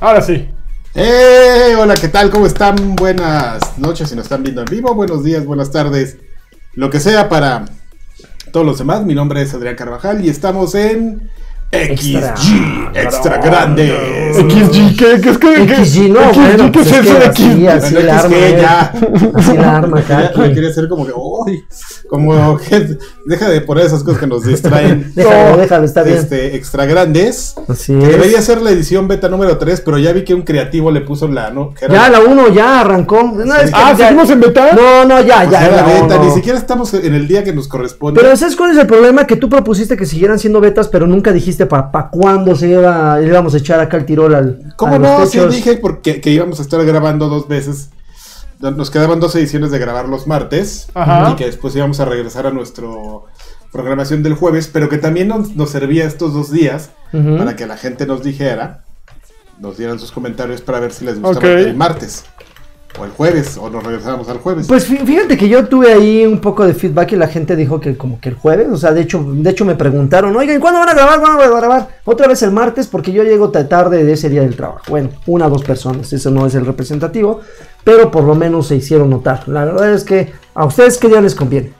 Ahora sí. ¡Eh! Hola, ¿qué tal? ¿Cómo están? Buenas noches si nos están viendo en vivo, buenos días, buenas tardes, lo que sea para todos los demás. Mi nombre es Adrián Carvajal y estamos en Extra. XG, extra grandes. XG, ¿qué, qué es que qué- XG, no, XG, bueno, ¿qué pues es es eso que de así, XG? así es arma, que ya. Así la arma, me quería hacer como que, uy, como que deja de poner esas cosas que nos distraen. Déjalo, déjalo, está bien. Este, extra grandes. Así Que debería es. ser la edición beta número 3, pero ya vi que un creativo le puso la, ¿no? Ya la 1 ya arrancó. No, es que Ah, ya- ¿seguimos en beta? No, no, ya, Pues ya. beta, no, ni siquiera estamos en el día que nos corresponde. Pero ¿sabes cuál es el problema? Que tú propusiste que siguieran siendo betas, pero nunca dijiste para pa cuándo se iba, íbamos a echar acá el tirol al. ¿Cómo a los no? Sí dije porque que íbamos a estar grabando dos veces. Nos quedaban dos ediciones de grabar los martes. Ajá. Y que después íbamos a regresar a nuestra programación del jueves. Pero que también nos, nos servía estos dos días para que la gente nos dijera, nos dieran sus comentarios para ver si les gustaba Ok. el martes. O el jueves, o nos regresábamos al jueves. Pues fí- fíjate que yo tuve ahí un poco de feedback y la gente dijo que como que el jueves, o sea, de hecho, de hecho me preguntaron, oigan, ¿cuándo van a grabar? ¿Cuándo van a grabar? Otra vez el martes porque yo llego ta- tarde de ese día del trabajo. Bueno, una o dos personas, eso no es el representativo, pero por lo menos se hicieron notar. La verdad es que a ustedes qué día les conviene,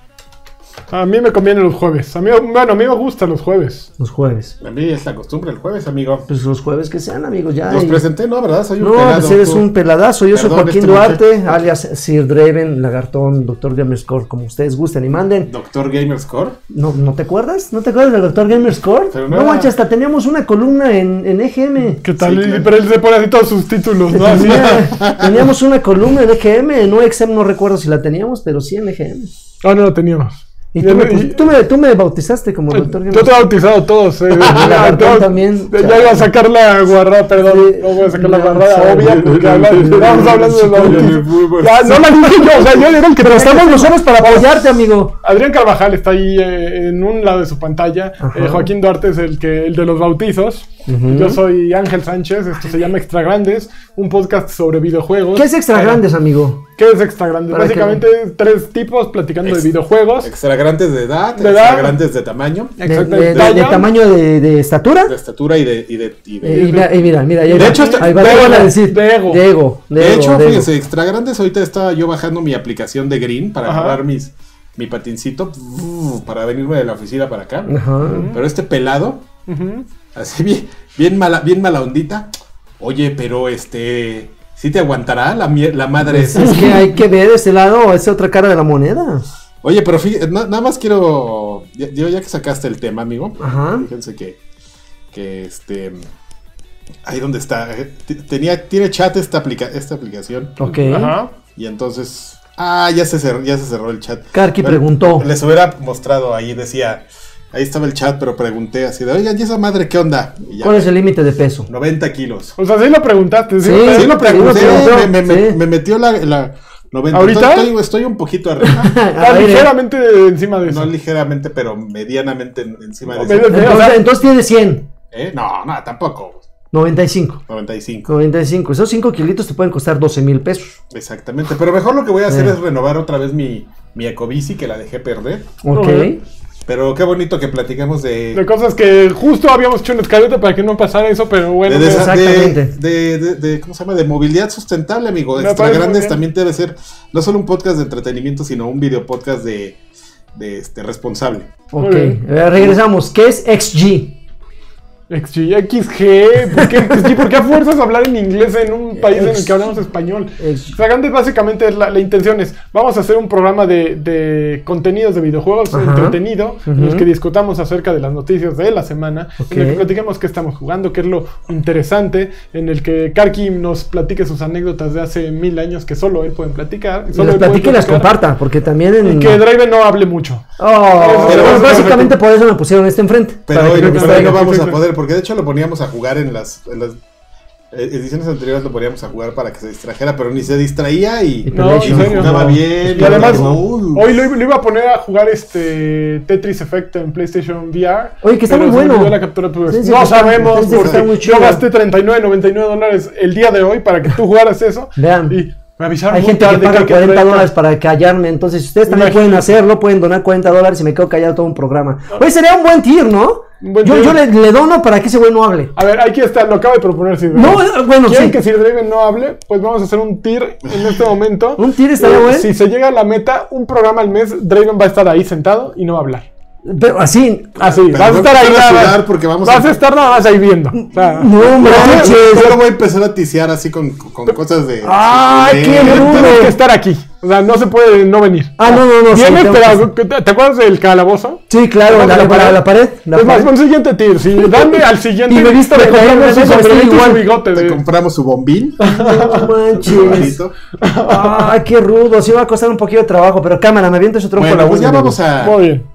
A mí me convienen los jueves. A mí, bueno, a mí me gustan los jueves. los jueves. a mí es la costumbre el jueves, amigo. Pues los jueves que sean, amigos, ya. Los y- presenté, ¿no? ¿Verdad? Soy un No, pelado, pues eres tú. un peladazo. Yo soy Joaquín este Duarte, muchacho. alias Sir Draven, Lagartón, Doctor Gamerscore, como ustedes gusten y manden. Doctor Gamerscore. ¿No, ¿No te acuerdas? ¿No te acuerdas del Doctor Gamerscore? Pero no no manches, hasta teníamos una columna en, en EGM. ¿Qué tal? Sí, claro. Pero él se pone así todos sus títulos, ¿no? Así. Tenía- teníamos una columna en EGM, en OXM no recuerdo si la teníamos, pero sí en EGM. Ah, no lo teníamos. Y tú me, pus- tú me, tú me bautizaste como Doctor Yo te he bautizado todos, eh. Todos- también. Ya iba a sacar la guarrada, perdón. Sí. No voy a sacar la No, guarrada obvia porque estábamos hablando de bautismo. Ya, no la dije yo, o sea, yo dijeron que Pero estamos nosotros para apoyarte, amigo. Adrián Carvajal está ahí eh, en un lado de su pantalla. Eh, Joaquín Duarte es el que el de los bautizos. Yo soy Ángel Sánchez. Esto se llama Extra Grandes, un podcast sobre videojuegos. ¿Qué es extra Para- grandes, amigo? ¿Qué es Extra Grandes? Para Básicamente tres tipos platicando Ex- de videojuegos. Extra grandes de edad, De extra edad. grandes de tamaño, De, de- de- tamaño de, de estatura. de estatura y de. Y de, y de- Eh, y mira, y mira, mira, De hecho, está- ahí va, de te van a ego, decir. de ego. De ego. de de ego, hecho, de ego. fíjense, extra grandes. Ahorita estaba yo bajando mi aplicación de Green para Ajá. agarrar mis, mi patincito uh, para venirme de la oficina para acá. Ajá. Pero este pelado, Ujú. Así bien, bien mala, bien mala ondita. Oye, pero este. ¿Sí te aguantará la, la madre esa? Es que hay que ver ese lado, esa otra cara de la moneda. Oye, pero fíjate, na- nada más quiero. Ya, que sacaste el tema, amigo. Ajá. Fíjense que. Que este. Ahí donde está. eh, Tenía, tiene chat esta, aplica, esta aplicación. Ok. Ajá. Y entonces. Ah, ya se cerró, ya se cerró el chat. Karki Bueno, preguntó. Les hubiera mostrado ahí, decía. Ahí estaba el chat, pero pregunté así de, oigan, ¿y esa madre qué onda? Y ya, ¿Cuál es el límite de peso? 90 kilos. O sea, sí lo preguntaste. ¿sí? Sí, Sí, lo sí, pregunté, me, me- sí. me metió la, la 90. ¿Ahorita? Estoy, estoy un poquito arriba. Está A ver, eh. ligeramente encima de eso. no ligeramente, pero medianamente en- encima de eso. Entonces, entonces tiene 100. ¿Eh? No, no, tampoco. 95. 95. 95. Esos 5 kilitos te pueden costar 12 mil pesos. Exactamente. Pero mejor lo que voy a hacer Eh. es renovar otra vez mi, mi ecobici que la dejé perder. Ok. Pero qué bonito que platicamos de. De cosas que justo habíamos hecho un escalete para que no pasara eso, pero bueno. de, Exactamente. de, de- de- ¿cómo se llama? De movilidad sustentable, amigo. Me Extra Grandes también debe ser no solo un podcast de entretenimiento, sino un video podcast de, de este responsable. Ok. Eh, regresamos. ¿Qué es XG? XG, XG, ¿por qué, XG? ¿por qué a fuerzas hablar en inglés en un país en el que hablamos español? Extra Grandes básicamente es la, la intención es, vamos a hacer un programa de, de contenidos de videojuegos Ajá. entretenido, en los que discutamos acerca de las noticias de la semana, Ok. en el que platiquemos qué estamos jugando, qué es lo interesante, en el que Karki nos platique sus anécdotas de hace mil años que solo él puede platicar. Y Solo las platique y las comparta, porque también en... Y que Draven no hable mucho. Oh, Pero básicamente perfecto. por eso me pusieron este enfrente. Pero hoy no vamos a poder, porque de hecho lo poníamos a jugar en las, en las eh, ediciones anteriores, lo poníamos a jugar para que se distrajera, pero ni se distraía y, Y No, y jugaba No. bien. Y además, hoy lo, lo iba a poner a jugar este Tetris Effect en PlayStation VR. Oye, que está muy bueno. la captura. Sí, sí, no sabemos, sí, sí, porque está muy yo gasté 39, 99 dólares el día de hoy para que tú jugaras eso. Vean. Y me avisaron Hay gente que paga hay 40 traer- dólares para callarme, entonces si ustedes también Imagínate. pueden hacerlo, pueden donar 40 dólares y me quedo callado todo un programa. Oye, sería un buen tier, ¿no? Buen Yo, yo le, le dono para que ese güey no hable. A ver, aquí está, lo acaba de proponer Sir No, eh, bueno, ¿Quieren sí. que Sir Draven no hable? Pues vamos a hacer un tier en este momento. ¿Un tier estaría Eh, bueno? Si se llega a la meta, un programa al mes, Draven va a estar ahí sentado y no va a hablar. Pero así. Así, Pero vas a no estar ahí nada más. porque vamos vas a- a estar nada más ahí viendo. O sea, No manches. Solo voy a empezar a tisear así con, con cosas de. ¡Ah, de- qué bruto! Tienes que estar aquí. O sea, no se puede no venir. Ah, no, no, no, sí, Vienes, tengo pero que- ¿te, te acuerdas del calabozo? Sí, claro, la, la, la- la pared. La más, pared. un siguiente tier. Sí, dame al siguiente. Y me viste de compramos su su bigote. Te compramos su bombín. No manches. Ah, qué rudo. Sí va a costar un poquito de trabajo, pero cámara, me aviento ese tronco Bueno, la pues ya vamos a. Muy bien.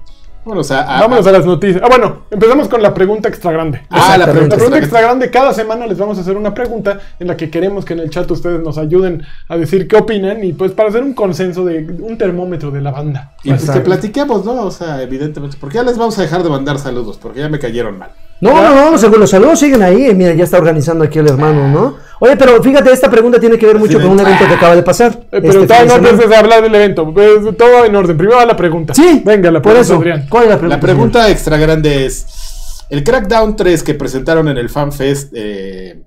Vámonos a. a- Vámonos a las noticias. Ah, bueno, empezamos con la pregunta extra grande. Ah, la pregunta La pregunta extra- extra grande, cada semana les vamos a hacer una pregunta en la que queremos que en el chat ustedes nos ayuden a decir qué opinan y pues para hacer un consenso de un termómetro de la banda. Y pues que platiquemos, ¿no? O sea, evidentemente. Porque ya les vamos a dejar de mandar saludos, porque ya me cayeron mal. No, no, no, los, los saludos siguen ahí. Mira, ya está organizando aquí el hermano, ¿no? Oye, pero fíjate, esta pregunta tiene que ver mucho de- con un evento que acaba de pasar. Eh, pero este no de antes de hablar del evento, pues, todo en orden. Primero la pregunta. Sí, venga, la por pregunta, eso. Adrián. ¿Cuál es la pregunta? La pregunta extra grande es: El Crackdown 3 que presentaron en el FanFest eh,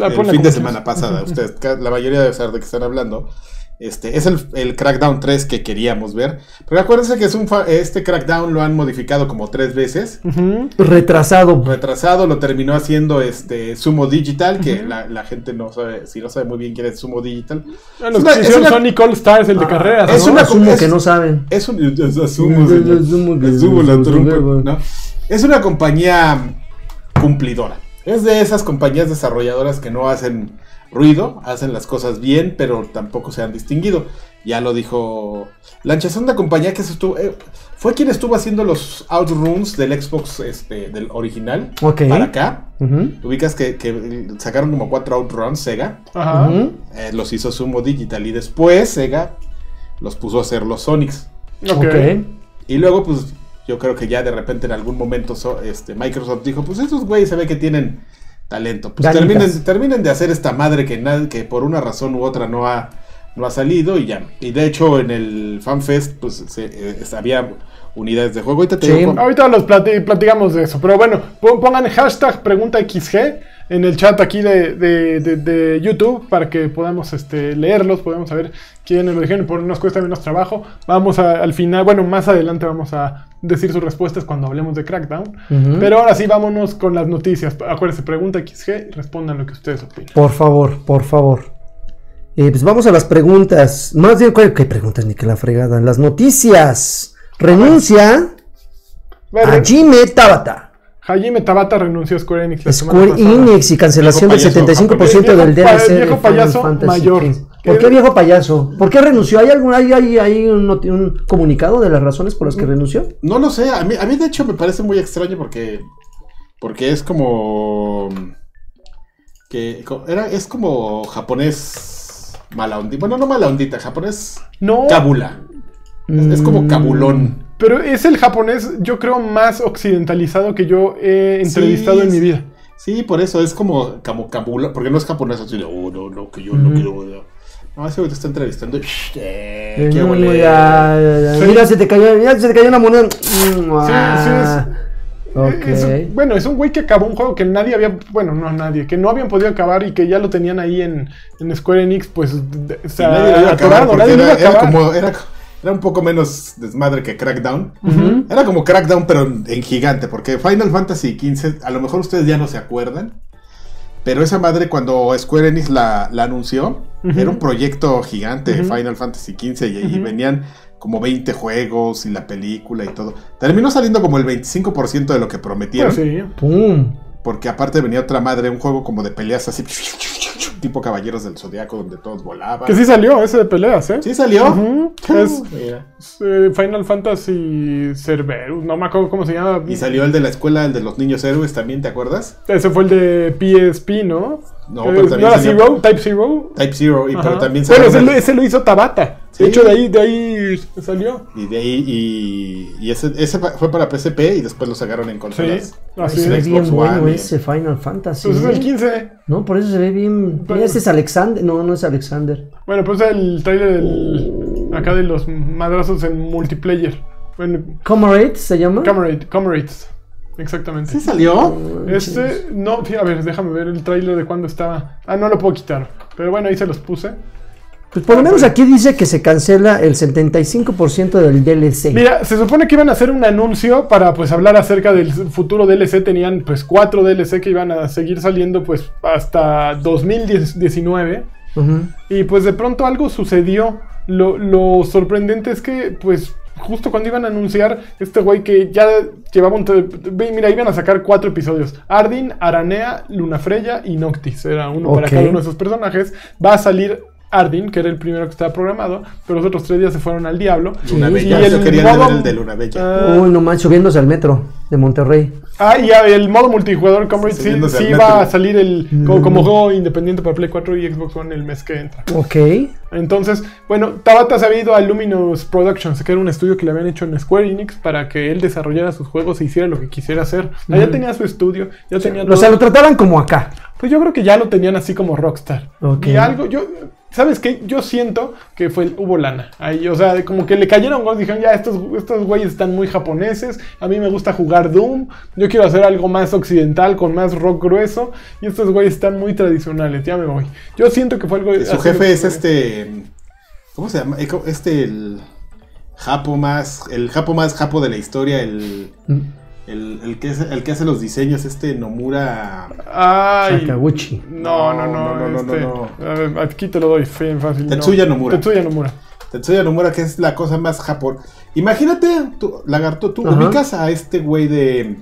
Ah, el fin de semana pasada, ustedes, la mayoría debe saber de qué están hablando. Este, es el, el Crackdown 3 que queríamos ver. Pero acuérdense que es un este Crackdown lo han modificado como tres veces. Retrasado. Retrasado lo terminó haciendo este Sumo Digital, que la, la gente no sabe, si no sabe muy bien quién es Sumo Digital. Bueno, Es una- es una- Sonic All Stars, el de carreras. es ¿no? una- Asumo es- que no saben. Es un ¿no? Es una compañía cumplidora. Es de esas compañías desarrolladoras que no hacen ruido, hacen las cosas bien, pero tampoco se han distinguido. Ya lo dijo Lancha, es una compañía que se estuvo, eh, fue quien estuvo haciendo los outruns del Xbox este, del original Ok. para acá. Ujú, Ubicas que, que sacaron como cuatro outruns Sega. Ajá. ujú. Eh, los hizo Sumo Digital y después Sega los puso a hacer los Sonics. Ok. Ok. Y luego, pues, yo creo que ya de repente en algún momento so- este, Microsoft dijo, pues esos güeyes se ve que tienen talento. Pues terminen, terminen de hacer esta madre que, que por una razón u otra no ha, no ha salido y ya. Y de hecho en el FanFest, pues se, eh, había unidades de juego. Ahorita te Sí. digo Ahorita los plati- platicamos de eso. Pero bueno, pon- pongan hashtag pregunta XG en el chat aquí de, de- de- de YouTube para que podamos este, leerlos, podamos saber quiénes lo dijeron. Por nos cuesta menos trabajo. Vamos a- al final, bueno, más adelante vamos a decir sus respuestas cuando hablemos de Crackdown. Ujú. Pero ahora sí, vámonos con las noticias. Acuérdense, pregunta XG y respondan lo que ustedes opinan. Por favor, por favor. Eh, pues vamos a las preguntas. Más bien, ¿cuál- ¿qué preguntas ni que la fregada? Las noticias. Renuncia a Tabata. Hajime Tabata renunció a Square Enix. la Square. Enix y cancelación del Viejo payaso 75% del. DLC. Viejo de payaso Fantasy mayor. ¿Por qué viejo payaso? ¿Por qué renunció? ¿Hay algún hay, hay, hay un, comunicado de las razones por las que renunció? No lo sé, a mí, a mí de hecho me parece muy extraño porque porque es como que era es como japonés mala ondita. Bueno, no mala ondita, japonés No, cabula. Es, es como Mm. cabulón. pero es el japonés, yo creo, más occidentalizado que yo he entrevistado Sí, en mi vida. Sí, por eso es como como cabulón, porque no es japonés así de, "Oh, no, no, que yo no quiero." No, ese güey te está entrevistando. y, "Shh, eh, qué no, ole". ya, ya, ya. Sí. Mira, se te cayó, mira, se te cayó una moneda. Mm, ah. es- Ok. Es- bueno, es un güey que acabó un juego que nadie había, bueno, no nadie, que no habían podido acabar y que ya lo tenían ahí en, en Square Enix, pues, de- o sea, nadie lo iba a acabar atorado, porque nadie lo iba era, como era, era un poco menos desmadre que Crackdown. Era como Crackdown, pero en en gigante, porque Final Fantasy XV, a lo mejor ustedes ya no se acuerdan, pero esa madre cuando Square Enix la, la anunció, era un proyecto gigante. Final Fantasy XV, y, y Ujú. venían como 20 juegos y la película y todo. Terminó saliendo como el 25% de lo que prometieron, Pues sí. Pum. Porque aparte venía otra madre, un juego como de peleas así, tipo Caballeros del Zodiaco, donde todos volaban. Que sí salió ese de peleas, ¿eh? ¿Sí salió? Ujú. Es Mira. eh, Final Fantasy Cerberus, no me acuerdo cómo se llama. Y salió el de la escuela, el de los niños héroes también, ¿te acuerdas? Ese fue el de PSP, ¿no? No, Eh, pero también era salió- Zero, Type Zero. Type Zero, y, pero también Bueno, ese, ese lo hizo Tabata. Sí. De hecho, de ahí, de ahí salió. Y de ahí, y, y ese, ese fue para PSP y después lo sacaron en consolas. Sí, así se ve bien bueno y- ese Final Fantasy. Pues es el ¿eh? 15. No, por eso se ve bien. Pero- ese es Alexander. No, no es Alexander. Bueno, pues el trailer del. Acá de los madrazos en multiplayer. Bueno, Comrade se llama. Camerate, Camerates. Exactamente. ¿Sí salió? Este, no, a ver, déjame ver el tráiler de cuándo estaba. Ah, no lo puedo quitar. Pero bueno, ahí se los puse. Pues por lo menos aquí dice que se cancela el 75% del DLC. Mira, se supone que iban a hacer un anuncio para pues hablar acerca del futuro DLC. Tenían pues cuatro DLC que iban a seguir saliendo pues hasta 2019. Ujú. Y pues de pronto algo sucedió. Lo, lo sorprendente es que pues justo cuando iban a anunciar este güey que ya llevaba un... Mira, iban a sacar cuatro episodios. Ardyn, Aranea, Lunafreya y Noctis. Era uno para cada uno de esos personajes. Va a salir Ardyn, que era el primero que estaba programado. Pero los otros tres días se fueron al diablo. Luna Sí, Bella. y Yo el quería modo- ver el de Luna Bella. Ah, Uy, no manches, subiéndose al metro de Monterrey. Ah, y el modo multijugador Comrade sí, sí va a salir el, como, Mm. como juego independiente para Play 4 y Xbox One el mes que entra. Ok. Entonces, bueno, Tabata se había ido a Luminous Productions, que era un estudio que le habían hecho en Square Enix para que él desarrollara sus juegos e hiciera lo que quisiera hacer. Allá tenía su estudio, ya tenía O sea, lo trataban como acá. Pues yo creo que ya lo tenían así como Rockstar. Ok. Y algo, yo, ¿sabes qué? Yo siento que fue, hubo lana. Ahí, o sea, como que le cayeron gordos, dijeron, ya, estos, estos güeyes están muy japoneses, a mí me gusta jugar Doom, yo quiero hacer algo más occidental, con más rock grueso, y estos güeyes están muy tradicionales, ya me voy. Yo siento que fue algo... Su jefe es este. ¿Cómo se llama? Este, el. Japo más. El Japo más Japo de la historia. El. El, el que, es, el que hace los diseños, este Nomura. Ay, Sakaguchi. No, no, no, No, no, no, este, no, a ver, aquí te lo doy, bien fácil. no. Tetsuya Nomura. Tetsuya Nomura. Tetsuya Nomura, que es la cosa más Japón. Imagínate, tú, Lagarto, tú Ajá. ubicas a este güey de.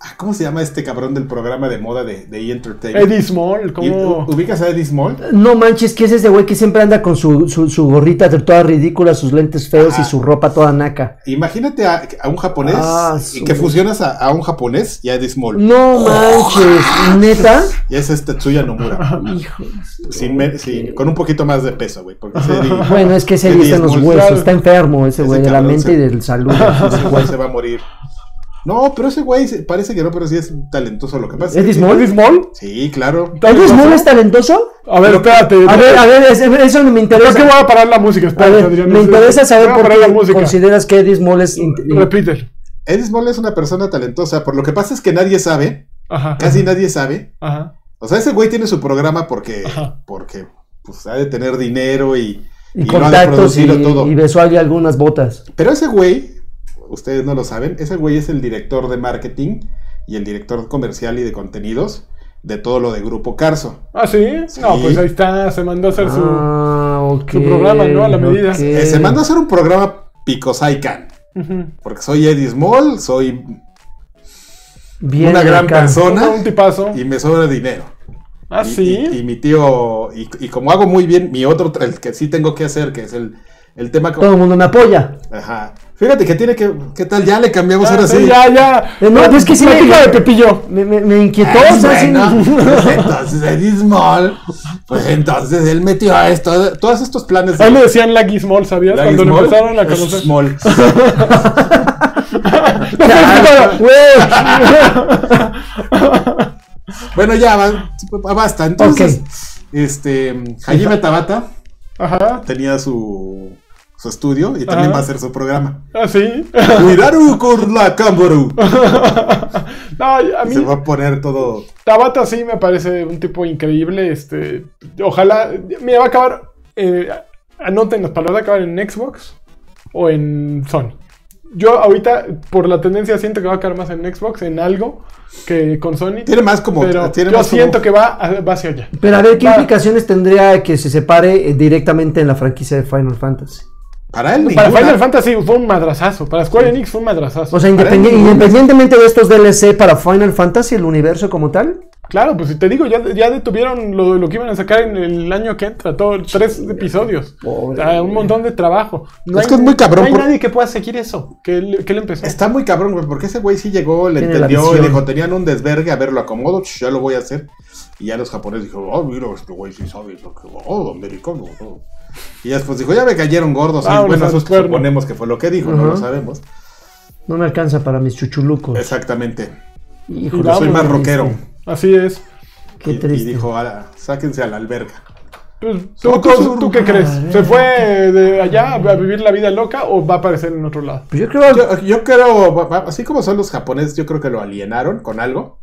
Ah, ¿Cómo se llama este cabrón del programa de moda de, de E! Entertainment? Eddie Small, ¿Y- como... ¿Ubicas a Eddie Small? No manches, que es ese güey que siempre anda con su, su, su gorrita toda ridícula, sus lentes feos y su ropa toda naca. Imagínate a, a un japonés Ah, y su- que fusionas a, a un japonés y a Eddie Small. No manches, neta. Y es Tetsuya Nomura. Hijo. Sin me- sin- con un poquito más de peso, güey. Porque ese Eddie, Bueno, es que ese Eddie está en los huesos, claro. está enfermo ese güey, de la mente se- y del salud. ese güey se va a morir. No, pero ese güey parece que no, pero sí es talentoso. Lo que pasa es ¿Eddie que- Small? ¿Eddie Small? Sí, claro. ¿Eddie Small es talentoso? A ver, espérate. A ver, a ver, es- eso me Creo interesa. que voy a parar la música, me es- interesa saber por qué consideras que Eddie Small es... Repítelo. Eddie Small es una persona talentosa. Por lo que pasa es que nadie sabe, Ajá. casi nadie sabe. Ajá. O sea, ese güey tiene su programa porque, porque pues, ha de tener dinero y, y y lo ha de contactos y, producir todo. y besó a algunas botas. Pero ese güey, ustedes no lo saben, ese güey es el director de marketing y el director comercial y de contenidos de todo lo de Grupo Carso. Ah, ¿sí? No, Sí. pues ahí está, se mandó a hacer su... Ah, su programa, ¿no? A la medida. Eh, se mandó a hacer un programa Picosaican. Ujú. Porque soy Eddie Small, soy Bien una gran acá. persona Un tipazo. y me sobra dinero. Ah, Y- sí. Y, y mi tío, y, y como hago muy bien, mi otro, el que sí tengo que hacer, que es el, el tema... Todo el mundo me apoya. Ajá. Fíjate que tiene que... ¿Qué tal? Ya le cambiamos Ah, ahora sí, sí. ya, ya. Eh, no, pues que sí me- de Pepillo. Me, me, me inquietó. Ah, bueno, pues entonces Eddie Small, pues entonces él metió a esto, todos estos planes Ahí le decían Laggy Small, ¿sabías? Laggy Cuando lo empezaron a es conocer. Small. Bueno, ya, basta. Entonces, este, Hajime Tabata Ajá. tenía su, su estudio y también Ajá. va a hacer su programa. Ah, sí. Cuidaru con la Camboru. No, a mí Se va a poner todo. Tabata sí me parece un tipo increíble. Este, ojalá. Mira, va a acabar. Eh, anoten las palabras, va a acabar en Xbox o en Sony. Yo ahorita, por la tendencia, siento que va a acabar más en Xbox, en algo, que con Sony. Tiene más como. pero tiene yo más como- siento que va, a- va hacia allá. Pero a ver, ¿qué Va. implicaciones tendría que se separe eh, directamente en la franquicia de Final Fantasy? Para él, Para ninguna. Final Fantasy fue un madrazazo. Para Square Enix fue un madrazazo. O sea, independientemente de estos DLC para Final Fantasy, el universo como tal. Claro, pues si te digo, ya, ya detuvieron lo, lo que iban a sacar en el año que entra, todo, tres episodios. Pobre. Ah, un montón de trabajo. No Es que es muy cabrón No hay por- nadie que pueda seguir eso. Que él, que él empezó. Está muy cabrón, güey, porque ese güey sí llegó, le entendió y dijo, tenían un desvergue, a ver, lo acomodo, ya lo voy a hacer. Y ya los japoneses dijeron, oh, mira, este güey sí sabe lo que oh, americano. oh". Y después dijo, ya me cayeron gordos. y Vámonos bueno, eso suponemos que fue lo que dijo, no lo sabemos. No me alcanza para mis chuchulucos. Exactamente. Híjole, Y Yo soy más rockero. Así es. Qué Y- y, triste. dijo, "Ala, sáquense a la alberga. Pues, ¿tú, tú- tú qué crees? ¿Se fue de allá a vivir la vida loca o va a aparecer en otro lado? Pues yo creo Yo, yo creo, así como son los japoneses, yo creo que lo alienaron con algo.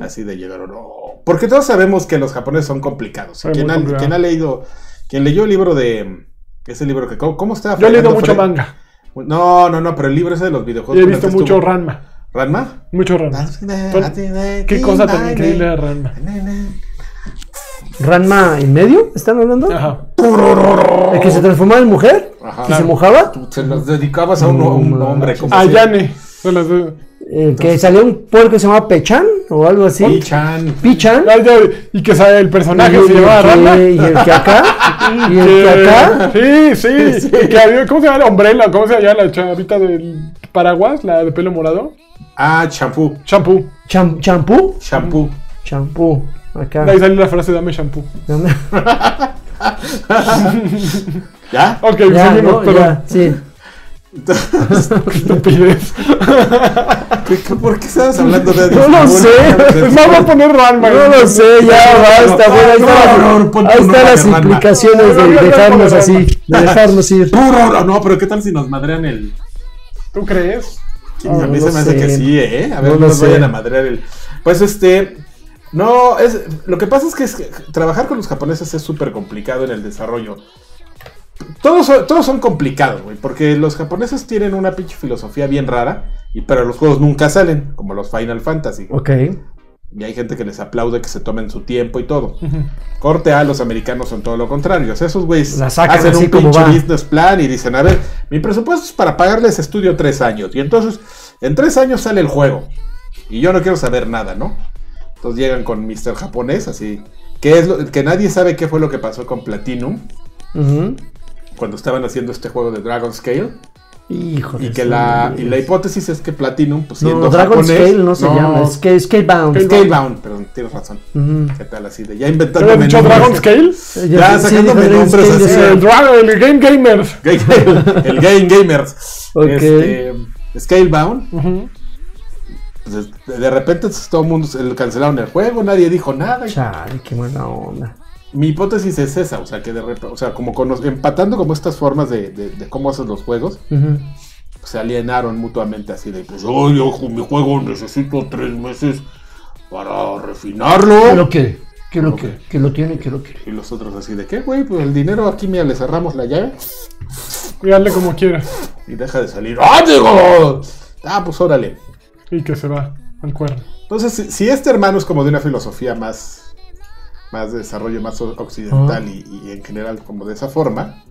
Así de llegar, no. Porque todos sabemos que los japoneses son complicados. Quien ha, complicados. quien ha leído, quien leyó el libro de. Ese libro que. ¿Cómo, estaba Yo he leído mucho manga No, no, no, pero el libro ese de los videojuegos. y he visto que mucho estuvo- Ranma. ¿Ranma? Mucho Ranma. ¿Qué cosa tan increíble era Ranma? Ranma en medio, ¿están hablando? Ajá. El que se transformaba en mujer Ajá. y se mojaba. Se los dedicabas a un, a un No, hombre como A Yane. Las dos. Eh, que salió un puerco que se llamaba Pechan o algo así. Pichan. Pichan. Y que sabe, el personaje Y- se que- Ranma. Y el que acá. y el que acá. Sí, sí. y que había- ¿Cómo se llama la Umbrella? ¿Cómo se llama la chavita del paraguas? La de pelo morado. Ah, champú. Shampoo. Cham- Champú. Champú. Champú. Acá. De ahí salió la frase dame shampoo. ¿Ya? Ok, Ya, seguimos, ¿no? pero. Ya, sí. Estupidez. ¿Qué- qué- ¿Por qué estabas hablando de No lo sé. Voy a poner Ranma. No lo sé, ya basta. Bueno, ahí están las- implicaciones de no, no, dejarnos no, así. De dejarnos ir. Puro, no, pero ¿qué tal si nos madrean el. ¿Tú crees? A mí se me hace que sí, ¿eh? A ver, No nos vayan a madrear el. Pues este. No, es. Lo que pasa es que, es que trabajar con los japoneses es súper complicado en el desarrollo. Todos, son- todos son complicados, güey, porque los japoneses tienen una pinche filosofía bien rara, y pero los juegos nunca salen, como los Final Fantasy. Ok. Y hay gente que les aplaude que se tomen su tiempo y todo. Corte A, los americanos son todo lo contrario. O sea, esos güeyes hacen un pinche va. business plan y dicen, a ver, mi presupuesto es para pagarles estudio tres años. Y entonces, en tres años sale el juego. Y yo no quiero saber nada, ¿no? Entonces llegan con Mr. Japonés, así. Que es lo que nadie sabe qué fue lo que pasó con Platinum Ujú. Cuando estaban haciendo este juego de Dragon Scale. Híjole. Y que la, y la hipótesis es que Platinum, pues No, siendo Dragon japonés, Scale no se llama. Es que Scalebound. Scalebound, perdón, tienes razón. ¿Qué tal así de ya ¿Te inventándome habías dicho? Dragon Scale? Ya, sí, sacándome Dragon nombres Scale, así. ya. El, Dragon, el Game Gamers. el Game Gamers. Ok. Este, Scalebound. Pues, de de repente todo el mundo se- le cancelaron el juego, nadie dijo nada. Chale, qué buena onda. Mi hipótesis es esa, o sea, que de repente, o sea, como cono- empatando como estas formas de, de- de cómo hacen los juegos, se alienaron mutuamente así de, pues, oye, ojo, mi juego necesito tres meses para refinarlo. ¿Qué lo quiere? ¿Qué lo quiere? ¿Qué lo tiene? ¿Qué lo quiere? Y los otros así de, ¿qué, güey? Pues el dinero aquí, mira, le cerramos la llave Y hazle como quieras. y deja de salir. ¡Ah, digo! Ah, pues órale. Y que se va al cuerno. Entonces, si, si este hermano es como de una filosofía más, más de desarrollo, más occidental y, y en general como de esa forma,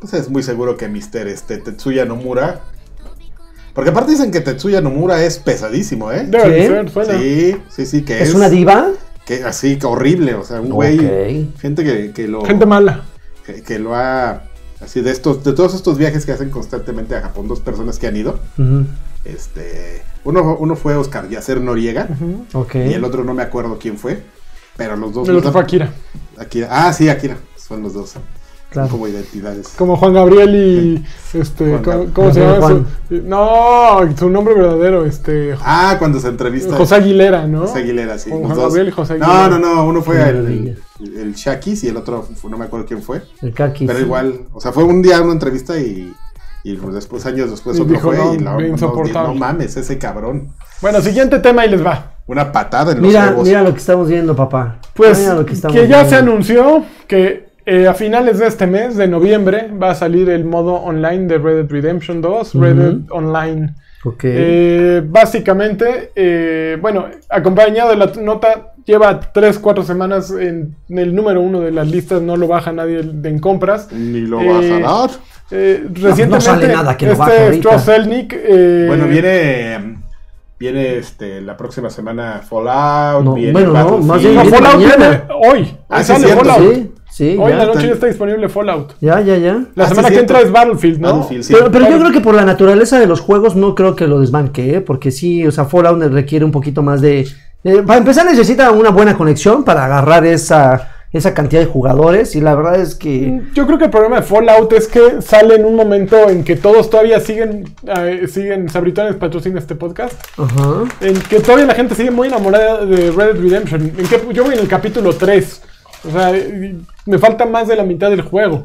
pues es muy seguro que Mr. Este, Tetsuya Nomura... Porque aparte dicen que Tetsuya Nomura es pesadísimo, ¿eh? ¿Sí? Sí, sí, sí, que es... ¿Es una diva? Que, así, que horrible, o sea, un güey... Gente que, que lo... Gente mala. que, que lo ha... Así de estos, de todos estos viajes que hacen constantemente a Japón, dos personas que han ido, este, uno, uno fue Oscar Yacer Noriega, Ujú. Ok. y el otro no me acuerdo quién fue, pero los dos. El otro fue Akira. Akira. Ah, sí, Akira. Son los dos. Claro. Como identidades. Como Juan Gabriel y. Este, Juan ¿cómo, se llama? Su, no, su nombre verdadero, este. Ah, cuando se entrevista. José Aguilera, ¿no? José Aguilera, sí. Juan. Gabriel y José No, Aguilera. no, no. Uno fue el, el Shakis y el otro, fue- no me acuerdo quién fue. El kaki. Pero igual, o sea, fue un día una entrevista y. Y después, años después, Y otro dijo, fue. no, y la, no, no mames, ese cabrón. Bueno, siguiente tema y les va. Una patada en los Mira, huevos. mira lo que estamos viendo, papá. Pues Mira lo que, que, estamos ya viendo. se anunció que eh, a finales de este mes, de noviembre, va a salir el modo online de Red Dead Redemption 2, Red Dead Ujú. Online. Ok. Eh, básicamente, eh, bueno, acompañado de la nota, lleva 3-4 semanas en, en el número uno de las listas, no lo baja nadie de- en compras. Ni lo Eh, vas a dar. Eh, recientemente, sale nada que lo baje este ahorita. Strozelnik, eh, Bueno, viene. Viene este, la próxima semana Fallout. No, viene bueno, no, Battlefield. más bien No, viene Fallout mañana. viene hoy. Ah, Hoy sí, Fallout. Sí, sí, Hoy en la noche está. ya está disponible Fallout. Ya, ya, ya. La Ah, semana sí, que entra es Battlefield, ¿no? Battlefield, sí. Pero, pero yo creo que por la naturaleza de los juegos no creo que lo desbanque, ¿eh? porque sí, o sea, Fallout requiere un poquito más de... eh, para empezar necesita una buena conexión para agarrar esa, esa cantidad de jugadores y la verdad es que... Yo creo que el problema de Fallout es que sale en un momento en que todos todavía siguen, eh, siguen, Sabritones patrocina este podcast, Ajá. en que todavía la gente sigue muy enamorada de Red Dead Redemption. En que, yo voy en el capítulo 3. O sea, me falta más de la mitad del juego.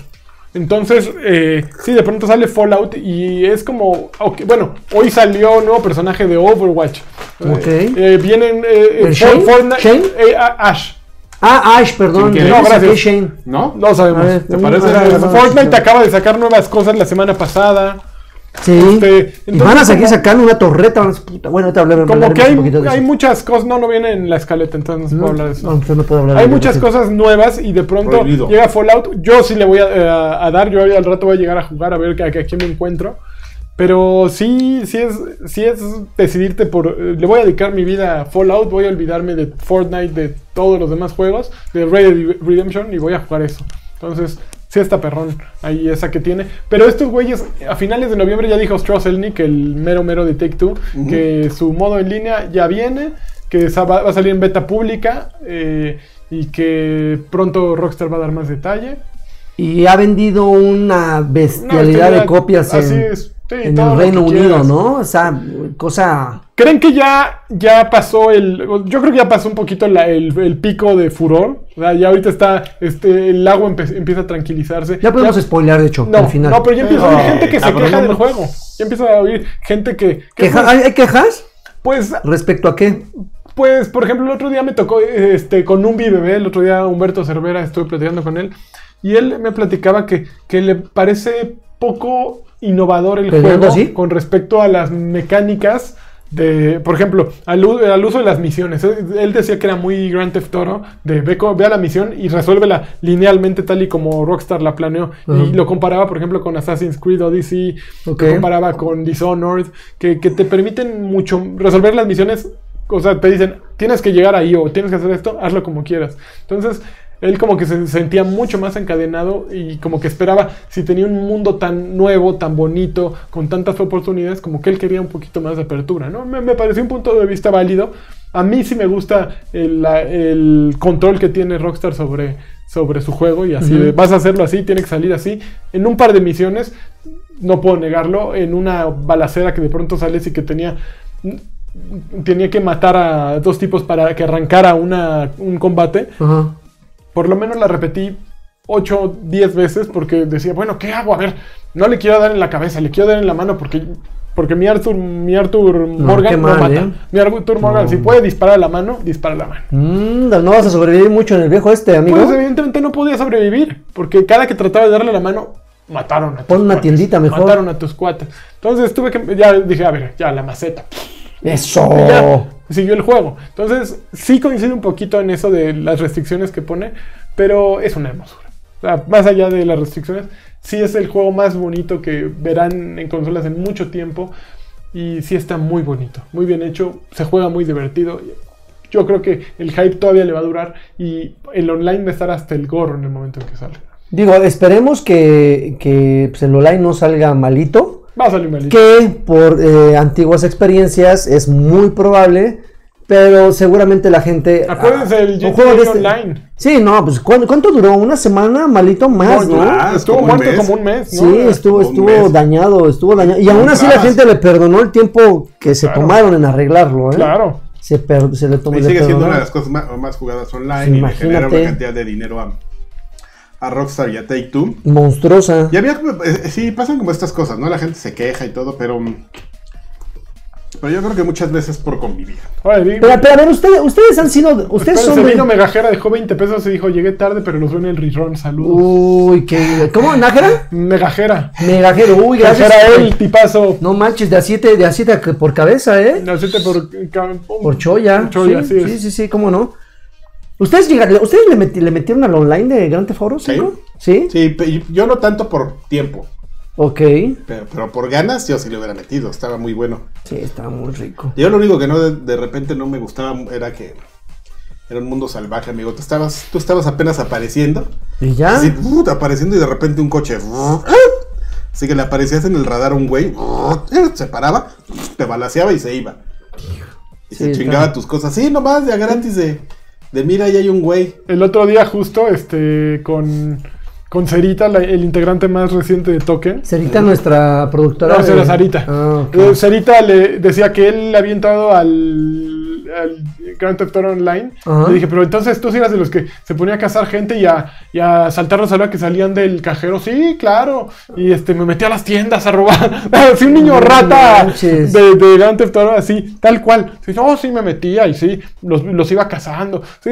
Entonces, eh, sí, de pronto sale Fallout y es como, bueno, hoy salió un nuevo personaje de Overwatch. Ok. Eh, eh, vienen ¿El? Fortnite- ¿Shane? Ash. Ah, Ash, perdón. No, gracias. Shane. ¿No? No sabemos. Ver, ¿Te parece? Fortnite acaba de sacar nuevas cosas la semana pasada. Sí. Este, y entonces, van a seguir sacando una torreta. Bueno, ahorita hablaremos Como que hay, un poquito de hay eso. muchas cosas, no, no viene en la escaleta, entonces no se puede hablar de eso. No, no puede hablar Hay de muchas cosas nuevas y de pronto Prohibido. llega Fallout. Yo sí le voy a, eh, a dar, yo al rato voy a llegar a jugar a ver a, a quién me encuentro. Pero sí, sí es, sí es decidirte por... eh, le voy a dedicar mi vida a Fallout, voy a olvidarme de Fortnite, de todos los demás juegos, de Red Dead Redemption y voy a jugar eso. Entonces, sí está perrón ahí esa que tiene. Pero estos güeyes, a finales de noviembre ya dijo Strauss-Elnick, el mero mero de Take-Two, que su modo en línea ya viene, que va, a salir en beta pública eh, y que pronto Rockstar va a dar más detalle. Y ha vendido una bestialidad de copias así en, es. Sí, en todo el Reino Unido. ¿no? O sea, cosa... ¿Creen que ya, ya pasó el... Yo creo que ya pasó un poquito la- el, el pico de furor. O sea, ya ahorita está... Este, el agua empe- empieza a tranquilizarse. Ya podemos spoilear, de hecho, No, al final. no, pero ya empieza a oír Eh, gente que se queja del juego. Ya empieza a oír gente que... que ¿Queja- pues, ¿Hay hay quejas? pues, ¿Respecto a qué? pues, por ejemplo, el otro día me tocó este, con un bebé. El otro día Humberto Cervera estuve platicando con él. Y él me platicaba que, que le parece poco innovador el ¿Peleando juego con respecto a las mecánicas de, por ejemplo, al, uso de las misiones. Él decía que era muy Grand Theft Auto, de ve, a la misión y resuélvela linealmente tal y como Rockstar la planeó. Y lo comparaba, por ejemplo, con Assassin's Creed Odyssey, Ok. lo comparaba con Dishonored, que, que te permiten mucho resolver las misiones. O sea, te dicen, tienes que llegar ahí o tienes que hacer esto, hazlo como quieras. Entonces, él como que se sentía mucho más encadenado y como que esperaba, si tenía un mundo tan nuevo, tan bonito, con tantas oportunidades, como que él quería un poquito más de apertura, ¿no? Me, me pareció un punto de vista válido. A mí sí me gusta el, la- el control que tiene Rockstar sobre, sobre su juego y así, de, vas a hacerlo así, tiene que salir así. En un par de misiones, no puedo negarlo, en una balacera que de pronto sales y que tenía tenía que matar a dos tipos para que arrancara una, un combate. Ajá. Por lo menos la repetí 8, 10 veces porque decía, bueno, ¿qué hago? A ver, no le quiero dar en la cabeza, le quiero dar en la mano porque, porque mi Arthur, mi Arthur Morgan no mal, mata. ¿eh? Mi Arthur Morgan, No. si puede disparar a la mano, dispara a la mano. Mm, no vas a sobrevivir mucho en el viejo este, amigo. Pues evidentemente no podía sobrevivir porque cada que trataba de darle la mano, mataron a tus Pon una cuates, tiendita mejor. Mataron a tus cuates. Entonces tuve que, ya dije, a ver, ya la maceta. Eso. Y ya, siguió el juego. Entonces, sí coincide un poquito en eso de las restricciones que pone, pero es una hermosura. O sea, más allá de las restricciones, sí es el juego más bonito que verán en consolas en mucho tiempo. Y sí está muy bonito, muy bien hecho, se juega muy divertido. Yo creo que el hype todavía le va a durar y el online va a estar hasta el gorro en el momento en que sale. Digo, esperemos que, que pues, el online no salga malito. Va a salir malito. Que por eh, antiguas experiencias es muy probable. Pero seguramente la gente. Acuérdense ah, del un GTA juego de este- Online. Sí, no, pues ¿cuánto, cuánto duró? ¿Una semana? Malito más, No, ¿no? Ah, estuvo muerto como un mes, ¿no? Sí, estuvo, estuvo dañado, estuvo dañado. Y aún así la gente le perdonó el tiempo que se Claro. tomaron en arreglarlo, ¿eh? Claro. Se, per- se le tomó Y sigue siendo una de las cosas más, más jugadas online Sí, y le genera una cantidad de dinero a, a Rockstar y a Take Two. Monstruosa. Y había, como- eh, sí, pasan como estas cosas, ¿no? La gente se queja y todo, pero. mm, Pero yo creo que muchas veces por convivir. Ahora, di- Pero, pero a ver, ustedes, ustedes han sido. Ustedes son. de- vino Megajera, dejó 20 pesos y dijo, llegué tarde, pero los veo en el rerun, saludos. Uy, qué. ¿Cómo? ¿Nájera? Megajera. Megajero. Uy, gracias. Megajera él, tipazo. No manches, de a 7 de a siete a- por cabeza, ¿eh? No sé por... ca- Por Choya. Por Choya, sí, sí, sí, es. sí, sí, cómo no. ¿Ustedes, llegaron, ¿ustedes le, meti- le metieron al online de Grand Theft Sí. 5? ¿Sí? Sí, yo no tanto por tiempo, Ok. pero, pero por ganas yo sí le hubiera metido, estaba muy bueno. Sí, estaba muy rico. Yo lo único que no de, de repente no me gustaba era que era un mundo salvaje, amigo. Tú estabas, tú estabas apenas apareciendo, ¿Y ya? así, ¡uh! apareciendo y de repente un coche. ¡uh! Así que le aparecías en el radar a un güey, ¡uh! se paraba, te balaseaba y se iba. Y Sí, se chingaba tus cosas. Sí, nomás, ya gratis de, de mira, ahí hay un güey. El otro día justo, este, con... Con Cerita, la- el integrante más reciente de Token. Cerita, nuestra productora. No, de- Sarita. Ah, ok. Eh, Sarita le decía que él le había entrado al al Grand Theft Auto Online. Ajá. Le dije, pero entonces tú sí eras de los que se ponía a cazar gente y a, y a saltarlos a la que salían del cajero. Sí, claro. Y este, me metí a las tiendas a robar. así un niño No rata manches. de, de Grand Theft Auto, así, tal cual. Sí, no, sí me metía y sí, los, los iba cazando. Sí,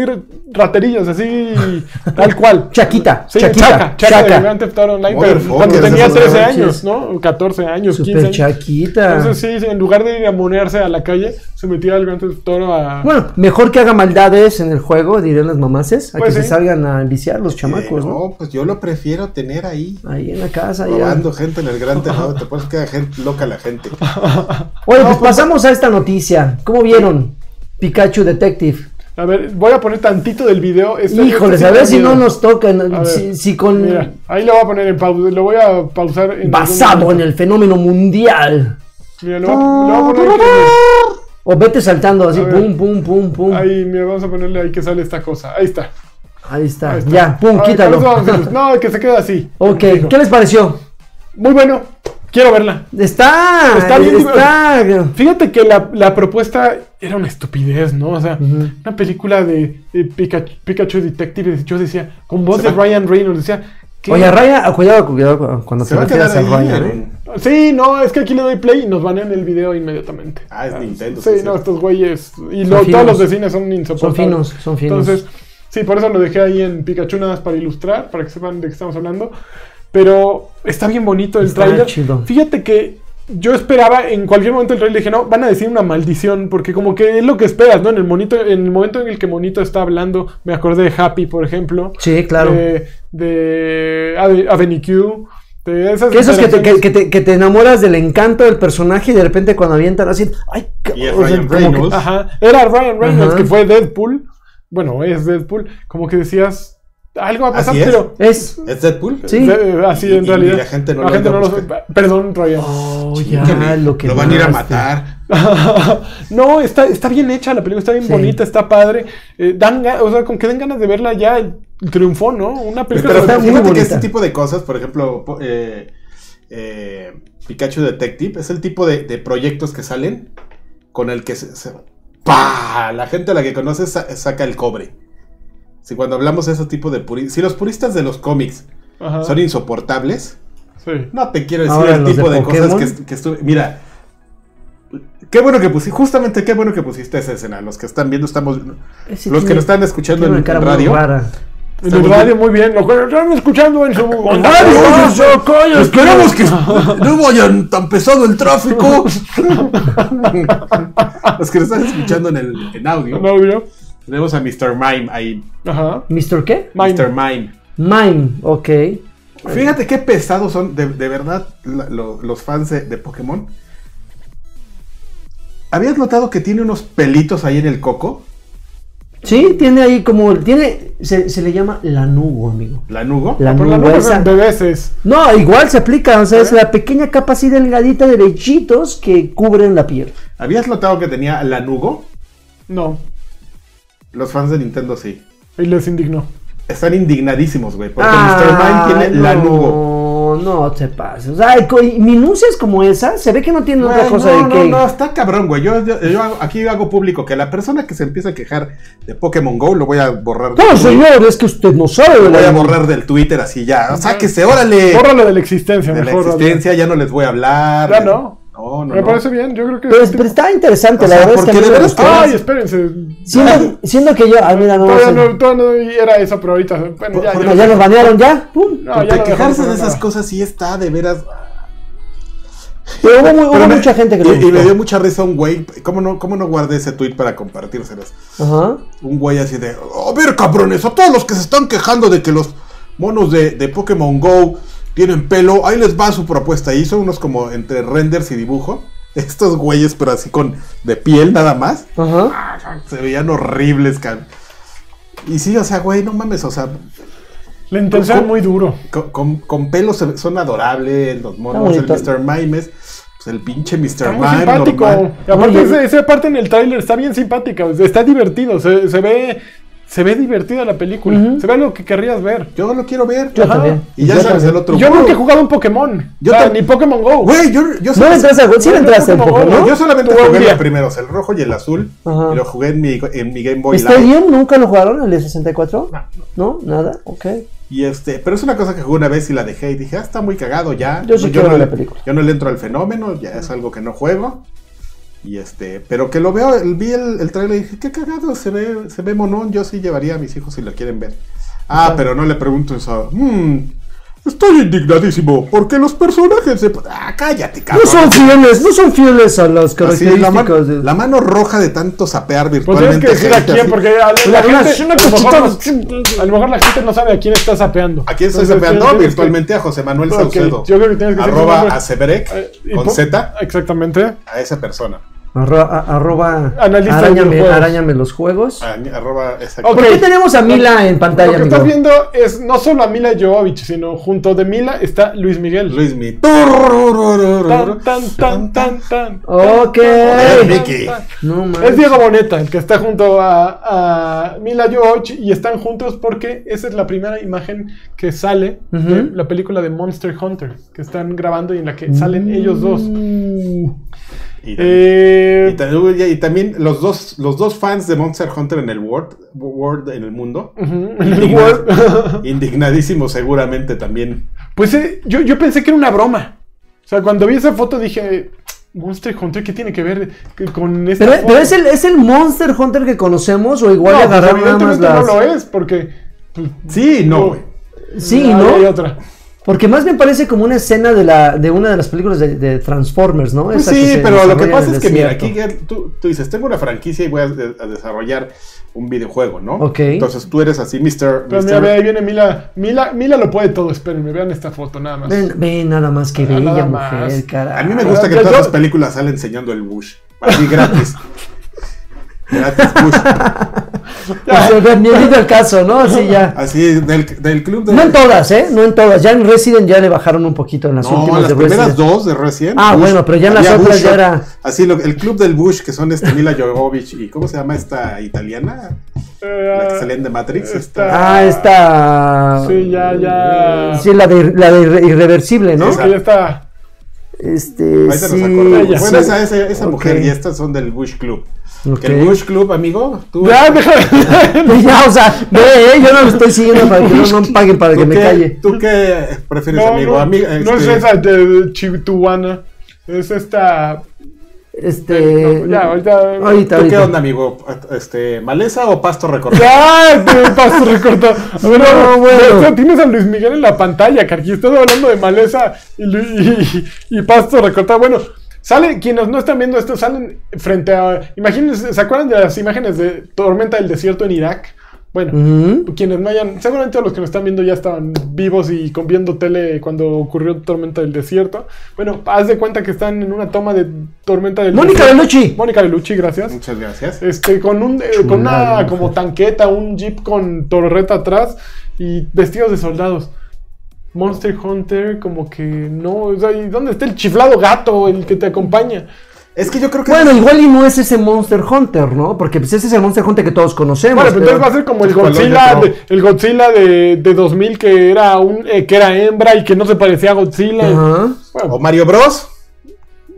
raterillos, así, tal cual. Chaquita, Sí, chaquita, chaca, chaca de chaca. Grand Theft Auto Online, pero cuando tenía esos 13 manches. años, ¿no? 14 años, 15 Super años. chaquita. Entonces sí, en lugar de ir a monearse a la calle, se metía al Grand Theft Auto a... Bueno, mejor que haga maldades en el juego, dirían las mamaces, a Pues que se sí. salgan a enviciar los chamacos, Eh, ¿no? no, pues yo lo prefiero tener ahí. Ahí en la casa. ya. Robando gente en el gran tejado, te pones que gente loca la gente. Oye, pues pasamos a esta noticia. ¿Cómo vieron? Pikachu Detective. A ver, voy a poner tantito del video. Este- Híjoles, este a ver si no nos tocan. A Si, si con. Mira, ahí lo voy a poner en pausa. Lo voy a pausar. En basado en el fenómeno mundial. Mira, lo voy, a- lo voy a poner aquí. O vete saltando así, A pum, pum, pum, pum. Ahí, mira, vamos a ponerle ahí que sale esta cosa. Ahí está. está. Ahí está. Ya, pum, quítalo. vamos a No, que se quede así. ok. ¿qué les pareció? Muy bueno. Quiero verla. Está, Está bien está. Fíjate que la, la propuesta era una estupidez, ¿no? O sea, una película de, de Pikachu, Pikachu Detective. Yo decía, con voz de Ryan Reynolds, decía. ¿qué? Oye, Ryan, cuidado, cuidado cuando Se te a refieras a ahí. Ryan, ¿eh? Sí, no, es que aquí le doy play y nos banean el video inmediatamente. Ah, es Nintendo, Sí, sí, no, sí. estos güeyes. Y Son lo- todos los de cine son Son insoportables. finos, son finos. Entonces, sí, por eso lo dejé ahí en Pikachu nada más para ilustrar, para que sepan de qué estamos hablando. Pero está bien bonito el chido. Fíjate que yo esperaba, en cualquier momento del trailer dije, no, van a decir una maldición, porque como que es lo que esperas, ¿no? En el, monito, en el momento en el que Monito está hablando, me acordé de Happy, por ejemplo. Sí, claro. De, de Ave- Avenue Q. Que eso es que te, que, interacciones. que te, que te enamoras del encanto del personaje y de repente cuando avientan así, ay, Y es o sea, Ryan Reynolds. Ajá, era Ryan Reynolds, Ajá. que fue Deadpool. Bueno, es Deadpool. Como que decías, algo va a pasar, es. pero. es, ¿Es Deadpool? Sí. de- así Y- en y- realidad. y la gente no la lo gente no lo. Perdón, Ryan. oh, Sí, ya, que lo que lo van a ir a matar. no, está, está bien hecha la película, está bien Sí. bonita, está padre. Eh, dan, o sea, con que den ganas de verla ya triunfó, ¿no? Una película Pero está muy fíjate que bonita. este tipo de cosas, por ejemplo, eh, eh, Pikachu Detective, es el tipo de, de proyectos que salen con el que se, se- ¡pah! la gente a la que conoces sa- saca el cobre. Si cuando hablamos de ese tipo de puristas, si los puristas de los cómics Ajá, son insoportables, sí. no te quiero decir Ahora el tipo de de, cosas que, est- que estuve. Mira, qué bueno que pusiste, justamente qué bueno que pusiste esa escena. Los que están viendo, estamos. Ese los que nos están escuchando en, radio. rara. En el muy radio, muy bien. Lo que están escuchando en su. radio, Esperamos que no vayan tan pesado el tráfico. Los que nos están escuchando en el en audio, En audio. tenemos a Mr. Mime ahí. Ajá. ¿Mr. qué? Mime. Mr. Mime. Mime, ok. Fíjate qué pesados son de, de verdad la- lo- los fans de, de Pokémon. ¿Habías notado que tiene unos pelitos ahí en el coco? Sí, tiene ahí como, tiene, se, se le llama lanugo, amigo. ¿Lanugo? La Pero la nugo nube esa. de veces. No, igual se aplica, o sea, es la pequeña capa así delgadita de lechitos que cubren la piel. ¿Habías notado que tenía Lanugo? No. Los fans de Nintendo sí. Y les indignó. Están indignadísimos, güey. Porque Mr. Mime tiene no, Lanugo. No, te pases. O sea, minucias como esa, se ve que no tiene otra cosa no, de no, que. no, está cabrón, güey. Yo, yo- yo hago- aquí hago público que la persona que se empieza a quejar de Pokémon Go lo voy a borrar. del No, tweet. señor, es que usted no sabe de Lo voy la a borrar del Twitter así ya. Sáquese, órale. Bórralo de la existencia, de la mejor. existencia, ya no les voy a hablar. Ya no. No, no, Me no. parece bien, yo creo que. Pero, es pero está interesante, O la sea, verdad es que a mí me gustó. Ay, espérense. Siendo, siendo que yo, ah, mira, no, Todavía no, todavía no era eso, pero ahorita. Bueno, Por- ya, por- ya, ya nos banearon, ya. Pum. No, ya quejarse de esas nada. cosas sí está de veras. Pero hubo, me- mucha gente que le y, y me dio mucha risa un güey. ¿Cómo no, ¿Cómo no guardé ese tweet para compartírselos? Ajá. Un güey así de. A ver, cabrones, a todos los que se están quejando de que los monos de, de Pokémon Go tienen pelo, ahí les va su propuesta. Y hizo unos como entre renders y dibujo. Estos güeyes, pero así con. de piel nada más. Ajá. Se veían horribles, cabrón. Y sí, o sea, güey, no mames, o sea, La intención muy duro. con, con, con pelo se- son adorables, los monos, el. Mr. Mime es, pues el pinche Mr. Mime simpático. normal. Y aparte, esa parte en el tráiler está bien simpática. Está divertido. Se, se ve se ve divertida la película. Se ve algo que querrías ver. Yo lo quiero ver. Yo Ajá. también. Y ya Yo sabes también. el otro Yo juego. nunca he jugado un Pokémon. Yo O sea, tam- ni Pokémon Go. Güey, yo, yo No le entraste a sí entraste al Pokémon, Pokémon, ¿no? Yo solamente jugué los primeros, el rojo y el azul. Ajá. Y lo jugué en mi, en mi Game Boy Live. ¿Stadium nunca lo jugaron, el de 64? No, nada, ok. Y este, pero es una cosa que jugué una vez y la dejé y dije, ah, está muy cagado ya. Yo sí no, quiero no ver le, la película. Yo no le entro al fenómeno, ya es algo que no juego. Y este, pero que lo veo, vi el, el trailer y dije, qué cagado, se ve, se ve monón, yo sí llevaría a mis hijos si lo quieren ver. Ah, pero no le pregunto eso. "Mm, estoy indignadísimo, porque los personajes se... Ah, cállate, No cabrón. son fieles, no son fieles a las Así, la, características man- de... la mano roja de tanto sapear Pues tienes virtualmente. que decir a gente quién, así. porque a la, la Una- gente, una a, lo mejor cosita- no, a lo mejor la gente no sabe a quién está sapeando. ¿A quién estoy Entonces, sapeando? tienes que- Virtualmente a José Manuel Ok, Saucedo. yo creo que tienes que decir su Arroba nombre. a Seberek, Eh, y con Z, Exactamente. a esa persona. Arroba... Analista de Arañame, videojuegos. arañame los juegos. A- arroba Ok. ¿Por qué tenemos a Mila en pantalla, Lo que amigo? estás viendo es no solo a Mila Jovovich, sino junto de Mila está Luis Miguel. Luis Mi. Tan, tan, tan, tan, tan. Ok. No. Es Diego Boneta el que está junto a, a Mila Jovovich y están juntos porque esa es la primera imagen que sale de la película de Monster Hunter que están grabando y en la que salen ellos dos. Y, Eh, y también los dos, los dos fans de Monster Hunter en el World, World en el mundo. Indignadísimos seguramente también. Pues eh, yo, yo pensé que era una broma. O sea, cuando vi esa foto dije, Monster Hunter, ¿qué tiene que ver con esta Pero, foto? pero es, el, ¿es el Monster Hunter que conocemos o igual no, pues agarraron nada más evidentemente las... no lo es, porque... pues, Sí, no, güey. Sí, ¿no? hay otra. Porque más bien parece como una escena de, la, de una de las películas de, de Transformers, ¿no? Pues Esa sí, pero lo que pasa es que, mira, aquí ya tú, tú dices, tengo una franquicia y voy a, de- a desarrollar un videojuego, ¿no? Ok. Entonces tú eres así, Mr. Pero mira, ve, ahí viene Mila. Mila. Mila lo puede todo, espérenme, vean esta foto nada más. Ven, ven nada más que Ah, bella mujer, cara. A mí me gusta que Ya todas yo- las películas salen enseñando el Bush. Así gratis. gratis Bush. O sea, bienvenido al caso, ¿no? Así ya. Así del, del club de. No en todas, ¿eh? No en todas. Ya en Resident ya le bajaron un poquito en las No, últimas las de primeras Resident. dos de Resident. Ah, bueno, pero ya en las otras ya era- Así, lo- el club del Bush, que son este Mila Jovovich y. ¿Cómo se llama esta italiana? Eh, La que salían de Matrix. está- esta- Ah, esta. Sí, ya, ya. Sí, la de, la de irreversible, ¿no? Que ya está. Este. Sí, nos acordamos. ella. Bueno, Sí. esa, esa, mujer y estas son del Bush Club. Que el Bush Club, amigo, tú. Ya, déjame. Ya, o sea, ve, eh, yo no lo estoy siguiendo para que no, no me paguen para ¿tú que me qué- calle. ¿Tú qué prefieres, No, amigo? no, Ami- no es este, esa de Chivituana. Es esta. Este. No, ya, ahorita. Ahorita, ¿Tú qué onda, amigo? Este, ¿Maleza o pasto recortado? Ya, te paso recortado. A ver, No, no, bueno. o sea, tienes a Luis Miguel en la pantalla, Carqui. Estás hablando de maleza y, Lu- y- y pasto recortado. Bueno, sale, quienes no están viendo esto, salen frente a. Imagínense, ¿se acuerdan de las imágenes de Tormenta del Desierto en Irak? Bueno, Ujú. quienes no hayan, seguramente los que nos están viendo ya estaban vivos y con viendo tele cuando ocurrió Tormenta del Desierto. Bueno, haz de cuenta que están en una toma de Tormenta del Mónica Desierto. Bellucci. Mónica Bellucci, gracias. Muchas gracias. Este, con un eh, Chulada, con una como tanqueta, un jeep con torreta atrás y vestidos de soldados. Monster Hunter, como que no, o sea, ¿y dónde está el chiflado gato, el que te acompaña? Es que yo creo que. Bueno, igual y no es ese Monster Hunter, ¿no? Porque pues ese es el Monster Hunter que todos conocemos. Bueno, pero entonces va a ser como el ¿Cuál es Godzilla, de, el Godzilla de, de 2000 que era un eh, que era hembra y que no se parecía a Godzilla. Ajá. O Bueno, Mario Bros.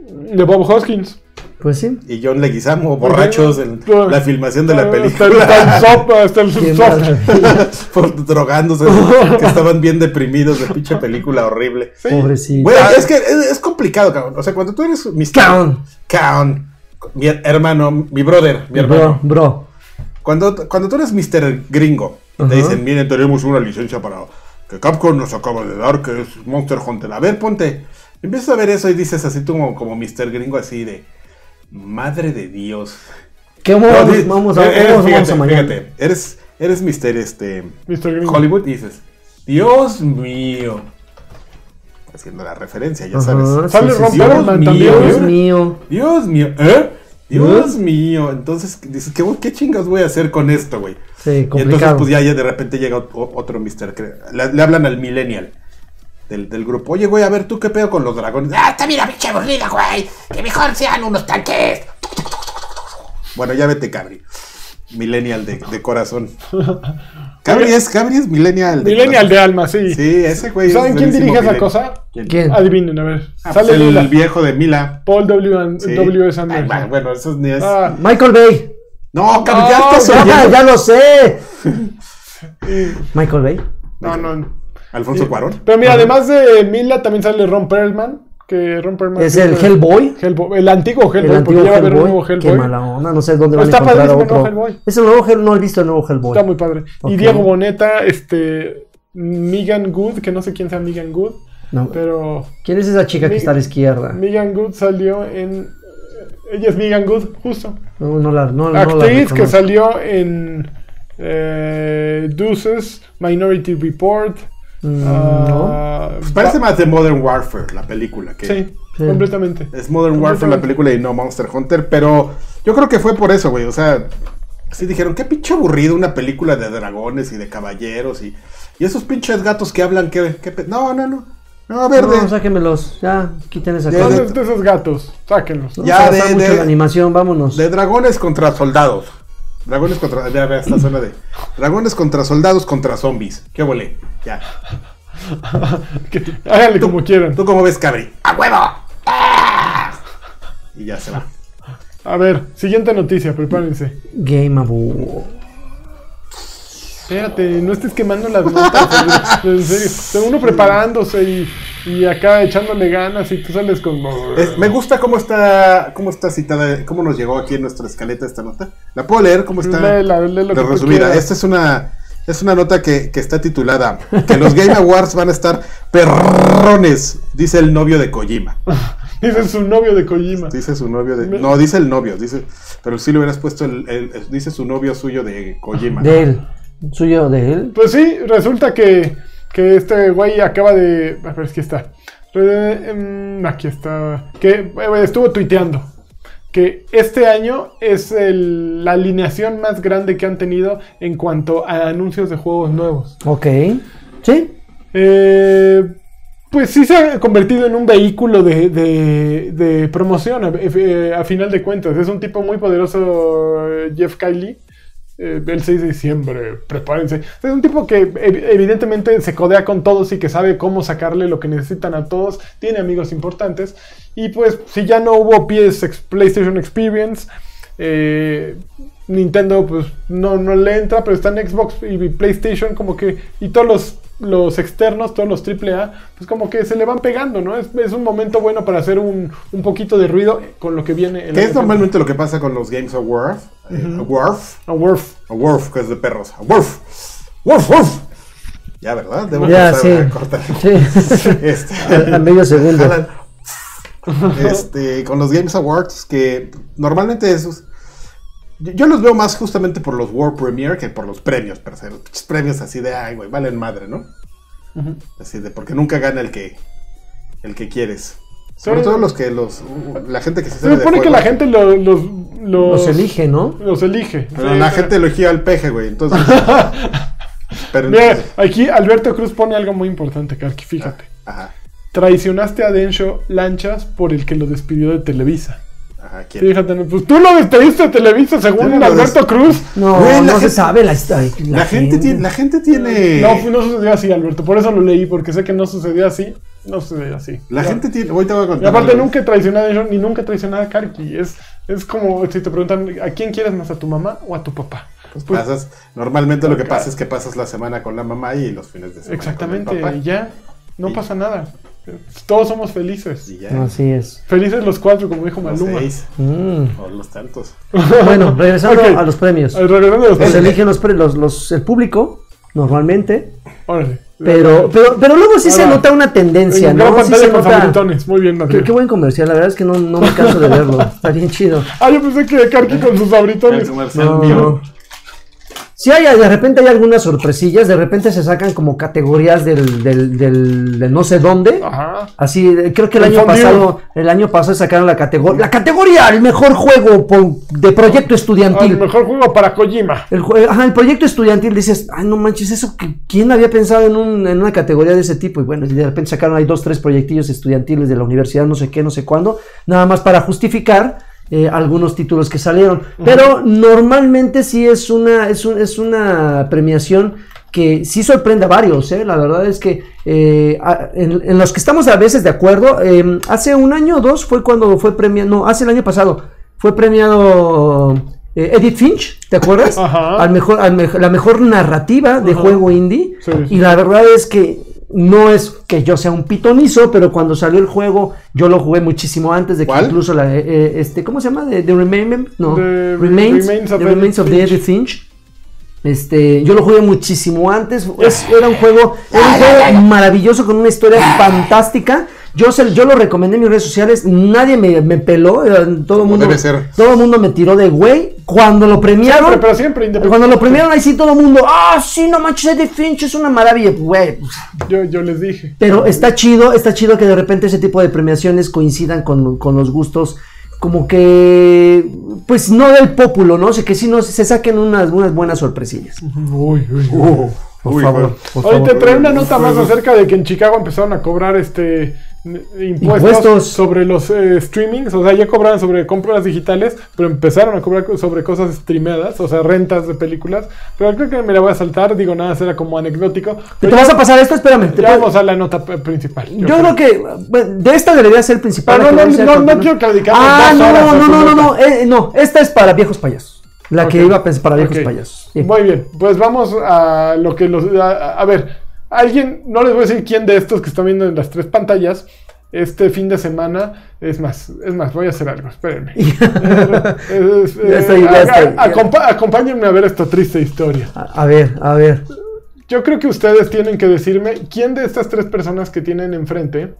de Bob Hoskins. Pues sí. y John Leguizamo, borrachos en Ajá. la filmación de la película. Hasta el sop, hasta el por drogándose, que estaban bien deprimidos de pinche película horrible. Sí. Pobrecito. Bueno, es que es, es complicado, cabrón. O sea, cuando tú eres Mr. Cabrón. Cabrón. Mi hermano, mi brother, mi Bro, hermano. bro. Cuando, cuando tú eres Mr. Gringo, te dicen, miren, tenemos una licencia para que Capcom nos acaba de dar, que es Monster Hunter. A ver, ponte. Empiezas a ver eso y dices así tú como, como Mr. Gringo, así de, madre de Dios. ¿Qué vamos, No, vamos, di- vamos, a, eres- vamos, fíjate, vamos a mañana? fíjate, eres, eres Mr. Este, Mr. Green. Hollywood y dices, Dios mío. Haciendo la referencia, ya Ajá, sabes. Sale sí, Ron sí, Perlman Dios también. mío, Dios ¿eh? mío. Dios mío, ¿eh? Dios ¿Eh? mío. Entonces dices, ¿qué, ¿qué chingas voy a hacer con esto, güey? Sí, Y entonces, pues ya, ya de repente llega otro Mr. Le hablan al Millennial del, del grupo. Oye, güey, a ver, ¿tú qué pedo con los dragones? Ah, está bien, pinche aburrida, güey. Que mejor sean unos tanques. Bueno, ya vete, cabri. millennial de, de corazón. Cabri es, Cabri es millennial de Millennial de alma, sí. Sí, ese güey. ¿Saben es quién dirige esa cosa? ¿Quién? ¿Quién? Adivinen, a ver. Ah, Sale pues el Lila. viejo de Mila. Paul W. and- Sí. W. S. Ay, Anderson. bueno, bueno, eso ni es. Ah, Michael Bay. no, Cabri, ya estás Ya, ya lo sé. Michael Bay. no, no. Alfonso Cuarón. Pero mira, además de Mila, también sale Ron Perlman. Que Ron Perlman Es el Hellboy. Hellboy, El antiguo Hellboy, El porque antiguo ya va a haber un Hellboy. nuevo Qué Hellboy. mala onda. No sé dónde van a Está encontrar padrísimo, otro. ¿no, Hellboy? Es el nuevo Hell- no he visto el nuevo Hellboy. Está muy padre. Y Diego Boneta, este. Megan Good, que no sé quién sea Megan Good, No. pero ¿Quién es esa chica que está a la izquierda? Megan Good salió en. Ella es Megan Good, justo. No, no la, no, no la Actriz que salió en. Eh, Deuces, Minority Report. Mm, ah, Pues parece más de Modern Warfare, la película. Que Sí, Sí. completamente. Es Modern Warfare la película y no Monster Hunter, pero yo creo que fue por eso, güey. O sea, sí dijeron, qué pinche aburrido una película de dragones y de caballeros y, y esos pinches gatos que hablan, que... no, no, no. No, verde. No, sáquenmelos. Ya, quiten esa de- esos gatos, sáquenlos. No Ya, de- de- la animación, vámonos. De dragones contra soldados. Dragones contra... Ya ve esta zona de... Dragones contra soldados contra zombies. ¿Qué volé? Ya. Que- háganle como quieran. ¿Tú cómo ves, Cabri? ¡A huevo! ¡Ah! Y ya se va. A ver, siguiente noticia, prepárense. Game Abu. Espérate, no estés quemando las notas, en serio. Está uno preparándose y, y acá echándole ganas y tú sales con... Es- me gusta cómo está, cómo está citada, cómo nos llegó aquí en nuestra escaleta esta nota. ¿La puedo leer? ¿Cómo está? Léela, lee lo de que tú resumida. Esta es una, es una nota que, que está titulada Que los Game Awards van a estar perrones, dice el novio de Kojima. Dice su novio de Kojima. Dice su novio de. No, dice el novio, dice. Pero sí le hubieras puesto el, el- el- dice su novio suyo de Kojima. De él. Suyo de él. Pues sí, resulta que, que este güey acaba de... A ver, aquí está. Re- em, Aquí está. Que eh, estuvo tuiteando. Que este año es el- la alineación más grande que han tenido en cuanto a anuncios de juegos nuevos. Ok. ¿Sí? Eh, pues sí se ha convertido en un vehículo de, de- de promoción, a, eh, a final de cuentas. Es un tipo muy poderoso, Jeff Kylie. Eh, el 6 de diciembre, prepárense. Es un tipo que ev- evidentemente se codea con todos y que sabe cómo sacarle lo que necesitan a todos. Tiene amigos importantes. Y pues si ya no hubo PS PlayStation Experience, eh, Nintendo pues no, no le entra, pero está en Xbox y PlayStation como que... Y todos los, los externos, todos los AAA, pues como que se le van pegando, ¿no? Es, es un momento bueno para hacer un, un poquito de ruido con lo que viene. el Que año es normalmente lo que pasa con los Games Awards. Eh, Awards. A Worf. Awards, que es de perros. Awards. Woof, woof. Ya, ¿verdad? Debo Ya, cortar, sí. Cortar. Sí. Este, a, a medio segundo. Este, con los Games Awards, que normalmente esos. Yo, los veo más justamente por los World Premiere que por los premios, per se. Los premios así de, ay, güey, valen madre, ¿no? Así de, porque nunca gana el que, el que quieres. Sobre Sí. todo los que los. la gente que se Se supone que la gente lo- los, los, Los elige, ¿no? Los elige. Pero Sí, la gente elegía al peje, güey, entonces. pero Mira, aquí Alberto Cruz pone algo muy importante, Karki, fíjate. Ajá, Traicionaste a Densho Lanchas por el que lo despidió de Televisa. Ajá, ¿quién? Fíjate, no, pues tú lo despediste de Televisa según Alberto des- Cruz. No, Güey, no se sabe la historia. La, gente tiene, la gente tiene. No, pues no sucedió así, Alberto. Por eso lo leí, porque sé que no sucedió así. No sucedió así. La Ya. gente tiene. Hoy te voy a Y contar. aparte algo. nunca he traicionado a Densho, ni nunca he traicionado a Karki. Es, es como si te preguntan, ¿a quién quieres más, a tu mamá o a tu papá? Pues Pues, pasas, normalmente lo que pasa es que pasas la semana con la mamá y los fines de semana exactamente, con el papá. y ya. No Y- pasa nada. Todos somos felices. Y ya. Así es. Felices los cuatro, como dijo los Maluma. seis, Mm. o los tantos. Bueno, regresando Ok. a los premios. Regresando a los premios. eligen los, pre- los, los- el público, normalmente. Órale. Pero, pero, pero luego sí se nota una tendencia, ¿no? Sí se con nota. Muy bien, Qué, qué buen comercial, la verdad es que no, no me canso de verlo. Está bien chido. Ah, yo pensé que Karki con sus El favoritones. comercial No, mío. Sí, hay, de repente hay algunas sorpresillas, de repente se sacan como categorías del, del, del, de no sé dónde. Ajá. Así, eh, creo que el El año pasado, el año pasado sacaron la categoría, la categoría, el mejor juego de proyecto Ah, el estudiantil. mejor juego para Kojima. El, ajá, el proyecto estudiantil dices, ay no manches, eso quién había pensado en, un- en una categoría de ese tipo y bueno, y de repente sacaron ahí dos, tres proyectillos estudiantiles de la universidad, no sé qué, no sé cuándo, nada más para justificar eh, algunos títulos que salieron. Pero normalmente sí es una, es, un- es una premiación que sí sorprende a varios, ¿eh? la verdad es que eh, en, en los que estamos a veces de acuerdo, eh, hace un año o dos fue cuando fue premiado, no, hace el año pasado, fue premiado eh, Edith Finch, ¿te acuerdas? Ajá. Al mejor, al mej- la mejor narrativa de Ajá. juego indie. Sí, sí. Y la verdad es que no es que yo sea un pitonizo, pero cuando salió el juego, yo lo jugué muchísimo antes de que ¿Cuál? incluso la, eh, eh, este, ¿cómo se llama? The, The Remain- no, The Remains, Remains of The Remains of the Edith Edith Finch. Este, yo lo jugué muchísimo antes. Es- era un juego, era un juego maravilloso con una historia fantástica. Yo, se- yo lo recomendé en mis redes sociales, nadie me, me peló, era- todo el mundo, debe ser. todo el mundo me tiró de güey. Cuando lo premiaron, Siempre, pero siempre independiente. cuando lo premiaron ahí sí todo el mundo, ah, sí, no manches, Edith Finch es una maravilla, güey. Yo, yo les dije. pero está chido, está chido que de repente ese tipo de premiaciones coincidan con, con los gustos, como que, pues no del pópulo, ¿no? O sea, que sí nos, se saquen unas, unas buenas sorpresillas. Uy, uy, uy. Uh, Por uy, favor, por Oye, te trae una nota más acerca de que en Chicago empezaron a cobrar este impuestos, Impuestos. sobre los eh, streamings, o sea, ya cobraban sobre compras digitales, pero empezaron a cobrar co- sobre cosas streameadas, o sea, rentas de películas. Pero creo que me la voy a saltar, digo nada, será como anecdótico. ¿Te, vas a pasar esto? Espérame. te vamos a la nota principal. Yo creo que de esta debería ser el principal. La no, no, vamos a no, no quiero Ah, dos no, no, no, no, no, eh, no, esta es para viejos payasos. La que iba a pensar para viejos payasos. Sí. Muy bien, pues vamos a lo que los... A, a ver, alguien, no les voy a decir quién de estos que están viendo en las tres pantallas, este fin de semana, es más, es más, voy a hacer algo, espérenme. Eh, acompa- acompáñenme a ver esta triste historia. A, a ver, a ver. Yo creo que ustedes tienen que decirme quién de estas tres personas que tienen enfrente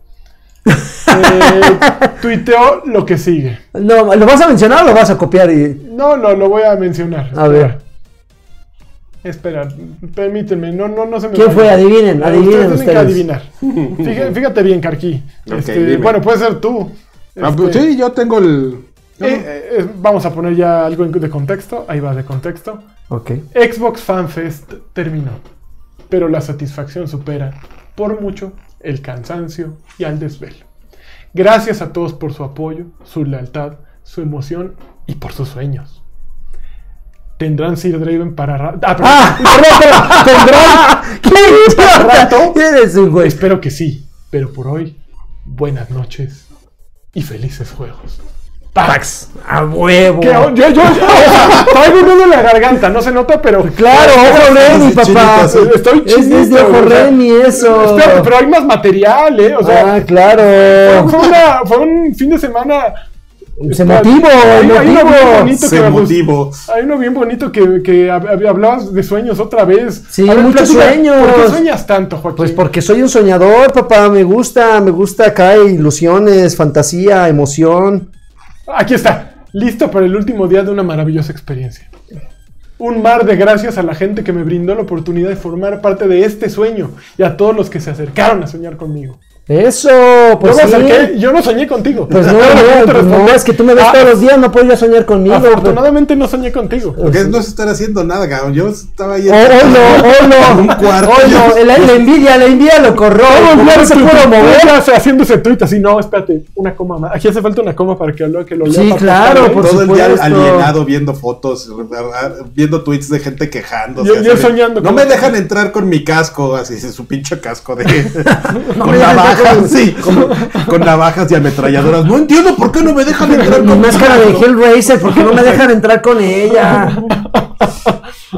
eh, tuiteó lo que sigue. No, ¿lo vas a mencionar o lo vas a copiar? Y... No, no, lo voy a mencionar. A ver. Espera, permíteme, no, no, no se me ¿Quién fue? Adivinen, adivinen ustedes. Tienen que ustedes. adivinar. Fíjate, fíjate bien, Carqui. Este, bueno, puede ser tú. Ah, pues Este, sí, yo tengo el. eh, eh, vamos a poner ya algo de contexto. Ahí va de contexto. Ok. Xbox Fan Fest terminó, pero la satisfacción supera por mucho el cansancio y al desvelo. Gracias a todos por su apoyo, su lealtad, su emoción y por sus sueños. Tendrán Sir Draven para ra- ah, perdón. ¡Ah! Tendrán- ¿Qué rato? Eres un güey. Espero que sí, pero por hoy, buenas noches y felices juegos. ¡Pax! A huevo. Que yo, yo, yo, traigo en la garganta, no se nota, pero. Claro, ojo Remy, papá. chinito, Estoy Es desde chinito, ojo Remy eso. Espérate, pero hay más material, ¿eh? O sea, ah, claro. fue, una- fue un fin de semana. Se motivo, Hay- hay uno bien bonito que Se me gustó. motivo. Hay uno bien bonito que, que hab- hab- hablabas de sueños otra vez. Sí, ver, muchos sueños. ¿Por qué sueñas tanto, Joaquín? Pues porque soy un soñador, papá. Me gusta, me gusta acá ilusiones, fantasía, emoción. Aquí está, listo para el último día de una maravillosa experiencia. Un mar de gracias a la gente que me brindó la oportunidad de formar parte de este sueño y a todos los que se acercaron a soñar conmigo. Eso, pues yo me sí. acerqué, yo no soñé contigo. Pues no, la no, pues no, respondió, es que tú me ves "Ah, todos los días, no puedes ya soñar conmigo. pues. Afortunadamente no soñé contigo. Porque no se están haciendo nada, cabrón. Yo estaba ahí. Oh, oh, no, oh, no. En un cuarto. Oh, no, la, la envidia, la envidia lo el No se pudo mover. ya se- haciendo ese tweet así, no, espérate, una coma más. Aquí hace falta una coma para que lo, que lo lea Sí, claro, ¿eh? por todo el día alienado viendo fotos, viendo tweets de gente quejándose. Yo- yo soñando No me dejan entrar con mi casco, así su pinche casco de. No con entrar navajas, sí, con, con navajas y ametralladoras. No entiendo por qué no me dejan entrar Mi con máscara de. Hellraiser, porque no me dejan entrar con ella.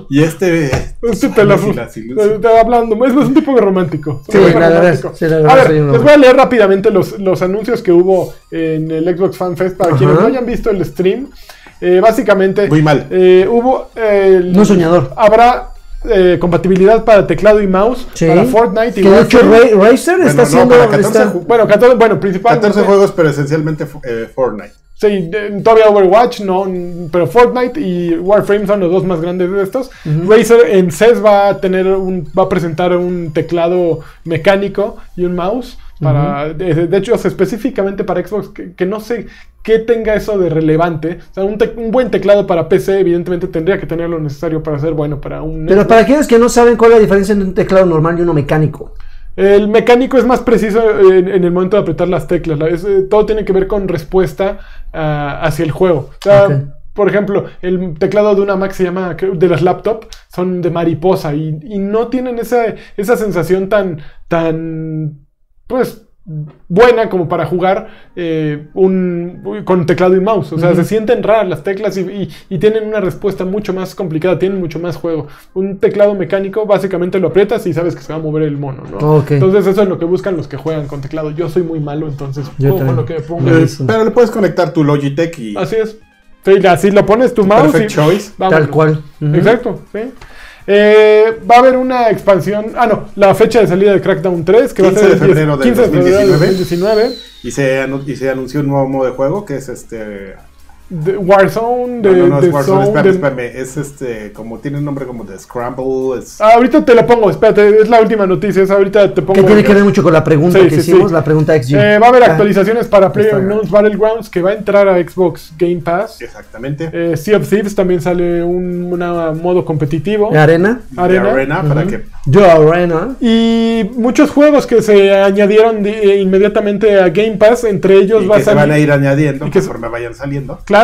Y este. Este te hablando, es, un tipo verdad romántico. sí, la verdad a ver, les voy a leer rápidamente los, los anuncios que hubo en el Xbox Fan Fest para quienes no hayan visto el stream. Eh, básicamente, Muy mal. eh, hubo. eh, el- No soñador. Habrá eh, compatibilidad para teclado y mouse Sí. para Fortnite y Que de hecho Warframe. Ra- Razer Bueno, está no, haciendo. para 14 está- ju- Bueno, 14, bueno, principalmente. 14 juegos, pero esencialmente eh, Fortnite. Sí, eh, todavía Overwatch, no, pero Fortnite y Warframe son los dos más grandes de estos. Razer en CES va a tener un, va a presentar un teclado mecánico y un mouse para, de, de hecho, es específicamente para Xbox, que, que no sé qué tenga eso de relevante. O sea, un, buen teclado para PC, evidentemente, tendría que tener lo necesario para ser bueno para un. Pero Xbox. para aquellos que no saben cuál es la diferencia entre un teclado normal y uno mecánico. El mecánico es más preciso en, en el momento de apretar las teclas. es, eh, todo tiene que ver con respuesta ah, hacia el juego. O sea. Por ejemplo, el teclado de una Mac se llama, de las laptop, son de mariposa y, y no tienen esa, esa sensación tan, tan, pues, buena como para jugar eh, un, con teclado y mouse. O sea, se sienten raras las teclas y, y- y tienen una respuesta mucho más complicada, tienen mucho más juego. Un teclado mecánico, básicamente lo aprietas y sabes que se va a mover el mono, ¿no? Entonces eso es lo que buscan los que juegan con teclado. Yo soy muy malo, entonces lo que me. Eh. Pero le puedes conectar tu Logitech y Así es. Sí, así lo pones tu mouse Perfect y choice. vámonos. Tal cual. Exacto, sí. Eh, va a haber una expansión. Ah, no, la fecha de salida de Crackdown 3, que va a 15 ser de el 10 febrero del 15 de febrero del 2019. 2019. y se, y se anunció un nuevo modo de juego que es este. De Warzone, de, no, no, no de es Warzone, Zone, espérame, de- espérame, Es este. Como tiene un nombre como de Scramble. Es, Ah, ahorita te lo pongo, espérate, es la última noticia, es ahorita te pongo. Que tiene que ver mucho con la pregunta Sí, que sí, hicimos, sí. la pregunta XG. Eh, va a haber Ah, actualizaciones para Está bien. PlayerUnknown's Battlegrounds que va a entrar a Xbox Game Pass. exactamente. Eh, sea of Thieves también sale un una modo competitivo. Arena. de Arena. Arena para Ujú. que. Yo Arena. Y muchos juegos que se añadieron de- eh, inmediatamente a Game Pass, entre ellos y va que a se van salir. a ir añadiendo y que conforme vayan saliendo. Claro,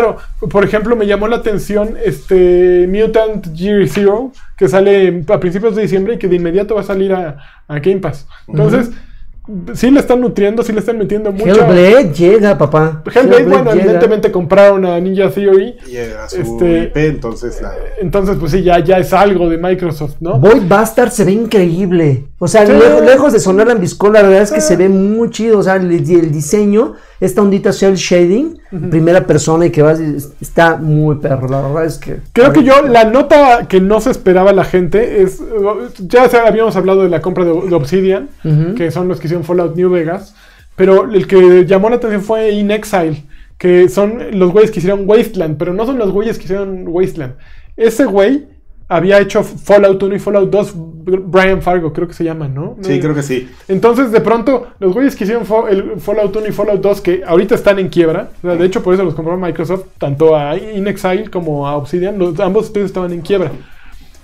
por ejemplo, me llamó la atención este Mutant Year Zero, que sale a principios de diciembre y que de inmediato va a salir a, a Game Pass. Entonces, sí le están nutriendo, sí le están metiendo mucho. Hellblade llega, papá. Hellblade, bueno, llega. evidentemente compraron a Ninja Theory. Y era su Este- IP, entonces la. Entonces, pues sí, ya, ya es algo de Microsoft, ¿no? Void Bastard se ve increíble. O sea, Sí. lejos, lejos de sonar la la verdad es que Sí. se ve muy chido. O sea, el, el diseño, esta ondita shell shading, primera persona y que vas, está muy perro. La verdad es que. Creo que yo, la nota que no se esperaba la gente es. Ya habíamos hablado de la compra de, de Obsidian, que son los que hicieron Fallout New Vegas. Pero el que llamó la atención fue In Exile, que son los güeyes que hicieron Wasteland, pero no son los güeyes que hicieron Wasteland. Ese güey había hecho Fallout 1 y Fallout 2, Brian Fargo, creo que se llama, ¿no? Sí, creo que sí. Entonces, de pronto, los güeyes que hicieron el Fallout 1 y Fallout 2, que ahorita están en quiebra, o sea, de hecho, por eso los compró Microsoft, tanto a In Exile como a Obsidian, los- ambos estudios estaban en quiebra.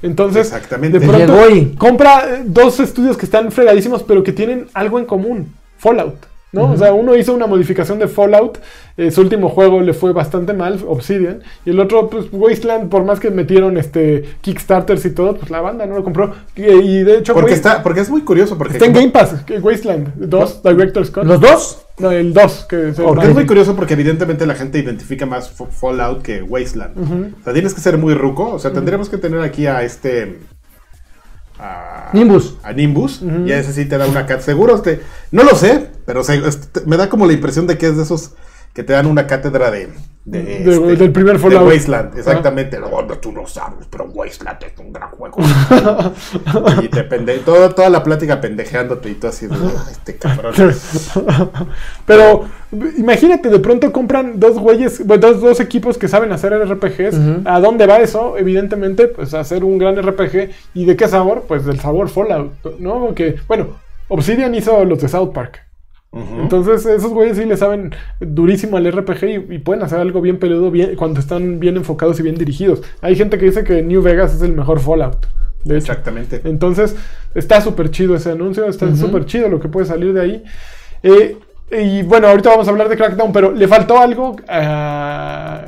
Entonces, Exactamente. de pronto, Llegó y- compra eh, dos estudios que están fregadísimos, pero que tienen algo en común: Fallout. ¿No? O sea, uno hizo una modificación de Fallout, eh, su último juego le fue bastante mal, Obsidian, y el otro, pues Wasteland, por más que metieron este Kickstarters y todo, pues la banda no lo compró. Y, y de hecho, Porque, Waste- está, porque es muy curioso. Porque Está en Game Pass, que Wasteland 2, Director's Cut. ¿Los dos? No, el 2, que se Porque es muy curioso porque evidentemente la gente identifica más Fallout que Wasteland. O sea, tienes que ser muy ruco. O sea, tendríamos que tener aquí a este. A, Nimbus. A Nimbus. Y a ese sí te da una cátedra. Seguro te, No lo sé, pero se- este, me da como la impresión de que es de esos que te dan una cátedra de. De, De- del primer de Fallout. Wasteland, exactamente. No, no, tú no sabes, pero Wasteland es un gran juego. y te pende toda, toda la plática pendejeándote y tú así de, "Ah, este cabrón. Pero imagínate, de pronto compran dos güeyes, dos, dos equipos que saben hacer RPGs. ¿A dónde va eso? Evidentemente, pues a hacer un gran RPG. ¿Y de qué sabor? Pues del sabor Fallout, ¿no? Que, bueno, Obsidian hizo los de South Park. Entonces, esos güeyes sí le saben durísimo al RPG y, y pueden hacer algo bien peludo bien, cuando están bien enfocados y bien dirigidos. Hay gente que dice que New Vegas es el mejor Fallout. De hecho. Exactamente. Entonces, está súper chido ese anuncio, está súper chido lo que puede salir de ahí. Eh, y bueno, ahorita vamos a hablar de Crackdown, pero le faltó algo a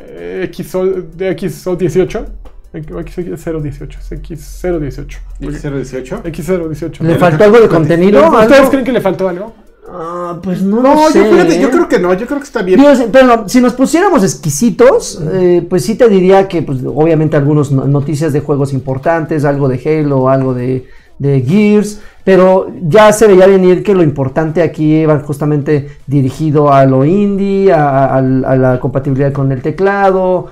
XO, de XO18. X018, es X018. X018. X018. ¿Le faltó algo de contenido? ¿Ustedes ¿Algo? creen que le faltó algo? Ah, pues no, No, lo sé. yo fíjate, yo ¿eh? creo que no, yo creo que está bien. Pero si nos pusiéramos exquisitos, eh, pues sí te diría que, pues, obviamente, algunas noticias de juegos importantes, algo de Halo, algo de, de Gears, pero ya se veía venir que lo importante aquí iba justamente dirigido a lo indie, a, a- a la compatibilidad con el teclado.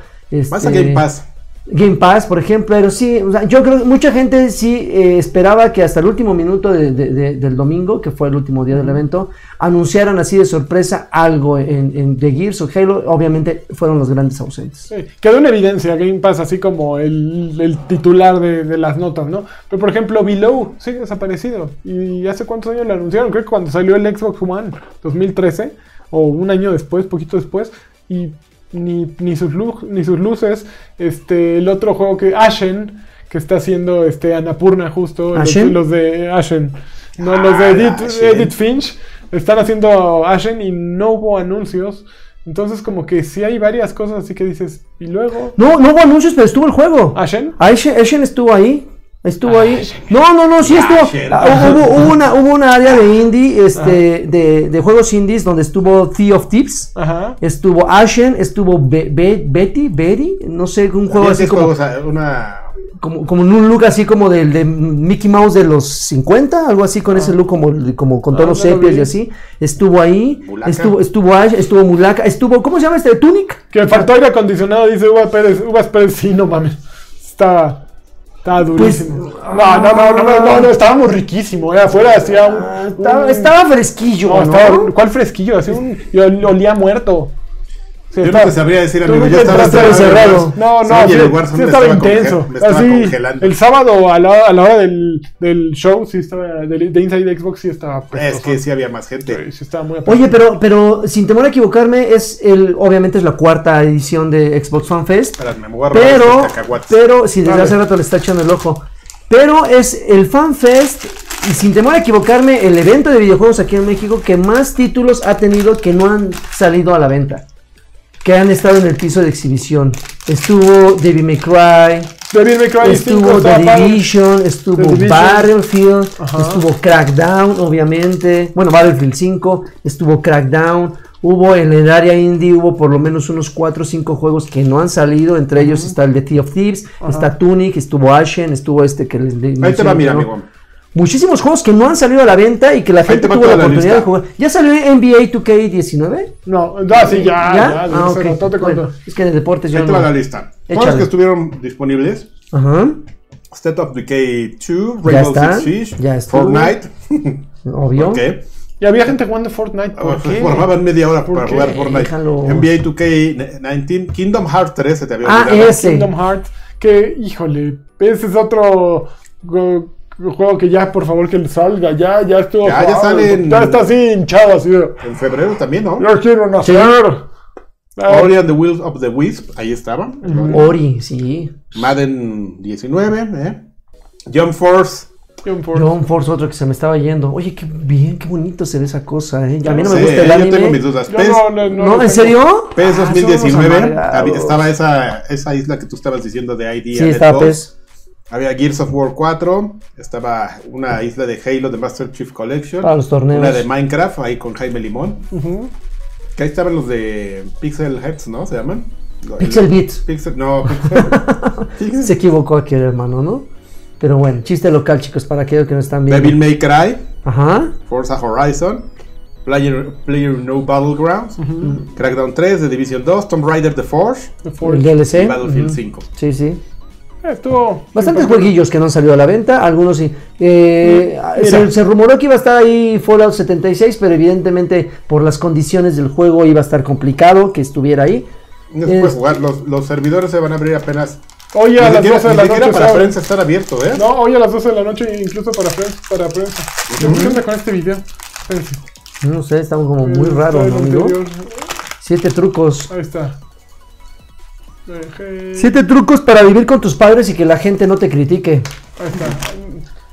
Más a este, Game Pass. Game Pass, por ejemplo, pero sí, o sea, yo creo que mucha gente sí eh, esperaba que hasta el último minuto de- de- de- del domingo, que fue el último día del evento, anunciaran así de sorpresa algo en, en The Gears o Halo. Obviamente fueron los grandes ausentes. Sí, quedó en evidencia Game Pass, así como el, el titular de, las notas, ¿no? Pero por ejemplo, Below sigue desaparecido. ¿Y hace cuántos años lo anunciaron? Creo que cuando salió el Xbox One, 2013, o un año después, poquito después, y ni, ni, sus, lu- ni sus luces. Este, el otro juego que, Ashen, que está haciendo este, Annapurna justo, los, los de Ashen. No, los de Ah, Edith, Finch están haciendo Ashen y no hubo anuncios. Entonces, como que sí hay varias cosas así que dices. Y luego. No, no hubo anuncios, pero estuvo el juego. ¿Ashen? Ashen, Ashen estuvo ahí. Estuvo ahí. No, no, no, sí estuvo. Ah, Hubo, hubo una, hubo una área de indie, este, de, de juegos indies donde estuvo Thief of Tips. Ajá. Estuvo Ashen, estuvo Be- Be- Betty, Betty, no sé, un juego así como, juegos, ah, una... como, como en un look así como del de Mickey Mouse de los 50, algo así con ese look como, como con Ah, tonos no lo sepias y así. Estuvo ahí, Mulaka. estuvo, estuvo Ash, estuvo Mulaka, estuvo, ¿cómo se llama este? Tunic. Que faltó aire acondicionado, dice Uvas Pérez. Uvas Pérez, sí, no mames. Está. Está durísimo. no, no, no, no, no, no, no, estábamos riquísimo. Eh, afuera hacía un. Ah, Estaba, un- estaba fresquillo, no, ¿no? estaba- ¿Cuál fresquillo? Hacía un. y ol- olía muerto. Sí, Yo no te sabría decir, amigo. Yo estaba encerrado. No, no, Sí, sí, el estaba estaba intenso. me estaba Así, congelando. el sábado a la, a la hora del, del show, sí estaba, de, de Inside Xbox, sí estaba Es apestoso. que sí había más gente. Sí, sí estaba muy Oye, pero, pero sin temor a equivocarme, es el, obviamente es la cuarta edición de Xbox Fan Fest. Espérate, me voy a robar Pero, cacahuates. pero, si desde hace rato le está echando el ojo. Pero es el Fan Fest, y sin temor a equivocarme, el evento de videojuegos aquí en México que más títulos ha tenido que no han salido a la venta. Que han estado en el piso de exhibición. Estuvo Devil May Cry, Devil May Cry 5 estuvo The. Division, estuvo The Division. Battlefield, Ajá. estuvo Crackdown, obviamente. Bueno, Battlefield 5, estuvo Crackdown. Hubo en el área indie, hubo por lo menos unos 4 o 5 juegos que no han salido. Entre ellos está el de Sea of Thieves, está Tunic, estuvo Ashen, estuvo este que les de- Ahí te va, mira, ¿no? amigo. Muchísimos juegos que no han salido a la venta y que la gente te tuvo la la oportunidad de jugar. ¿Ya salió NBA 2K19? No, ya, sí, ya, ya. ¿Ya? Ah, hace ok. rato te Bueno, cuento. es que de deportes yo Ahí te no. va la lista. Juegos que estuvieron disponibles. Ajá, State of Decay 2, Ya Rainbow Six Siege, ya. Fortnite. obvio. ¿Por qué? Y había gente jugando Fortnite. ¿Por qué? Formaban media hora ¿Por para qué? jugar Fortnite. Déjalo. NBA 2K19, Kingdom Hearts 3 se te había Ah, olvidado. ese. Kingdom Hearts. Que, híjole, ese es otro go- juego que ya, por favor, que salga. Ya, ya estuvo. Ya, ya jugado, sale en- Ya está así hinchado, así. En febrero también, ¿no? Yo quiero nacer. Ah, Ori and the Wheels of the Wisp, ahí estaba. Ori, sí. Madden 19, ¿eh? Jump Force. John Ford. John Force, otro que se me estaba yendo. Oye, qué bien, qué bonito se ve esa cosa, ¿eh? A mí no me Sí, gusta el yo anime. tengo mis dudas. Yo PES, no, no, no, ¿No? ¿En tengo. serio? PES Ah, 2019, somos amargados. había- estaba esa, esa isla que tú estabas diciendo de ID. Sí, estaba PES. Había Gears of War 4, estaba una isla de Halo de Master Chief Collection. Para los torneos. Una de Minecraft, ahí con Jaime Limón. Que ahí estaban los de Pixel Heads, ¿no? ¿Se llaman? Pixel Beat. Pixel, no, Pixel. Se equivocó aquí el hermano, ¿no? Pero bueno, chiste local, chicos, para aquellos que no están viendo. Devil May Cry, Ajá. Forza Horizon, Player, Player No Battlegrounds, Crackdown 3, The Division 2, Tomb Raider The Forge The Forge. El DLC. y Battlefield Ujú. 5. Sí, sí. Estuvo. Bastantes jueguillos que no han salido a la venta, algunos sí. Eh, Mira. se, se rumoró que iba a estar ahí Fallout 76, pero evidentemente por las condiciones del juego iba a estar complicado que estuviera ahí. No se puede Es- jugar, los, los servidores se van a abrir apenas. Oye, a ni las siquiera, 12 de la noche. para prensa estar abierto, ¿eh? No, hoy a las 12 de la noche, incluso para prensa. Para prensa. ¿Qué onda con este video? Espérense. No sé, está como muy Está raro, el ¿no, amigo? Siete trucos. Ahí está. Siete trucos para vivir con tus padres y que la gente no te critique. Ahí está.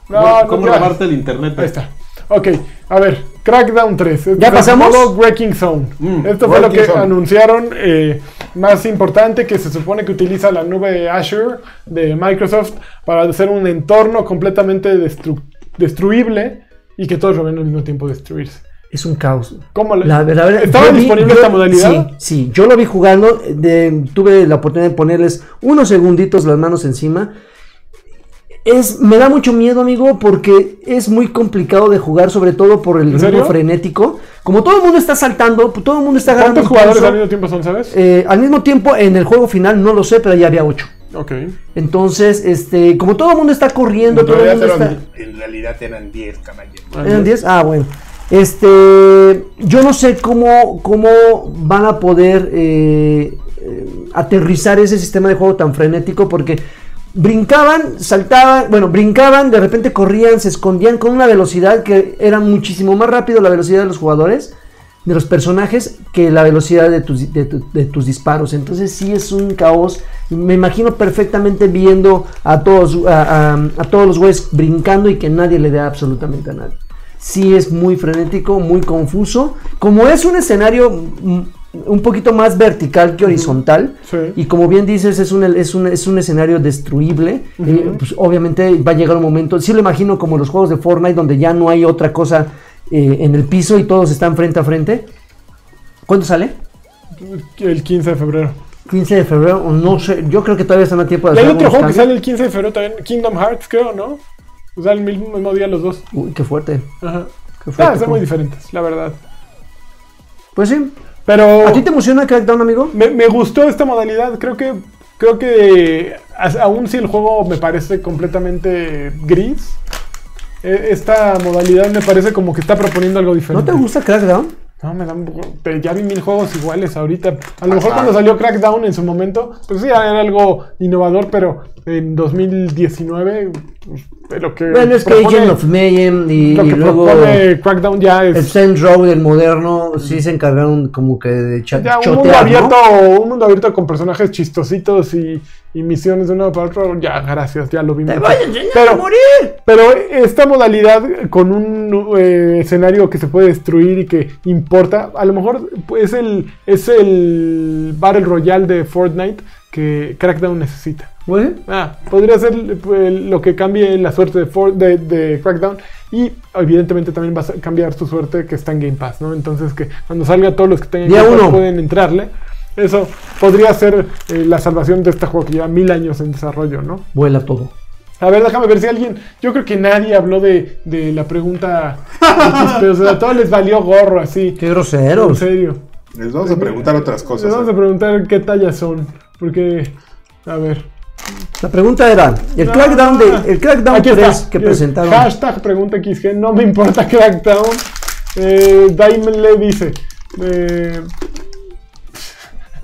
No, no, ¿Cómo robarte el internet? Ahí está. Ok, a ver, Crackdown 3. Este ¿Ya pasamos? modo Wrecking Zone. Mm, Esto fue lo que Zone. anunciaron eh, más importante, que se supone que utiliza la nube Azure de Microsoft para hacer un entorno completamente destru- destruible y que todos lo ven al mismo tiempo destruirse. Es un caos. ¿Cómo La, la verdad, ¿Estaba vi- disponible yo- esta modalidad? Sí, sí, yo lo vi jugando, de- tuve la oportunidad de ponerles unos segunditos las manos encima. Es, me da mucho miedo, amigo, porque es muy complicado de jugar, sobre todo por el ritmo frenético. Como todo el mundo está saltando, todo el mundo está agarrando ¿Cuántos jugadores al mismo tiempo son, sabes? Eh, al mismo tiempo, en el juego final no lo sé, pero ya había ocho. ok. Entonces, este, como todo el mundo está corriendo, En todo el mundo está. en realidad eran 10, caballero. ¿Eran 10? Ah, bueno. Este, yo no sé cómo, cómo van a poder eh, eh, aterrizar ese sistema de juego tan frenético porque brincaban, saltaban, bueno, brincaban, de repente corrían, se escondían con una velocidad que era muchísimo más rápido la velocidad de los jugadores, de los personajes, que la velocidad de tus, de, tu- de tus disparos. Entonces sí es un caos. Me imagino perfectamente viendo a todos, a- a todos los güeyes brincando y que nadie le dé absolutamente a nadie. Sí es muy frenético, muy confuso. Como es un escenario mm, un poquito más vertical que horizontal, Sí. y como bien dices, es un, es un, es un escenario destruible, eh, pues obviamente va a llegar un momento, sí lo imagino como los juegos de Fortnite, donde ya no hay otra cosa eh, en el piso y todos están frente a frente. ¿Cuándo sale? El 15 de febrero. 15 de febrero, no sé, yo creo que todavía están a tiempo de hay otro juego que sale el 15 de febrero también, Kingdom Hearts, creo, ¿no? O sea, el mismo, mismo día los dos. Uy, qué fuerte. Ajá. Qué Ah, fuerte son muy diferentes, la verdad. Pues sí. Pero ¿A ti te emociona Crackdown, amigo? me, me gustó esta modalidad. Creo que creo que aún si el juego me parece completamente gris, eh, esta modalidad me parece como que está proponiendo algo ¿No diferente. te gusta Crackdown? No, me dan. pero Ya vi mil juegos iguales ahorita. A lo mejor Ajá. cuando salió Crackdown en su momento, pues sí, era algo innovador, pero en 2019, pues, lo que. Bueno, es que propone- Agent of Mayhem y, Lo y que luego propone Crackdown ya el es. Saints Row del moderno sí se encargaron como que de Ya un chotear, mundo ¿no? abierto, un mundo abierto con personajes chistositos y, y misiones de uno para otro, ya, gracias, ya lo vimos. ¡Te voy a enseñar Pero- a morir! Pero esta modalidad con un eh, escenario que se puede destruir y que importa, a lo mejor es el, es el Battle Royale de Fortnite que Crackdown necesita. Pues. Ah, podría ser eh, lo que cambie la suerte de, For- de, de Crackdown y evidentemente también va a cambiar su suerte que está en Game Pass, ¿no? Entonces que cuando salga todos los que tengan Game Pass pueden entrarle. Eso podría ser eh, la salvación de este juego que lleva mil años en desarrollo, ¿no? Vuela todo. A ver, déjame ver si alguien. Yo creo que nadie habló de, de la pregunta. Pero, o sea, a todos les valió gorro así. ¡Qué En groseros! serio. Les vamos a preguntar otras Les cosas. vamos a ¿eh? preguntar qué tallas son. Porque. A ver. La pregunta era, el Ah, Crackdown, de, el Crackdown aquí 3 está. que Es presentaron... Hashtag pregunta XG. No me importa Crackdown. Eh, le dice. eh,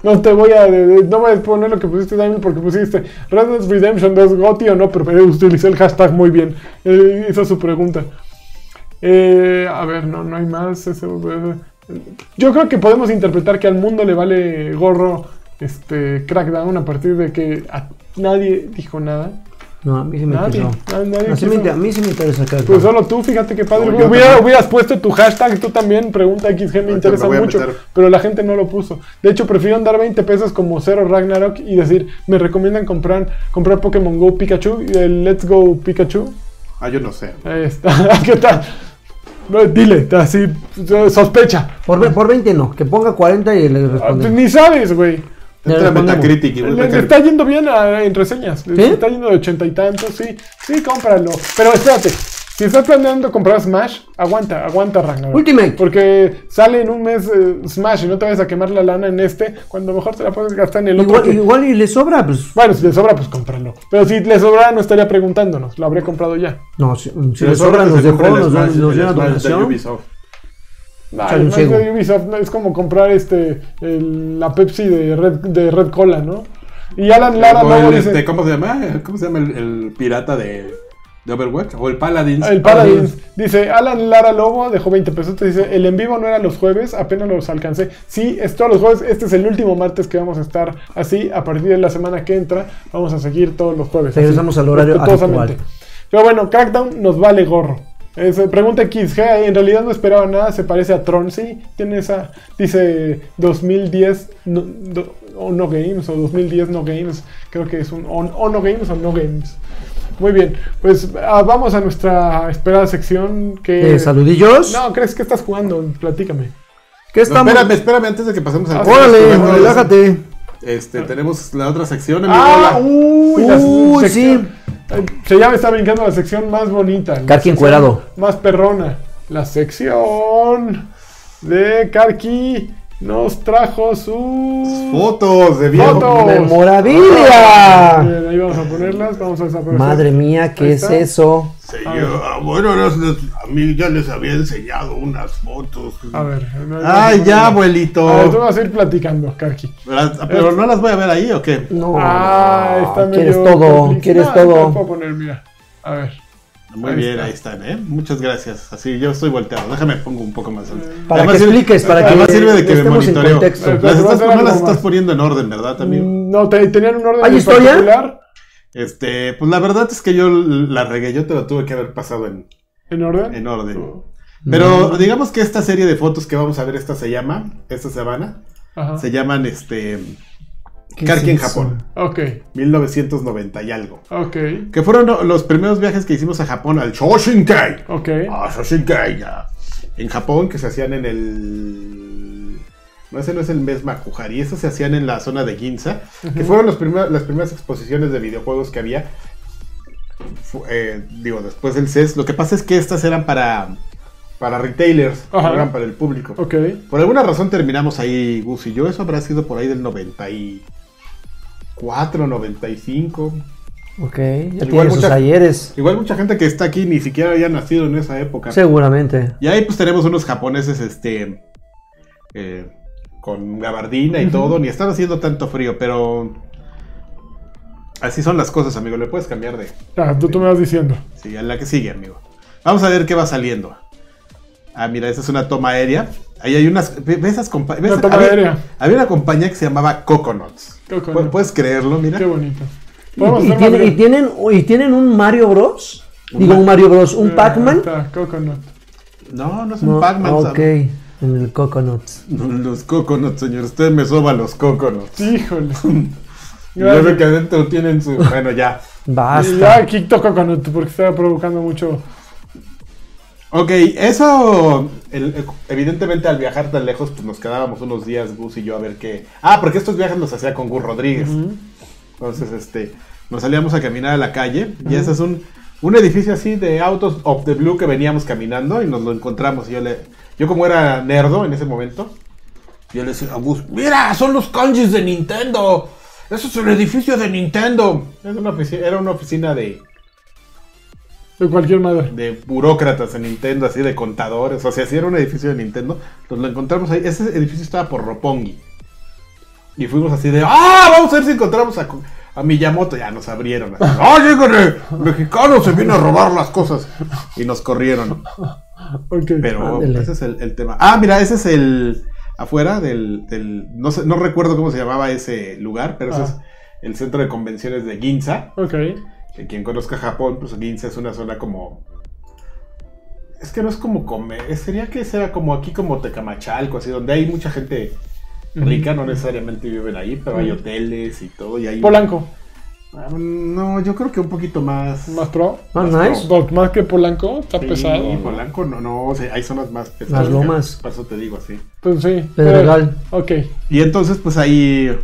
no te voy a. no voy a poner lo que pusiste, Daimon, porque pusiste Red Dead Redemption 2 Gotti o no, pero eh, utilicé el hashtag muy bien. Eh, hizo su pregunta. Eh, a ver, no, no hay más. ese- yo creo que podemos interpretar que al mundo le vale gorro este Crackdown a partir de que a nadie dijo nada. No, a mí sí me Nadie, interesó. nadie, nadie Así me a mí sí me interesa Crackdown. Pues solo tú, fíjate qué padre. No, Hubiera- hubieras puesto tu hashtag, tú también, pregunta XG, me interesa me mucho. Pero la gente no lo puso. De hecho, prefirieron dar 20 pesos como Zero Ragnarok y decir, me recomiendan comprar, comprar Pokémon Go Pikachu, y el Let's Go Pikachu. Ah, yo no sé. Ahí está. ¿Qué tal? No, dile, así, sospecha. Por, por 20 no, que ponga 40 y le Ah, pues responde. ni sabes, güey. Entra. Metacritic Le, está yendo bien a- en reseñas. Le ¿Sí? está yendo de ochenta y tantos, sí. Sí, cómpralo. Pero espérate. Si estás planeando comprar Smash, aguanta, aguanta Ragnarok. Ultimate. Porque sale en un mes eh, Smash y no te vayas a quemar la lana en este, cuando mejor te la puedes gastar en el otro. Igual, que- igual y le sobra, pues... Bueno, si le sobra, pues cómpralo. Pero si le sobra, no estaría preguntándonos. Lo habría comprado ya. No, si, si Si le les sobran que los se dejó, nos nos una donación. No es ciego. de Ubisoft, no, es como comprar este el- la Pepsi de Red, de Red Cola, ¿no? Y Alan Lara O el, dice, este, ¿Cómo se llama? ¿Cómo se llama el, el pirata de, de Overwatch? O el Paladins. El Paladins. Dice, Alan Lara Lobo dejó 20 pesos. Te dice, el en vivo no era los jueves, apenas los alcancé. Sí, es todos los jueves. Este es el último martes que vamos a estar así. A partir de la semana que entra, vamos a seguir todos los jueves. Regresamos al horario actual. Pero bueno, Crackdown nos vale gorro. Es, eh, pregunta XG, en realidad no esperaba nada, se parece a Tron, sí, tiene esa, dice 2010 no, do- o no games, o 2010 no games, creo que es un o, o no games o no games. Muy bien, pues ah, vamos a nuestra esperada sección que... Eh, saludillos. No, ¿crees que estás jugando? Platícame. ¿Qué No, estamos? espérame, espérame, antes de que pasemos al Ah, Órale, relájate. Este, tenemos la otra sección, amigo. Ah, Hola. uy, la Uy, sección- eh, Se llama, está brincando la sección más bonita. sección encuerado. Más perrona. La sección de Karki nos trajo sus Fotos de viejo. Fotos. ¡Memorabilia! Bien, ahí vamos a ponerlas, vamos a desaparecer. Madre mía, ¿qué Ahí es está. eso? Señor, ah, bueno, a mí ya les había enseñado unas fotos. A ver. no, no, Ay, no, ya, no. abuelito. A ver, tú vas a ir platicando, Karki. Las- Pero no las voy a ver ahí, ¿o qué? No, ah, está medio. quieres todo, quieres No, te todo. puedo poner, mira. A ver. Muy Ahí bien, está. ahí están, ¿eh? Muchas gracias. Así yo estoy volteado. Déjame pongo un poco más alto. Para Además que sirve- expliques, para que Además sirve de que me monitoreo. Las estás, no las estás poniendo en orden, ¿verdad, amigo? Mm, No, te, tenían un orden ¿Hay historia? particular. Este, pues la verdad es que yo la regué, yo te lo tuve que haber pasado en, ¿En orden? en orden. Pero digamos que esta serie de fotos que vamos a ver, esta se llama, esta semana, Ajá. se llaman este ¿Qué Karki en? Japón, Ok, 1990 y algo. ok, Que fueron lo- los primeros viajes que hicimos a Japón, al Shoshinkai. ok. Ah, Shoshinkai, ya. En Japón, que se hacían en el. No, ese no es el mes Makuhari, esos se hacían en la zona de Ginza, que fueron los primer- las primeras exposiciones de videojuegos que había. Eh, digo, después del CES. Lo que pasa es que estas eran para, para retailers, Ajá. no eran para el público. Ok, Por alguna razón terminamos ahí, Gus y yo. Eso habrá sido por ahí del 94, 95. Ok, ya Igual tiene sus mucha- ayeres. Igual mucha gente que está aquí ni siquiera había nacido en esa época. Seguramente. Y ahí pues tenemos unos japoneses, este, eh, con gabardina y todo, ni estaba haciendo tanto frío, pero así son las cosas, amigo, le puedes cambiar de, ya, tú, tú me vas diciendo. sí, a la que sigue, amigo. Vamos a ver qué va saliendo. Ah, mira, esa es una toma aérea. Ahí hay unas, esas ves- Una toma había, aérea. había una compañía que se llamaba Coconuts. Coconut. Pu- ¿Puedes creerlo? Mira. Qué bonito. Y, y tiene- y tienen, y tienen un Mario Bros. Un Digo, Ma- un Mario Bros. Un Eh, Pac-Man. Coconut. No, no es un No, Pac-Man. ok, ¿sabes? en el Coconut. Los Coconuts, señor. Usted me soba los Coconuts. Híjole. Ya ve que adentro tienen su... Bueno, ya. Y ya Basta. aquí toco con porque estaba provocando mucho. Ok, eso, el- evidentemente al viajar tan lejos, pues nos quedábamos unos días, Gus y yo, a ver qué... Ah, porque estos viajes los hacía con Gus Rodríguez. Entonces, este, nos salíamos a caminar a la calle y ese es un, un edificio así de autos of the blue que veníamos caminando y nos lo encontramos. Y yo, le, yo como era nerdo en ese momento, yo le decía a Gus, mira, son los kanjis de Nintendo. Eso es el edificio de Nintendo. Es una ofici- era una oficina de, De cualquier madre. de burócratas en Nintendo, así de contadores. O sea, si era un edificio de Nintendo, nos lo encontramos ahí. Ese edificio estaba por Roppongi. Y fuimos así de, ¡ah! Vamos a ver si encontramos a, a Miyamoto. Ya nos abrieron. ¡Ah, lléguenle! Mexicano se viene a robar las cosas. Y nos corrieron. Ok. Pero ese es el, el tema. Ah, mira, ese es el. Afuera del. del- no, sé, no recuerdo cómo se llamaba ese lugar, pero ese Ah. es el centro de convenciones de Ginza. Ok. Que quien conozca Japón, pues Ginza es una zona como. Es que no es como comer. Sería que sea como aquí como Tecamachalco, así, donde hay mucha gente rica, no necesariamente viven ahí, pero hay hoteles y todo. Y hay Polanco. Ah, No, yo creo que un poquito más. Más pro. Más Más nice. Más que Polanco. Está Sí, pesado. ¿no? Polanco, no, no, o sea, hay zonas más pesadas. Las lomas. Por eso te digo así. Pues sí. Pedregal. Ok. Y entonces, pues ahí.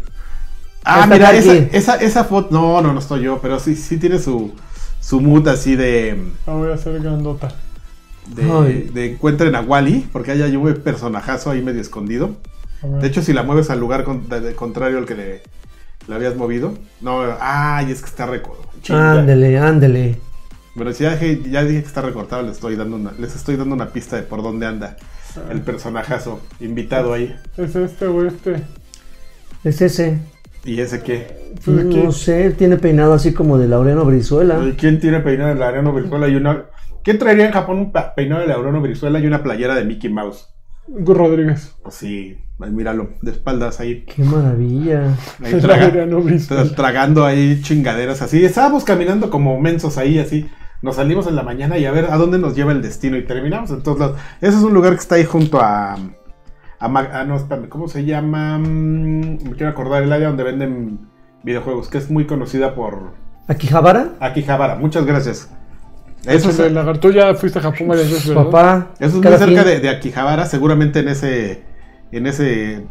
Ah, mira, esa, esa, esa foto. No, no, no estoy yo, pero sí, sí tiene su, su mood así de. La voy a hacer grandota. De, Ay. de encuentren a Wally, porque ahí hay un personajazo ahí medio escondido. De hecho, si la mueves al lugar con- de- de contrario al que le, le habías movido. No, ay, es que está recortado. Ándele, ándele. Bueno, si ya dije, ya dije que está recortado, les estoy dando una, les estoy dando una pista de por dónde anda el personajazo invitado ahí. Es este o este. Es ese. ¿Y ese qué? Pues. No sé, tiene peinado así como de Laureano Brizuela. ¿Y ¿Quién tiene peinado de Laureano Brizuela y una... ¿Quién traería en Japón un peinado de Laureano Brizuela y una playera de Mickey Mouse? Rodríguez. Pues sí, ahí míralo, de espaldas ahí, Qué maravilla. ahí traga- Laureano Brizuela. tra- tragando ahí chingaderas así. Estábamos caminando como mensos ahí así. Nos salimos en la mañana y a ver a dónde nos lleva el destino y terminamos en todos lados. Ese es un lugar que está ahí junto a... a Mag- ah, no, espérame, ¿cómo se llama? Mm, Me quiero acordar, el área donde venden videojuegos, que es muy conocida por ¿Akihabara? Akihabara. Muchas gracias. Eso es, el lagarto. Tú ya fuiste a Japón varias veces. Papá. Eso es muy cerca de, de Akihabara, seguramente en ese en ese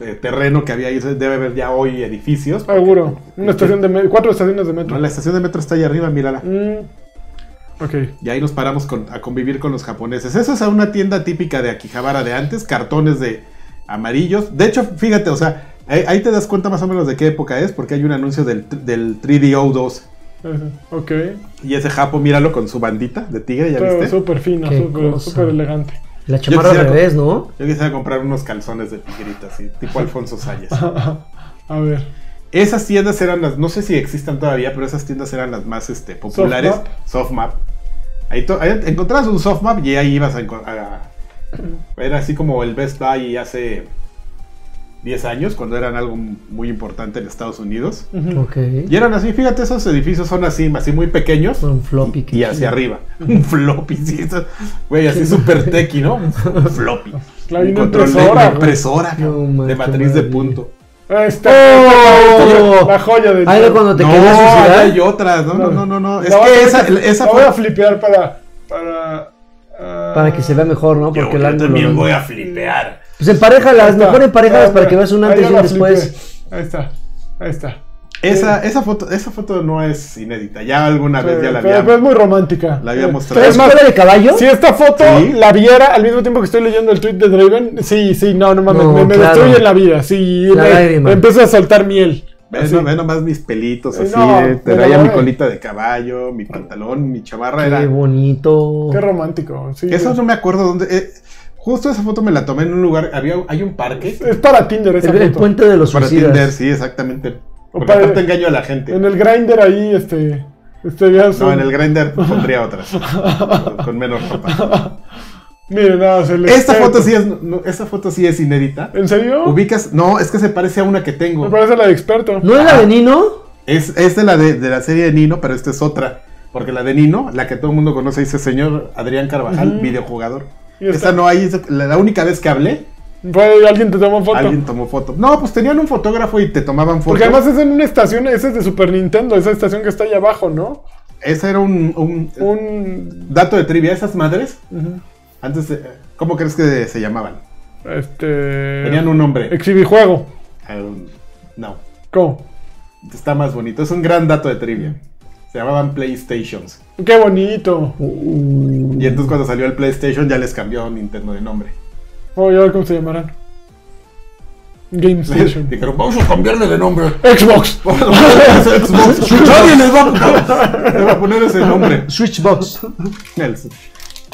eh, terreno que había ahí debe haber ya hoy edificios. porque- Seguro. Una estación de metro. Cuatro estaciones de metro. No, la estación de metro está ahí arriba, mírala. Mm, Y ahí nos paramos con- a convivir con los japoneses. Eso es a una tienda típica de Akihabara de antes, cartones de amarillos. De hecho, fíjate, o sea, ahí, ahí te das cuenta más o menos de qué época es, porque hay un anuncio del, del 3DO2. Ese, Ok. Y ese japo, míralo con su bandita de tigre, ¿ya Pero viste? súper fino, Qué súper elegante. La chamarra al revés, ¿no? Yo quisiera comprar unos calzones de tigrita, así, tipo Alfonso Sayas. a ver. Esas tiendas eran las, no sé si existan todavía, pero esas tiendas eran las más este, populares. Softmap. Softmap. Ahí, ahí encontrabas un softmap y ahí ibas a, a- Era así como el Best Buy hace 10 años, cuando eran algo muy importante en Estados Unidos. Y eran así, fíjate, esos edificios son así, así muy pequeños. Un floppy. Y hacia arriba. Un floppy, sí. eso- Güey, así súper techy, ¿no? Un floppy. Claro, y Un una control de- impresora, No, man, de matriz de punto. Ahí está. ¡Oh! La joya del Ahí cuando te no, querías suicidar. hay otras. No, no, no, no. no. Es La voy a que esa, que- esa la voy a flipear para. Para, Para que se vea mejor, ¿no? Porque el ángulo. a flipear. Pues emparejalas, mejor emparejalas para que veas un antes y un después. Ahí está. Ahí está. Esa, esa, foto, esa foto no es inédita. Ya alguna vez ya la había, pero es muy romántica. la había Eh, mostrado. ¿Es Es más, de caballo? si esta foto Sí. la viera al mismo tiempo que estoy leyendo el tweet de Draven, sí, sí, no, no mames, No, me, me claro. destruye la vida. Sí, La me, me empiezo a soltar miel. Ve, Así. no- ve nomás mis pelitos Eh, así. no, eh, pero traía mi eh. colita de caballo, mi pantalón, mi chamarra. Qué Era, bonito. Qué romántico. Sí, eso no me acuerdo dónde. eh, justo esa foto me la tomé en un lugar. Había, hay un parque. Es para Tinder esa El, puente de los Para suicidas. Tinder, sí, exactamente. O Porque para- aparte engaño a la gente. En el grinder ahí, este. Este ya No, en el grinder pondría otras. con menos ropa. Miren, nada, se le. Esta foto sí es. no, esa foto sí es inédita. ¿En serio? Ubicas. No, es que se parece a una que Me tengo. parece la de experto. ¿No era de Nino? Es, es de la de, de la serie de Nino, pero esta es otra. Porque la de Nino, la que todo el mundo conoce, dice señor Adrián Carvajal, videojugador. Esa no hay, es la, la única vez que hablé, Fue, alguien te tomó foto. alguien tomó foto. No, pues tenían un fotógrafo y te tomaban foto. Porque además es en una estación, esa es de Super Nintendo, esa estación que está ahí abajo, ¿no? Ese era un, un- Un. dato de trivia. Esas madres, ujú, antes, de- ¿cómo crees que se llamaban? Este. Tenían un nombre. Exhibijuego. Eh, no, ¿Cómo? está más bonito. Es un gran dato de trivia. Se llamaban PlayStations. Qué bonito. Uh, Y entonces cuando salió el PlayStation ya les cambió Nintendo de nombre. Voy a ver cómo se llamarán. Game Station. Dijeron, vamos a cambiarle de nombre. Xbox. Xbox. Nadie les va a, poner ese nombre. Switchbox.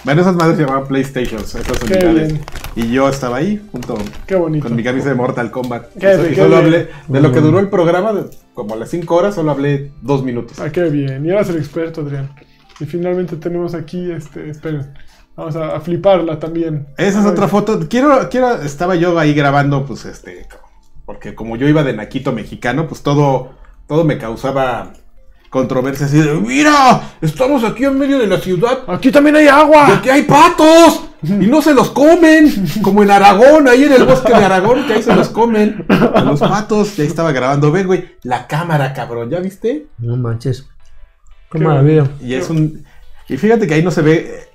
Bueno, esas madres se llamaban PlayStations, estas Qué unidades. bien. Y yo estaba ahí, junto Qué bonito. con mi camisa de Mortal Kombat. Qué bien, solo qué hablé, bien. de lo que duró el programa, de- como a las 5 horas, solo hablé 2 minutos. Ah, qué bien. Y eras el experto, Adrián. Y finalmente tenemos aquí, este, esperen. Vamos a, a fliparla también. Esa es Ay, otra foto. Quiero, quiero, estaba yo ahí grabando, pues este, porque como yo iba de naquito mexicano, pues todo, todo me causaba controversia así de, mira, estamos aquí en medio de la ciudad, Aquí también hay y agua. aquí hay patos y no se los comen, como en Aragón, ahí en el bosque de Aragón, que ahí se los comen a los patos. Y ahí estaba grabando, ven, güey, la cámara, cabrón, ¿ya viste? No manches. Qué Qué maravilla. Y es un, y fíjate que ahí no se ve.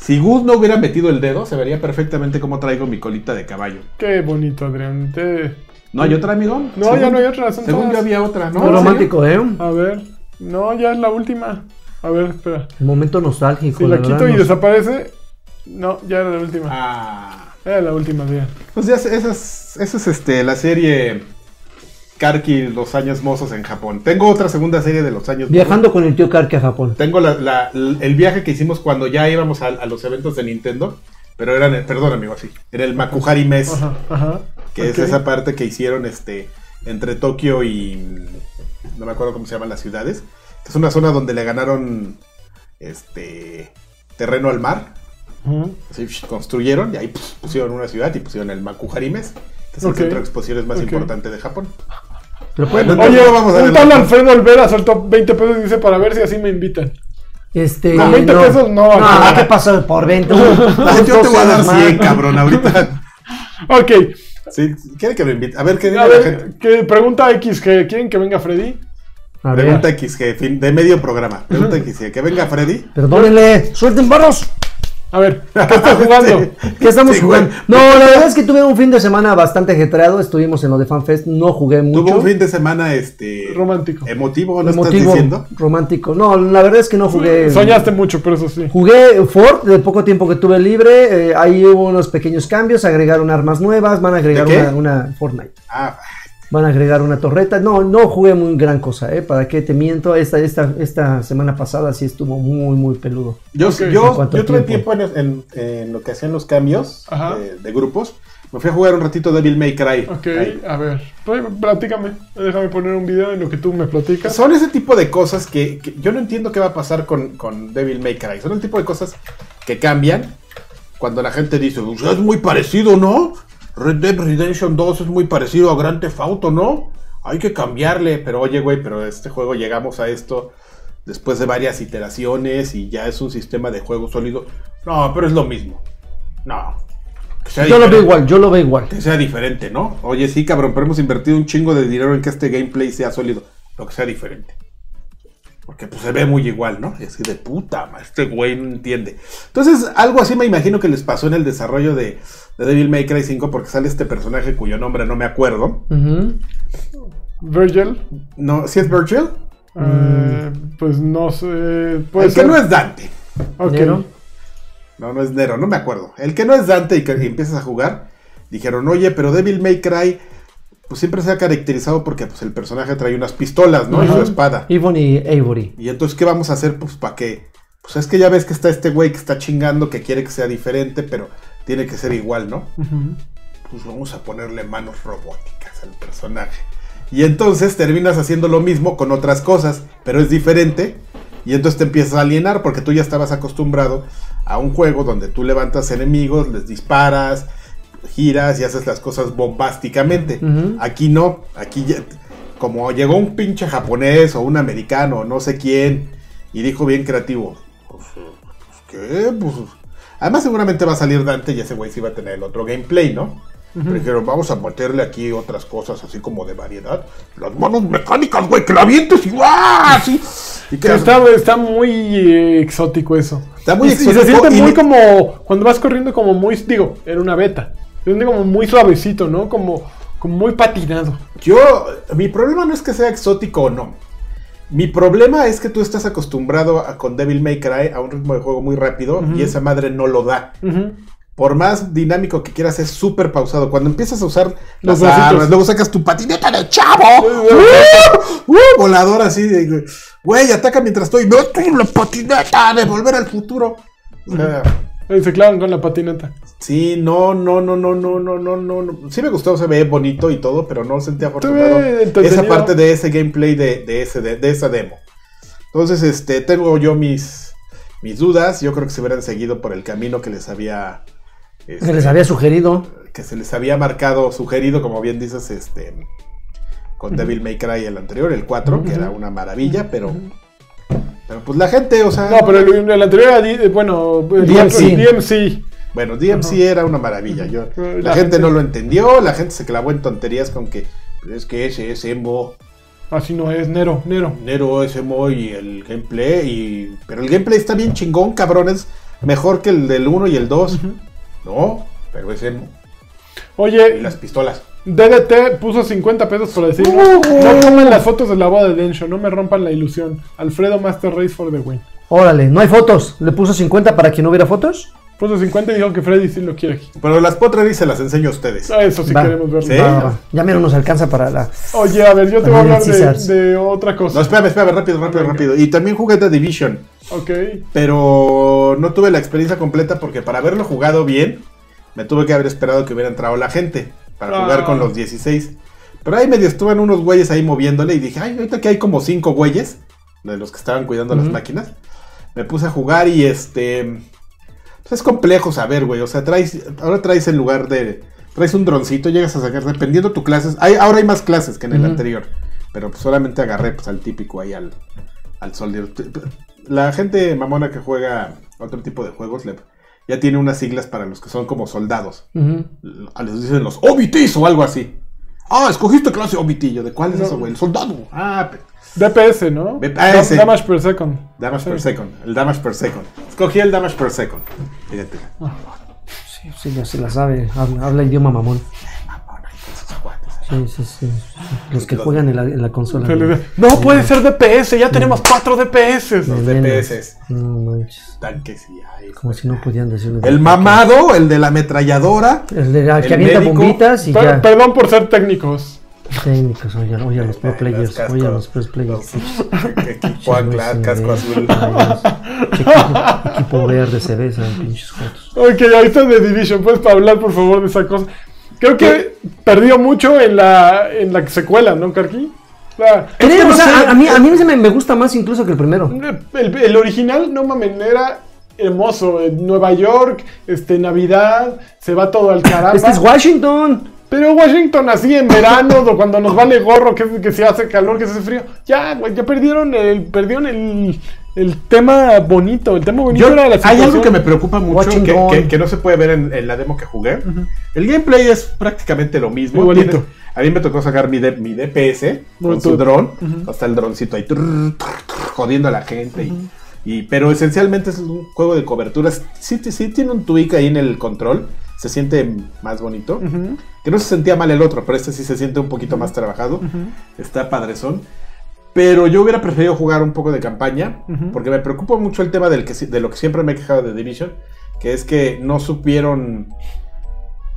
Si Gus no hubiera metido el dedo, se vería perfectamente cómo traigo mi colita de caballo. Qué bonito, Adrián. Te- ¿No hay otra, amigo? No, Según- ya no hay otra. Son Según todas. yo había otra, ¿no? Romántico, ¿eh? A ver. No, ya es la última. A ver, espera. Un momento nostálgico. Si la quito y nos- desaparece. No, ya era la última. Ah. Era la última, Adrián. Pues ya, esa es, esa es este, la serie Karki, Los Años Mozos en Japón. Tengo otra segunda serie de Los Años Mozos. Viajando con el tío Karki a Japón. Tengo la- la- el viaje que hicimos cuando ya íbamos a, a los eventos de Nintendo. Pero eran, perdón amigo, así. Era el Makuhari Mes. Ajá, ajá. Que es esa parte que hicieron este entre Tokio y no me acuerdo cómo se llaman las ciudades. Es una zona donde le ganaron este terreno al mar. Ujú. Así, construyeron y ahí pusieron una ciudad y pusieron el Makuharimes, que es el centro de exposiciones más importante de Japón. Pero pueden- Oye, no vamos a un ver tal Alfredo Olvera soltó 20 pesos y dice para ver si así me invitan. Este, Con 20 pesos no, No. ¿qué pasó? Por 20. Ah, yo te voy a dar 100, cabrón. ahorita. Ok, Sí, quiere que lo invite. A ver, ¿qué a la ver, gente? que pregunta XG, ¿quieren que venga Freddy? A ver, Pregunta XG, fin de medio programa. Pregunta XG, que venga Freddy. perdónenle. ¡Suelten barros! A ver, ¿qué estás jugando? Sí. ¿Qué estamos Sí, jugando? No, la verdad es que tuve un fin de semana bastante ajetreado. Estuvimos en lo de FanFest. No jugué mucho. Tuvo un fin de semana este Romántico. emotivo, ¿no Emotivo, estás diciendo? romántico. No, la verdad es que no jugué. Soñaste mucho, pero eso sí. Jugué Ford de poco tiempo que tuve libre. eh, ahí hubo unos pequeños cambios. Agregaron armas nuevas. Van a agregar ¿De qué? una, una Fortnite. Ah, Van a agregar una torreta. No, no jugué muy gran cosa, ¿eh? ¿Para qué te miento? Esta, esta, esta semana pasada sí estuvo muy, muy peludo. yo, yo, ¿En cuánto yo tuve tiempo? tiempo en, en- en lo que hacían los cambios Ajá. de, de grupos. Me fui a jugar un ratito Devil May Cry. Ok, Ahí. a ver, pues, platícame. Déjame poner un video en lo que tú me platicas. Son ese tipo de cosas que, que yo no entiendo qué va a pasar con, con Devil May Cry. Son el tipo de cosas que cambian cuando la gente dice, "Pues es muy parecido, ¿no? Red Dead Redemption 2 es muy parecido a Grand Theft Auto, ¿no? Hay que cambiarle. Pero oye, güey, pero este juego llegamos a esto después de varias iteraciones y ya es un sistema de juego sólido. No, pero es lo mismo. No. Yo lo veo igual, yo lo veo igual. Que sea diferente, ¿no? Oye, sí, cabrón, pero hemos invertido un chingo de dinero en que este gameplay sea sólido. Lo que sea diferente. Porque pues se ve muy igual, ¿no? Así de puta, este güey no entiende. Entonces, algo así me imagino que les pasó en el desarrollo de, de Devil May Cry 5 porque sale este personaje cuyo nombre no me acuerdo. Ujú. Virgil. No, ¿sí es Virgil? eh, pues no sé. Puede el que no es Dante. Ok. Nero. No, no es Nero, no me acuerdo. El que no es Dante y que empiezas a jugar, dijeron, oye, pero Devil May Cry, pues siempre se ha caracterizado porque pues, el personaje trae unas pistolas, ¿no? Y su espada. Yvonne y Avery. Y entonces, ¿qué vamos a hacer? Pues para que. Pues es que ya ves que está este güey que está chingando, que quiere que sea diferente, pero tiene que ser igual, ¿no? Pues vamos a ponerle manos robóticas al personaje. Y entonces terminas haciendo lo mismo con otras cosas, pero es diferente. Y entonces te empiezas a alienar porque tú ya estabas acostumbrado a un juego donde tú levantas enemigos, les disparas, giras y haces las cosas bombásticamente. Aquí no, aquí ya, como llegó un pinche japonés o un americano, no sé quién, y dijo bien creativo, pues, pues, ¿qué? Pues, además seguramente va a salir Dante y ese güey sí va a tener el otro gameplay, ¿no? Pero dijeron, vamos a meterle aquí otras cosas así como de variedad. Las manos mecánicas, güey, que la avientes y ¡guau! Así. Y que Sí, está, está muy eh, exótico eso. Está muy Y- y exótico se siente y muy como. Cuando vas corriendo, como muy. Digo, era una beta. Se siente como muy suavecito, ¿no? Como, como muy patinado. Yo, mi problema no es que sea exótico o no. Mi problema es que tú estás acostumbrado a, con Devil May Cry a un ritmo de juego muy rápido y esa madre no lo da. Por más dinámico que quieras, es súper pausado. Cuando empiezas a usar Los las armas, luego sacas tu patineta de chavo. ¡Uh! ¡Uh! volador así de, güey, ataca mientras estoy. No, en la patineta de volver al futuro. O sea, Ahí se clavan con la patineta. sí, no, no, no, no, no, no, no, no. Sí me gustó, se ve bonito y todo, pero no sentí afortunado esa parte de ese gameplay de, de, ese, de, de esa demo. Entonces, este, tengo yo mis, mis dudas. Yo creo que se hubieran seguido por el camino que les había. este, Se les había sugerido. que se les había marcado, sugerido, como bien dices, este con Devil May Cry el anterior, el 4, que era una maravilla, pero pero pues la gente, o sea, No, pero el, el anterior era. D- bueno, el DMC. DMC. bueno, DMC era una maravilla. Yo, la, La gente gente- no lo entendió, la gente se clavó en tonterías con que pero es que ese es emo, Así no es, Nero, Nero. Nero es emo y el gameplay y pero el gameplay está bien chingón, cabrones, mejor que el del 1 y el 2. No, pero es emo. Y Oye, las pistolas. DDT puso 50 pesos por decir, no, no tomen las fotos de la boda de Densho, no me rompan la ilusión. Alfredo Master Race for the win. Órale, no hay fotos. Le puso 50 para que no hubiera fotos. Puso 50 y dijo que Freddy sí lo quiere aquí. Pero las potreris se las enseño a ustedes. Ah, Eso sí Va. queremos verlo. Sí. Va, va, va. Ya menos nos alcanza para la. Oye, a ver, yo te voy a hablar de, otra No, cosa. espérame, espérame, rápido, rápido, Venga. rápido. Y también jugué The Division. Ok. pero no tuve la experiencia completa porque para haberlo jugado bien, me tuve que haber esperado que hubiera entrado la gente para jugar con los 16. Pero ahí medio estuvieron unos güeyes ahí moviéndole y dije, ay, ahorita que hay como cinco güeyes de los que estaban cuidando las máquinas. Me puse a jugar y este... pues es complejo saber, güey. O sea, traes, ahora traes en lugar de... Traes un droncito, llegas a sacar, dependiendo tu clases. Hay, ahora hay más clases que en el anterior. Pero pues solamente agarré pues, al típico ahí, al, al soldier. La gente mamona que juega otro tipo de juegos le- ya tiene unas siglas para los que son como soldados. A les dicen los OBTs o algo así. Ah, escogiste clase OBT. ¿de cuál es No. eso, güey? El soldado. Ah, DPS, ¿no? DPS. Dam- Damage per second. damage Sí. per second. El damage per second. Escogí el damage per second. Fíjate. Sí, sí, ya se la sabe. Habla, habla idioma mamón. Sí, sí, sí. Los que juegan en la, en la consola. ¿no? puede ser DPS, ya tenemos 4 DPS. Los. DPS. No manches. Tanques y ay, Como si no pudieran decirle. El mamado, el de la ametralladora. El de la que avienta médico. bombitas y Per- ya. Perdón por ser técnicos. Técnicos, oye, oye a los pro players, cascos, oye a los pro players. los- Equipo ancla, casco azul. Equipo, equipo verde se besan, pinches fotos. Ok, ahorita de Division, ¿puedes hablar por favor de esa cosa? Creo que perdió mucho en la, en la secuela, ¿no, Karki? O sea, es que Creo, no o sea, sé, a, a mí, a mí se me, me gusta más incluso que el primero. el, el original, no mames, era hermoso. En Nueva York, este, Navidad, se va todo al carajo. Este es Washington. Pero Washington así en verano, cuando nos vale gorro, que, que si hace calor, que si hace frío. Ya, güey, ya perdieron el, perdieron el, el tema bonito. El tema bonito Yo- era la hay algo que me preocupa mucho que, que- que no se puede ver en, en la demo que jugué. El gameplay es prácticamente lo mismo. Tienes- a mí me tocó sacar mi, mi DPS con su dron. Hasta el droncito ahí trrr, trrr, trrr, jodiendo a la gente. y- y, pero esencialmente es un juego de coberturas. Sí, sí, sí tiene un tweak ahí en el control. Se siente más bonito. Que no se sentía mal el otro, pero este sí se siente un poquito más trabajado. Está padrezón. Pero yo hubiera preferido jugar un poco de campaña, porque me preocupa mucho el tema del que, si- de lo que siempre me he quejado de Division, que es que no supieron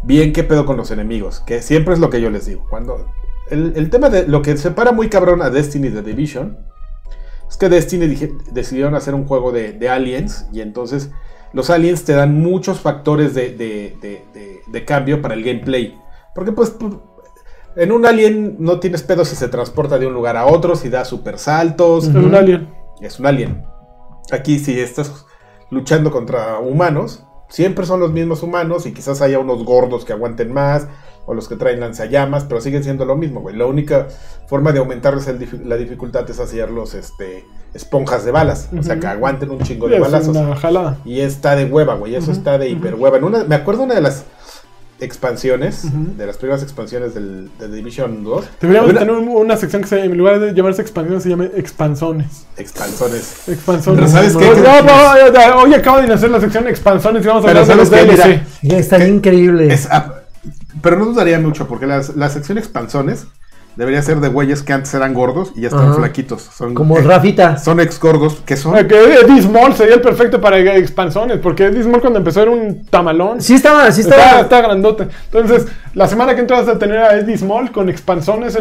bien qué pedo con los enemigos, que siempre es lo que yo les digo. Cuando el, el tema de lo que separa muy cabrón a Destiny de Division es que Destiny dije- decidieron hacer un juego de, de aliens y entonces los aliens te dan muchos factores de, de- cambio para el gameplay. Porque pues pu- en un alien no tienes pedo si se transporta de un lugar a otro, si da super saltos. Es un alien. Es un alien. Aquí si estás luchando contra humanos, siempre son los mismos humanos y quizás haya unos gordos que aguanten más o los que traen lanzallamas, pero siguen siendo lo mismo, güey. La única forma de aumentarles el difi- la dificultad es hacerlos este, esponjas de balas, o sea, que aguanten un chingo de Es balazos. una jalada. Y está de hueva, güey. Eso está de hiper hueva. En una, me acuerdo una de las expansiones, de las primeras expansiones del, de Division 2. Deberíamos Había tener un- una sección que se, en lugar de llamarse expansiones se llame expansones. expansiones. Expansones. Pero ¿sabes qué? No, no, no, hoy acaban de hacer la sección expansiones y vamos a Pero hablar de los ¿sabes qué? DLC. Mira, Está increíble. Es, pero no dudaría mucho, porque las- la sección expansones debería ser de güeyes que antes eran gordos y ya están Ajá. flaquitos. Son, Como eh, Rafita. Son ex gordos, que son. Que Eddie Small sería el perfecto para expansiones, porque Eddie Small cuando empezó era un tamalón. Sí estaba, sí estaba. está grandote. Entonces, la semana que entra vas a tener a Eddie Small con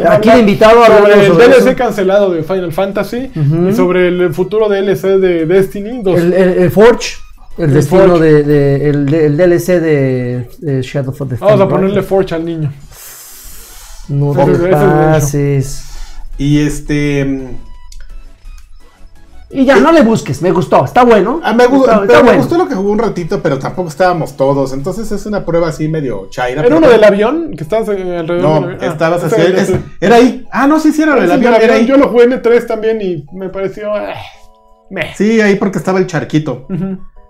va a Aquí invitado hablando sobre el sobre DLC eso. cancelado de Final Fantasy Ujú. y sobre el futuro DLC de Destiny 2. El, el- el Forge. El, El destino Forge. de, de- el, el DLC de, de Shadow of the Vamos a ponerle. Forge al niño. No te pases. Y este. mm, Y ya, no le busques. Me gustó. Está bueno. ah, me, gu- Está- pero está me bueno. gustó lo que jugó un ratito, pero tampoco estábamos todos. Entonces es una prueba así medio chaira. ¿Era pero- uno del avión? Que estabas eh, alrededor No, del? Ah, estabas así. era el es- del- era ahí. Ah, no, sí, sí, era el avión. avión. Era ahí. Yo lo jugué en E3 también y me pareció. eh, meh. Sí, ahí porque estaba el charquito.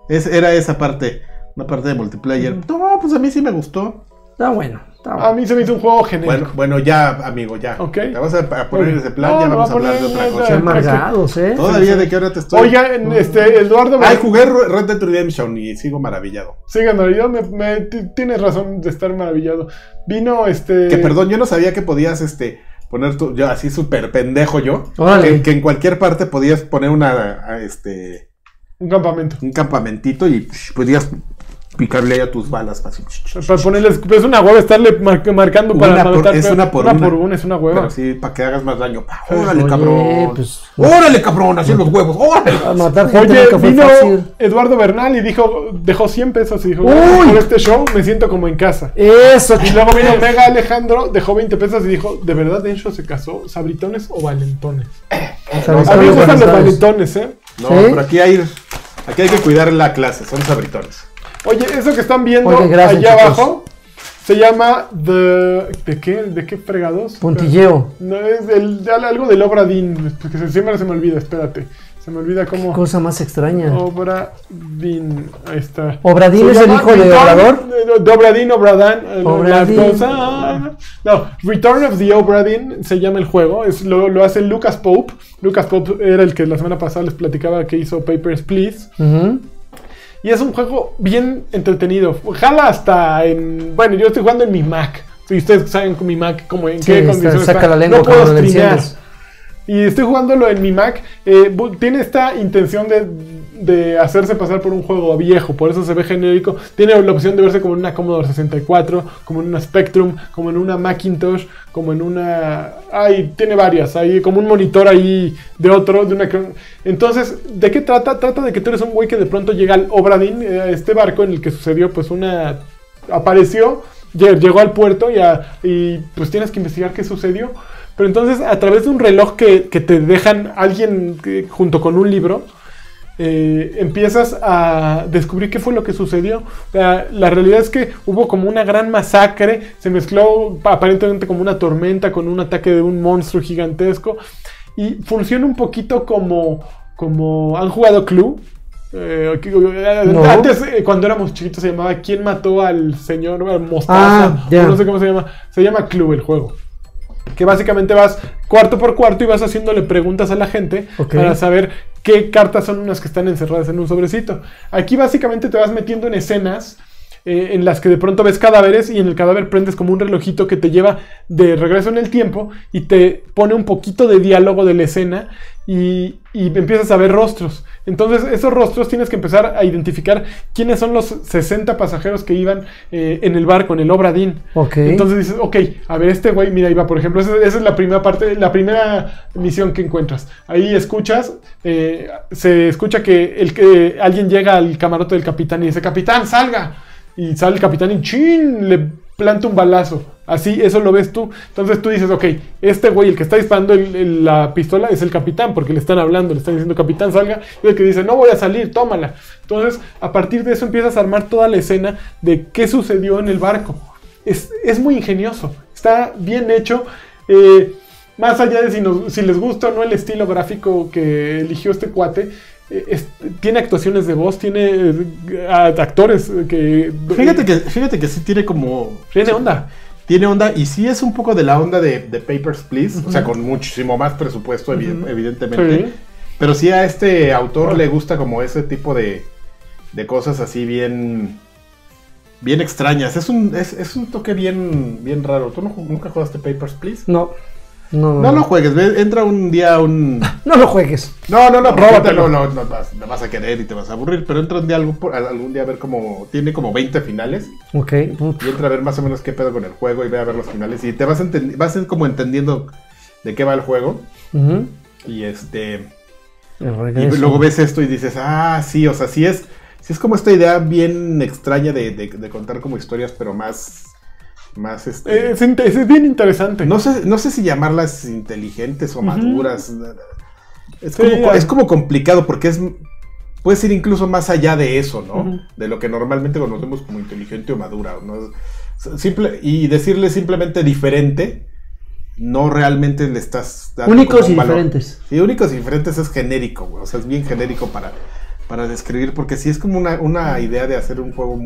Es, era esa parte. Una parte de multiplayer. No, pues a mí sí me gustó. Está bueno. A mí se me hizo un juego genérico. Bueno, bueno, ya, amigo, ya. Ok. Te vas a, a poner en ese plan, No, ya vamos a hablar de otra cosa. amargados, ¿eh? Todavía de qué hora te estoy. Oigan, este, Eduardo. Ay, jugué Red Dead Redemption y sigo maravillado. Sigan, maravillado. Me, me- ti- tienes razón de estar maravillado. Vino este. Que perdón, yo no sabía que podías este poner tu. Yo así súper pendejo yo. Que, que en cualquier parte podías poner una a- este Un campamento. un campamentito y psh, podías picarle ahí a tus balas así. Para ponerles. Es una hueva estarle mar- marcando para Una por- matar. es pero- una por una. es una hueva. Pero sí, para que hagas más daño. Pa, Pues, órale, Oye, cabrón. pues- Órale, cabrón, así en los huevos. Órale. A matar gente Oye, nunca fue vino fácil. Eduardo Bernal y dijo, dejó 100 pesos y dijo, Uy. por este show me siento como en casa. Eso, Y luego vino Mega Alejandro, dejó 20 pesos y dijo, ¿de verdad Densho se casó? ¿Sabritones o valentones? ¿Sabes A mí me cómo gustan los sabes? valentones, ¿eh? No, ¿Sí? pero aquí hay, aquí hay que cuidar la clase, son sabritones. Oye, eso que están viendo Oye, gracias, allá chicos. abajo se llama The... ¿De qué? ¿De qué fregados? Puntilleo. No, es de algo del Obra Dinn, porque se- siempre se me olvida, espérate. Se me olvida cómo... Cosa más extraña. Obra Dinn, ahí está. ¿Obradín es el hijo de Obrador? De Obradín, Obradán. eh, Obradín. las cosas- No, Return of the Obradin se llama el juego. Es, lo, lo hace Lucas Pope. Lucas Pope era el que la semana pasada les platicaba que hizo Papers, Please. Ujú. Y es un juego bien entretenido. Jala hasta en. Bueno, yo estoy jugando en mi Mac. Si ustedes saben con mi Mac como en Sí, qué está- condiciones saca la lengua no puedo streamear. Y estoy jugándolo en mi Mac. eh, tiene esta intención de, de hacerse pasar por un juego viejo, por eso se ve genérico. Tiene la opción de verse como en una Commodore 64, como en una Spectrum, como en una Macintosh, como en una... Ay, tiene varias, hay como un monitor ahí de otro, de una... Entonces, ¿de qué trata? Trata de que tú eres un güey que de pronto llega al Obradin, eh, este barco en el que sucedió pues una... apareció, lle- llegó al puerto y, a- y pues tienes que investigar qué sucedió. Pero entonces, a través de un reloj que, que te dejan alguien que- junto con un libro, eh, empiezas a descubrir qué fue lo que sucedió. O sea, la realidad es que hubo como una gran masacre, se mezcló aparentemente como una tormenta con un ataque de un monstruo gigantesco y funciona un poquito como, como han jugado Clue. Eh, eh, No. Antes, eh, cuando éramos chiquitos, se llamaba ¿Quién mató al señor Mostaza? Ah, no sé cómo se llama. Se llama Clue el juego. Que básicamente vas cuarto por cuarto y vas haciéndole preguntas a la gente para saber qué cartas son unas que están encerradas en un sobrecito. Aquí básicamente te vas metiendo en escenas eh, en las que de pronto ves cadáveres y en el cadáver prendes como un relojito que te lleva de regreso en el tiempo y te pone un poquito de diálogo de la escena y, y empiezas a ver rostros. Entonces esos rostros tienes que empezar a identificar quiénes son los 60 pasajeros que iban eh, en el barco, en el Obradín. Ok. Entonces dices, ok, a ver, este güey, mira, va, por ejemplo, esa, esa es la primera parte, la primera misión que encuentras. Ahí escuchas, eh, se escucha que, el, que alguien llega al camarote del capitán y dice, capitán, salga. Y sale el capitán y chin, le planta un balazo. Así, eso lo ves tú. Entonces tú dices, ok, este güey, el que está disparando la pistola es el capitán, porque le están hablando, le están diciendo, capitán, salga. Y el que dice, no voy a salir, tómala. Entonces, a partir de eso empiezas a armar toda la escena de qué sucedió en el barco. Es, es muy ingenioso, está bien hecho. eh, más allá de si, nos- si les gusta o no el estilo gráfico que eligió este cuate, es- tiene actuaciones de voz, tiene a- actores que... Fíjate que, fíjate que sí tiene como. Tiene onda. Tiene onda y sí es un poco de la onda de, de Papers, Please. O sea, con muchísimo más presupuesto, evidentemente. Sí. Pero sí a este autor le gusta como ese tipo de, de cosas así bien. Bien extrañas. Es un, es, es un toque bien, bien raro. ¿Tú no nunca jugaste Papers, Please? No. No, No lo juegues. ve, Entra un día un. No lo juegues. No, no, no, Róbatelo. No, no, vas, no vas a querer y te vas a aburrir. Pero entra un día, algún, día a ver como. Tiene como 20 finales. Ok. Y entra a ver más o menos qué pedo con el juego y ve a ver los finales. Y te vas, a vas como entendiendo de qué va el juego. Ujú. Y este. Y luego ves esto y dices, ah, sí, o sea, sí es. Sí es como esta idea bien extraña de, de- de contar como historias, pero más. Más este. Eh, Es, bien interesante. no sé, no sé si llamarlas inteligentes o maduras. Es como, es como complicado porque es. Puedes ir incluso más allá de eso, ¿no? De lo que normalmente conocemos como inteligente o madura, ¿no? Simple, y decirle simplemente diferente, no realmente le estás dando Únicos y valor. diferentes. Sí, únicos y diferentes es genérico, güey. O sea, es bien genérico para, para describir, porque sí es como una, una idea de hacer un juego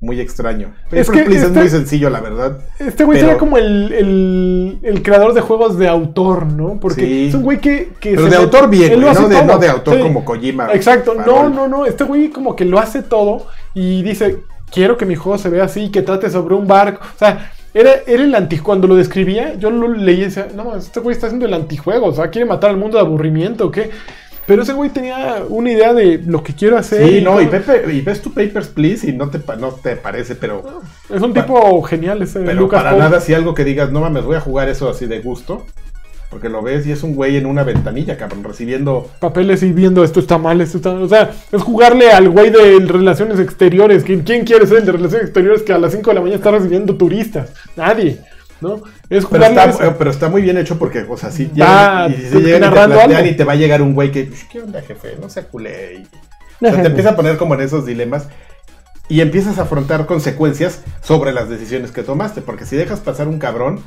muy, extraño. Es Paper que Please es este- muy sencillo, la verdad. Este güey Pero- sería como el, el- el creador de juegos de autor, ¿no? Porque Sí. es un güey que... que Pero de mete- autor bien, no de, no de autor Sí. como Kojima. Exacto, no, farol. no, no, este güey como que lo hace todo y dice, quiero que mi juego se vea así, que trate sobre un barco, o sea, era, era el anti, cuando lo describía, yo lo leía y decía, no, este güey está haciendo el antijuego, o sea, quiere matar al mundo de aburrimiento, ¿o qué? Pero ese güey tenía una idea de lo que quiero hacer. Sí, no, y. Pepe, y ves tu Papers, Please, y no te, no te parece, pero, Es un tipo genial ese pero Lucas para Pope. nada si algo que digas, no mames, voy a jugar eso así de gusto. Porque lo ves y es un güey en una ventanilla, cabrón, recibiendo... papeles y viendo esto está mal, esto está O sea, es jugarle al güey de relaciones exteriores. ¿Quién, quién quiere ser el de relaciones exteriores que a las 5 de la mañana está recibiendo turistas? Nadie, ¿no? Es Pero está, pero está muy bien hecho porque, o sea, si Va, llegan, y si tú- llegan y te plantean y te va a llegar un güey que, "Pues, ¿qué onda, jefe? No se culé. Y- o sea, te empieza a poner como en esos dilemas y empiezas a afrontar consecuencias sobre las decisiones que tomaste. Porque si dejas pasar un cabrón,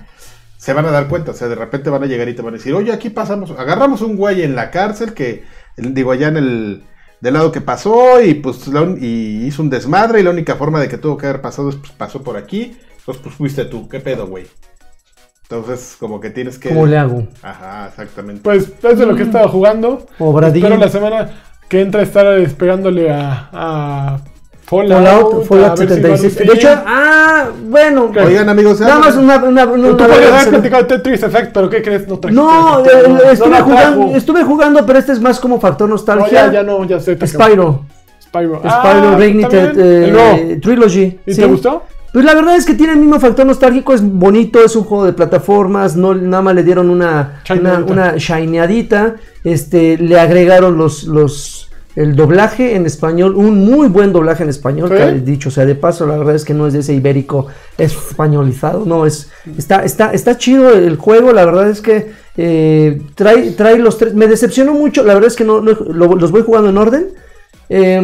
se van a dar cuenta. O sea, de repente van a llegar y te van a decir, oye, aquí pasamos, agarramos un güey en la cárcel que, digo, allá en el del lado que pasó y pues la un- y hizo un desmadre y la única forma de que tuvo que haber pasado es pues pasó por aquí. Entonces pues fuiste tú, ¿qué pedo, güey? Entonces como que tienes que... ¿Cómo le hago? Ajá, exactamente. Pues es de lo que he estado jugando. Obradín. Espero la semana que entra estar despegándole a, a Fallout. Fallout, Fallout a ver si va a 76. De hecho, ah, bueno. Oigan, amigos, Nada más una. una, una- Tú podrías haber platicado Tetris Effect, pero ¿qué crees? No trajiste No, eh. No estuve, la jugando, estuve jugando, pero este es más como factor No, nostalgia. ya, ya no, ya sé. te acabo. Spyro. Spyro. Spyro Ah, Reignited eh. Trilogy. ¿Y ¿sí? te gustó? Pues la verdad es que tiene el mismo factor nostálgico, es bonito, es un juego de plataformas, no nada más le dieron una una, Shineadita. una shineadita, este le agregaron los los el doblaje en español, un muy buen doblaje en español, ¿Sí? que dicho sea de paso, la verdad es que no es de ese ibérico españolizado, no es está está está chido el juego, la verdad es que Eh, trae, trae los tres. Me decepcionó mucho. La verdad es que no, no- lo- los voy jugando en orden. Eh,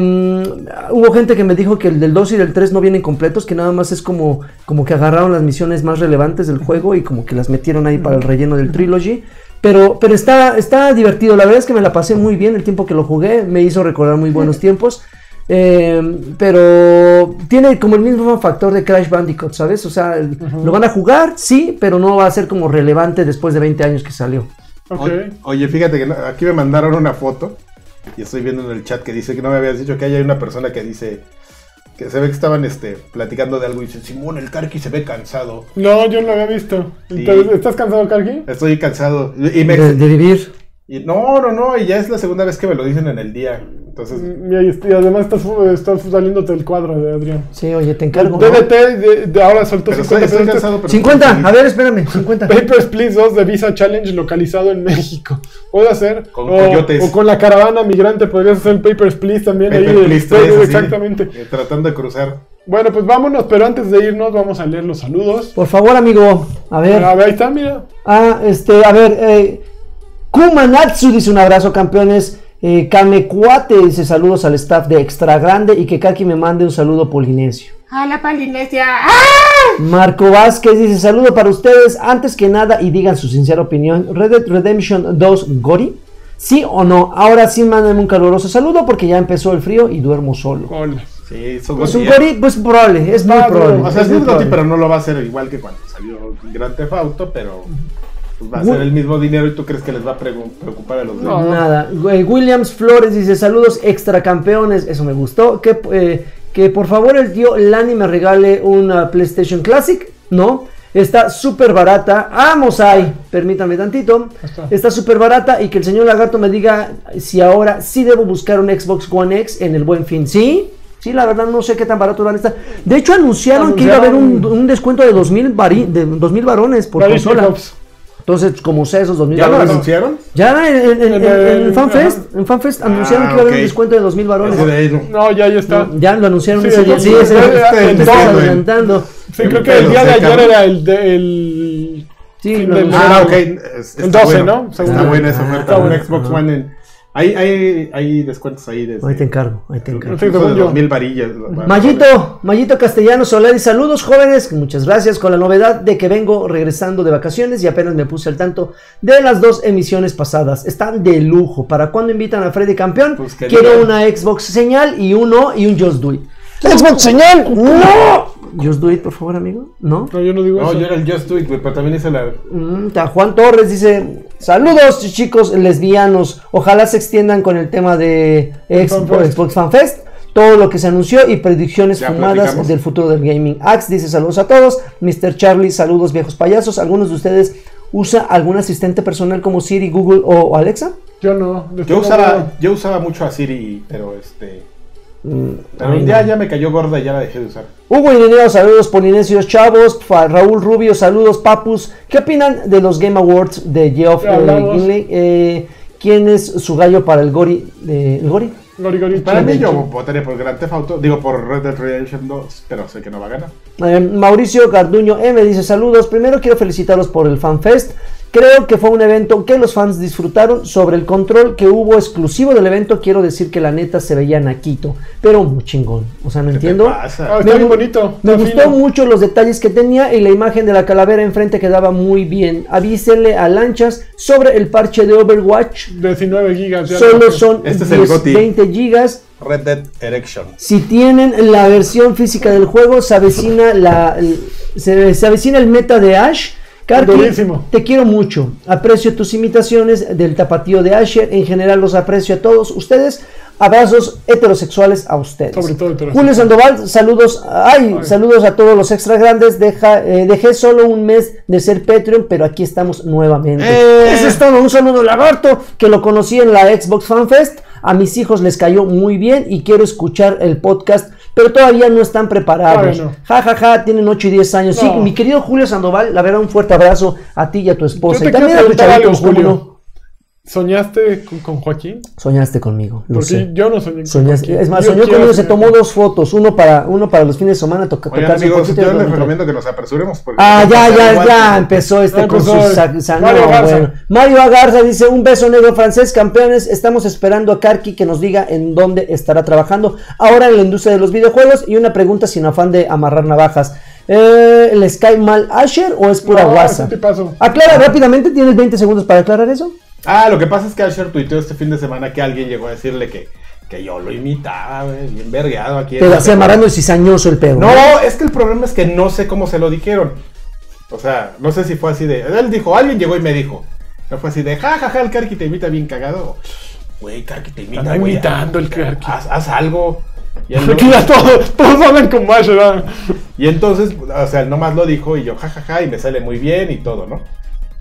hubo gente que me dijo que el del 2 y del 3 no vienen completos, que nada más es como, como que agarraron las misiones más relevantes del juego y como que las metieron ahí para el relleno del trilogy. Pero, pero está, está divertido, la verdad es que me la pasé muy bien el tiempo que lo jugué, me hizo recordar muy buenos tiempos. Eh, pero tiene como el mismo factor de Crash Bandicoot, ¿sabes? O sea, el- lo van a jugar, sí, pero no va a ser como relevante después de 20 años que salió. Ok. Oye, oye, fíjate que aquí me mandaron una foto y estoy viendo en el chat que dice que no me habías dicho que hay una persona que dice que se ve que estaban este, platicando de algo y dice, Simón, el Karki se ve cansado. No, yo no lo había visto. Sí. Entonces, ¿Estás cansado, Karki? Estoy cansado. Y, y me- De, de vivir. y no, no, no, y ya es la segunda vez que me lo dicen en el día. Entonces, Y, ahí- y además estás, estás saliéndote del cuadro de Adrián. Sí, oye, te encargo. DDT de, de ahora soltó pero 50 estoy, estoy pesos. cansado. pero 50, estoy a ver, espérame, 50. Papers, Please 2 de Visa Challenge localizado en México. Puede hacer. Con o, coyotes. o con la caravana migrante podrías hacer Papers, Please también. Paper, ahí, please, Sí, tres, así, exactamente. eh, tratando de cruzar. Bueno, pues vámonos, pero antes de irnos vamos a leer los saludos. Por favor, amigo, a ver. A ver, ahí está, mira. Ah, este, a ver, eh, Kumanatsu dice un abrazo, campeones. Eh, Kamekuate dice saludos al staff de Extra Grande y que Kaki me mande un saludo polinesio. Hola, Polinesia. ¡Ah! Marco Vázquez dice saludo para ustedes. Antes que nada y digan su sincera opinión, Red Dead Redemption 2 Gori. ¿Sí o no? Ahora sí mándenme un caluroso saludo porque ya empezó el frío y duermo solo. Hola. Sí, son Pues un. Gori, pues probable, es muy probable. O sea, es muy Goti, probable. pero no lo va a hacer igual que cuando salió Gran Theft Auto, pero pues, va a ser el mismo dinero y tú crees que les va a preocupar a los No. demás. Nada. Güey, Williams Flores dice saludos extra campeones. Eso me gustó. Que, eh, que por favor el tío Lani me regale una PlayStation Classic. No. Está súper barata. Vamos ahí. Permítame tantito. está. Súper barata. Y que el señor Lagarto me diga si ahora sí debo buscar un Xbox One X en el buen fin. Sí. Sí, la verdad no sé qué tan barato van a estar. De hecho, anunciaron, que iba a haber un, un descuento de 2000, vari- de 2000 varones por consola. Entonces, como sea esos 2000 ¿Ya lo varones. anunciaron? Ya en, en- en- En en- el- en FanFest, en FanFest anunciaron Ah, que iba a haber un descuento de 2000 varones. No. Ya, ya está. Ya lo anunciaron Sí, ese día. Sí, ese en adelantando. Sí, creo que el día de ayer era el de, el Sí, fin lo del anunciaron. Ah, ok. está 12, bueno. ¿no? Según- Está buena esa oferta. está Un. Xbox. One en. Hay, hay, hay descuentos ahí desde. Ahí te encargo, ahí te encargo. Sí, yo. 2000 varillas. Mayito, Mayito Castellano Solari, saludos jóvenes, muchas gracias con la novedad de que vengo regresando de vacaciones y apenas me puse al tanto de las dos emisiones pasadas. Están de lujo. ¿Para cuándo invitan a Freddy Campeón? Pues que Quiero una Xbox señal y uno y un Just Do It. ¡Xbox señal! ¡No! Just Do It, por favor, amigo. ¿No? No, yo no digo No, eso. yo era el Just Do It, güey, pero también hice la. Mm, ta- Juan Torres dice: Saludos, chicos lesbianos. Ojalá se extiendan con el tema de Xbox, Fan Fest. Todo lo que se anunció y predicciones Ya fumadas platicamos. del futuro del gaming. Axe dice: Saludos a todos. Mr. Charlie, saludos, viejos payasos. ¿Algunos de ustedes usa algún asistente personal como Siri, Google o Alexa? Yo no. Yo usaba, yo usaba mucho a Siri, pero este. Mm, Pero ay, ya, me cayó gorda y ya la dejé de usar. Hugo Irineo, saludos polinesios chavos. Raúl Rubio, saludos papus. ¿Qué opinan de los Game Awards de Geoff eh? Eh, ¿Quién es su gallo para el Gori? de- ¿El Gori? Gori, gori, Para mí yo votaría por Grand Theft Auto, digo por Red Dead Redemption 2, pero sé que no va a ganar. Eh, Mauricio Garduño M dice saludos. Primero quiero felicitarlos por el FanFest. Creo que fue un evento que los fans disfrutaron. Sobre el control que hubo exclusivo del evento, quiero decir que la neta se veía naquito, pero muy chingón. O sea, no ¿Qué entiendo. te pasa? Ah, está Me gu- bonito. Me está gustó fino. mucho los detalles que tenía y la imagen de la calavera enfrente quedaba muy bien. Avísenle a Lanchas sobre el parche de Overwatch. 19 gigas. ya Solo lo- son Este es el 10, GOTY. 20 gigas. Red Dead Erection. Si tienen la versión física del juego, se avecina, la, se avecina el meta de Ash. Karki, Durísimo. te quiero mucho. Aprecio tus imitaciones del tapatío de Asher. En general los aprecio a todos ustedes. Abrazos heterosexuales a ustedes. Sobre todo. Julio Sandoval, saludos. Ay, Ay. saludos a todos los extra grandes. Deja, eh, dejé solo un mes de ser Patreon, pero aquí estamos nuevamente. Eh. Eso es todo. Un saludo lagarto que lo conocí en la Xbox Fan Fest. A mis hijos les cayó muy bien y quiero escuchar el podcast, pero todavía no están preparados. No. Ja, ja, ja, tienen 8 y 10 años. Sí, mi querido Julio Sandoval, la verdad, un fuerte abrazo a ti y a tu esposa. Yo te Y también a tu chavito, algo, ¿cómo Julio. No? ¿Soñaste con, con Joaquín? Soñaste conmigo, lo Porque sé. yo no soñé con Soñaste- Joaquín. es más, Yo soñó conmigo, se tomó dos fotos, uno para, uno para los fines de semana, toca, Oigan, tocarse un amigos, poquito y yo les no. recomiendo que nos apresuremos. Ah, ya, ya, igual ya empezó este Ya con sa- Mario no, Garza. bueno. Mario Agarza dice, un beso negro francés, campeones, estamos esperando a Karki que nos diga en dónde estará trabajando ahora en la industria de los videojuegos y una pregunta sin afán de amarrar navajas. Eh, ¿Les cae mal Asher o es pura No, guasa? un. Aclara rápidamente, ¿tienes 20 segundos para aclarar eso? Ah, lo que pasa es que Asher tuiteó este fin de semana que alguien llegó a decirle que, que yo lo imitaba, güey, bien vergueado aquí. hacía amarrando el cizañoso el pedo. No, es que el problema es que no sé cómo se lo dijeron. O sea, no sé si fue así de. Él dijo, alguien llegó y me dijo. No fue así de, ja, ja, ja, el Karki te imita bien cagado. Güey, Karki te imita. Güey, imitando el Karki. Haz, haz algo. Y, no- ya todos, todos hablan con Mash, ¿verdad? y entonces, o sea, él nomás lo dijo y yo, ja, ja, ja, y me sale muy bien y todo, ¿no?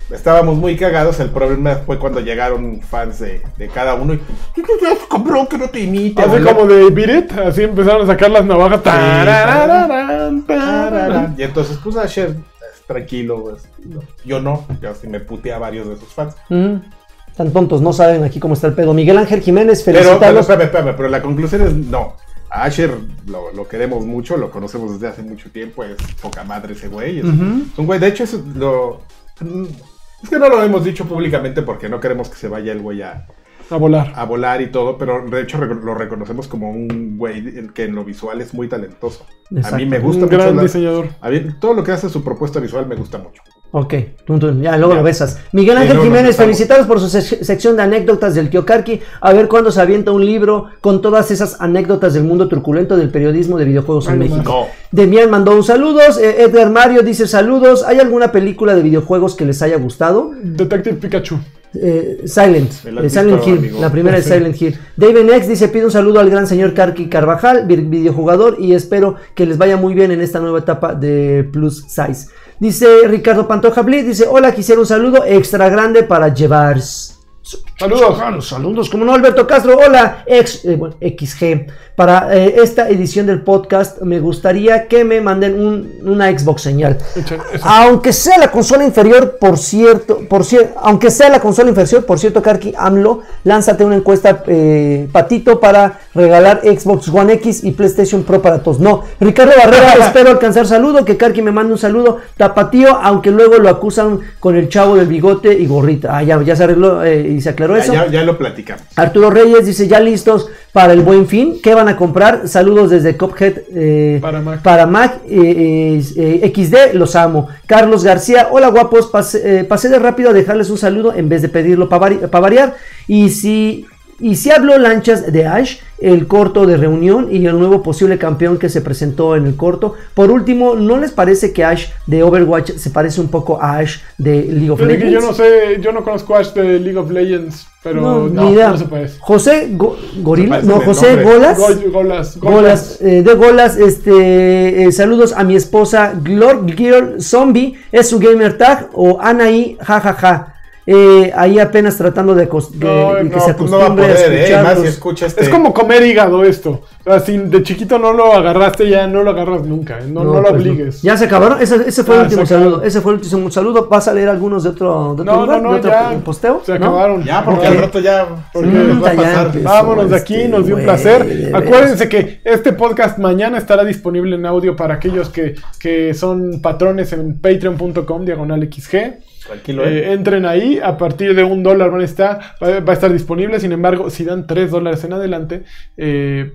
Estábamos muy cagados, el problema fue cuando llegaron fans de, de cada uno y, ¿qué te haces, cabrón, que no te imite? Así güey?" como de Beat It, así empezaron a sacar las navajas. Tarararán, tarararán. Y entonces, pues Asher, es tranquilo, pues, no. yo no, yo sí me puteé a varios de sus fans. Mm, Tan tontos, no saben aquí cómo está el pedo. Miguel Ángel Jiménez, Pero, pero, felicitarlos. espérame, espérame, pero la conclusión es no. A Asher lo, lo queremos mucho, lo conocemos desde hace mucho tiempo, es poca madre ese güey. Es, es un güey, de hecho, es lo. Es que no lo hemos dicho públicamente porque no queremos que se vaya el güey a, A volar. a volar y todo, pero de hecho lo reconocemos como un güey el que en lo visual es muy talentoso. A mí me Un gusta mucho. gran la- diseñador. a mí, todo lo que hace su propuesta visual me gusta mucho. Ok, ya luego Ya. lo besas. Miguel Ángel Jiménez, felicitados por su sec- sección de anécdotas del tío Karki. A ver cuándo se avienta un libro con todas esas anécdotas del mundo truculento del periodismo de videojuegos en México. Demian mandó un saludos. eh, Edgar Mario dice saludos. ¿Hay alguna película de videojuegos que les haya gustado? Detective Pikachu. Eh, Silent, eh, Silent Hill, amigo. la primera de Sí. Silent Hill. David X dice, pide un saludo al gran señor Karki Carvajal, vi- videojugador, y espero que les vaya muy bien en esta nueva etapa de Plus Size. Dice Ricardo Pantoja Blitz, dice, hola, quisiera un saludo extra grande para llevar. Saludos. Saludos, como no, Alberto Castro, hola, ex, eh, bueno, XG. Para eh, esta edición del podcast me gustaría que me manden un- una Xbox señal. Aunque sea la consola inferior, por cierto, por cier- aunque sea la consola inferior, por cierto, Karki AMLO, lánzate una encuesta, eh, patito, para regalar Xbox One X y PlayStation Pro para todos. No, Ricardo Barrera, espero alcanzar saludo, que Karki me mande un saludo, tapatío, aunque luego lo acusan con el chavo del bigote y gorrita. Ah, ya, ya se arregló y se aclaró Ya, eso. ya, ya lo platicamos. Arturo Reyes dice, ya listos para el buen fin. ¿Qué van a comprar? Saludos desde Cophead eh, Para Mac. para Mac, eh, eh, eh, XD, los amo. Carlos García, hola guapos, pasé, eh, pasé de rápido a dejarles un saludo en vez de pedirlo para variar. Y si, y si hablo lanchas de Ash, el corto de reunión y el nuevo posible campeón que se presentó en el corto. Por último, ¿no les parece que Ash de Overwatch se parece un poco a Ash de League of Legends? yo no sé, yo no conozco a Ash de League of Legends, pero No, no, ni idea. no se parece. José Go- Gorila, no, José. Golas. Go- Golas, Golas, eh, de Golas, este, eh, saludos a mi esposa Glor Girl Zombie, es su gamer tag, o Anaí, jajaja. Eh, ahí apenas tratando de, acos- de- No, de que No, se pues no va a acostumbre a, poder, ¿eh? Más si escucha este. Es como comer hígado esto. O sea, si de chiquito no lo agarraste, ya no lo agarras nunca. ¿eh? No, no, lo pues obligues. Ya se acabaron. Ese, ese fue Ah, el último se acabaron. saludo. Ese fue el último saludo. ¿Vas a leer algunos de otro, de otro No, lugar? no, ¿De no, otro ya. posteo? Se ¿No? acabaron. Ya, porque al rato ya. Porque les va a Puta, ya pasar. empezó. Vámonos de este aquí, nos dio un placer. Acuérdense que este podcast mañana estará disponible en audio para aquellos que, que son patrones en patreon.com diagonal XG. Tranquilo, ¿eh? Eh, entren ahí, a partir de un dólar van a estar, va, a estar disponible. Sin embargo, si dan tres dólares en adelante, eh,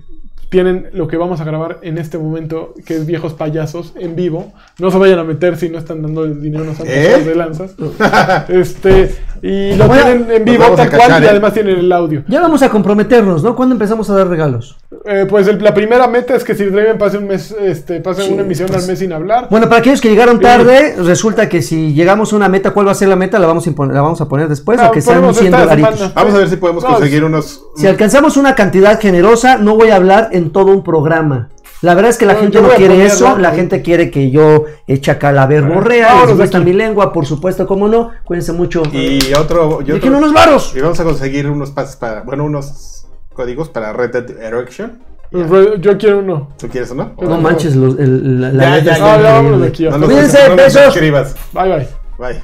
tienen lo que vamos a grabar en este momento, que es viejos payasos en vivo. No se vayan a meter si no están dando el dinero, no ¿Eh? de lanzas. este, y lo Bueno, tienen en vivo tal cual cachar, y además tienen el audio. Ya vamos a comprometernos, ¿no? ¿Cuándo empezamos a dar regalos? Eh, pues el- la primera meta es que si Draven pase un mes, este, pase Sí, una emisión pues- al mes sin hablar. Bueno, para aquellos que llegaron tarde, resulta que si llegamos a una meta, ¿cuál va a ser la meta? La vamos a, imponer- la vamos a poner después, No, aunque sean ponemos 100 esta dolaritos. Vamos a ver si podemos No, conseguir unos. Si alcanzamos una cantidad generosa, no voy a hablar en todo un programa. La verdad es que la No, gente no a quiere eso, la gente quiere que yo eche acá la verborrea, vámonos les gusta mi lengua, por supuesto, cómo no. Cuídense mucho. Y otro. Y, ¿De otro- quién unos varos? y vamos a conseguir unos pases para. Bueno, unos códigos para Red Dead Erection. Re- Yo quiero uno. ¿Tú quieres o no? No manches, los- el- la, la Ya, ya, está ya, ya, increíble. vámonos de aquí. No no nos besos. escribas. Bye bye. Bye.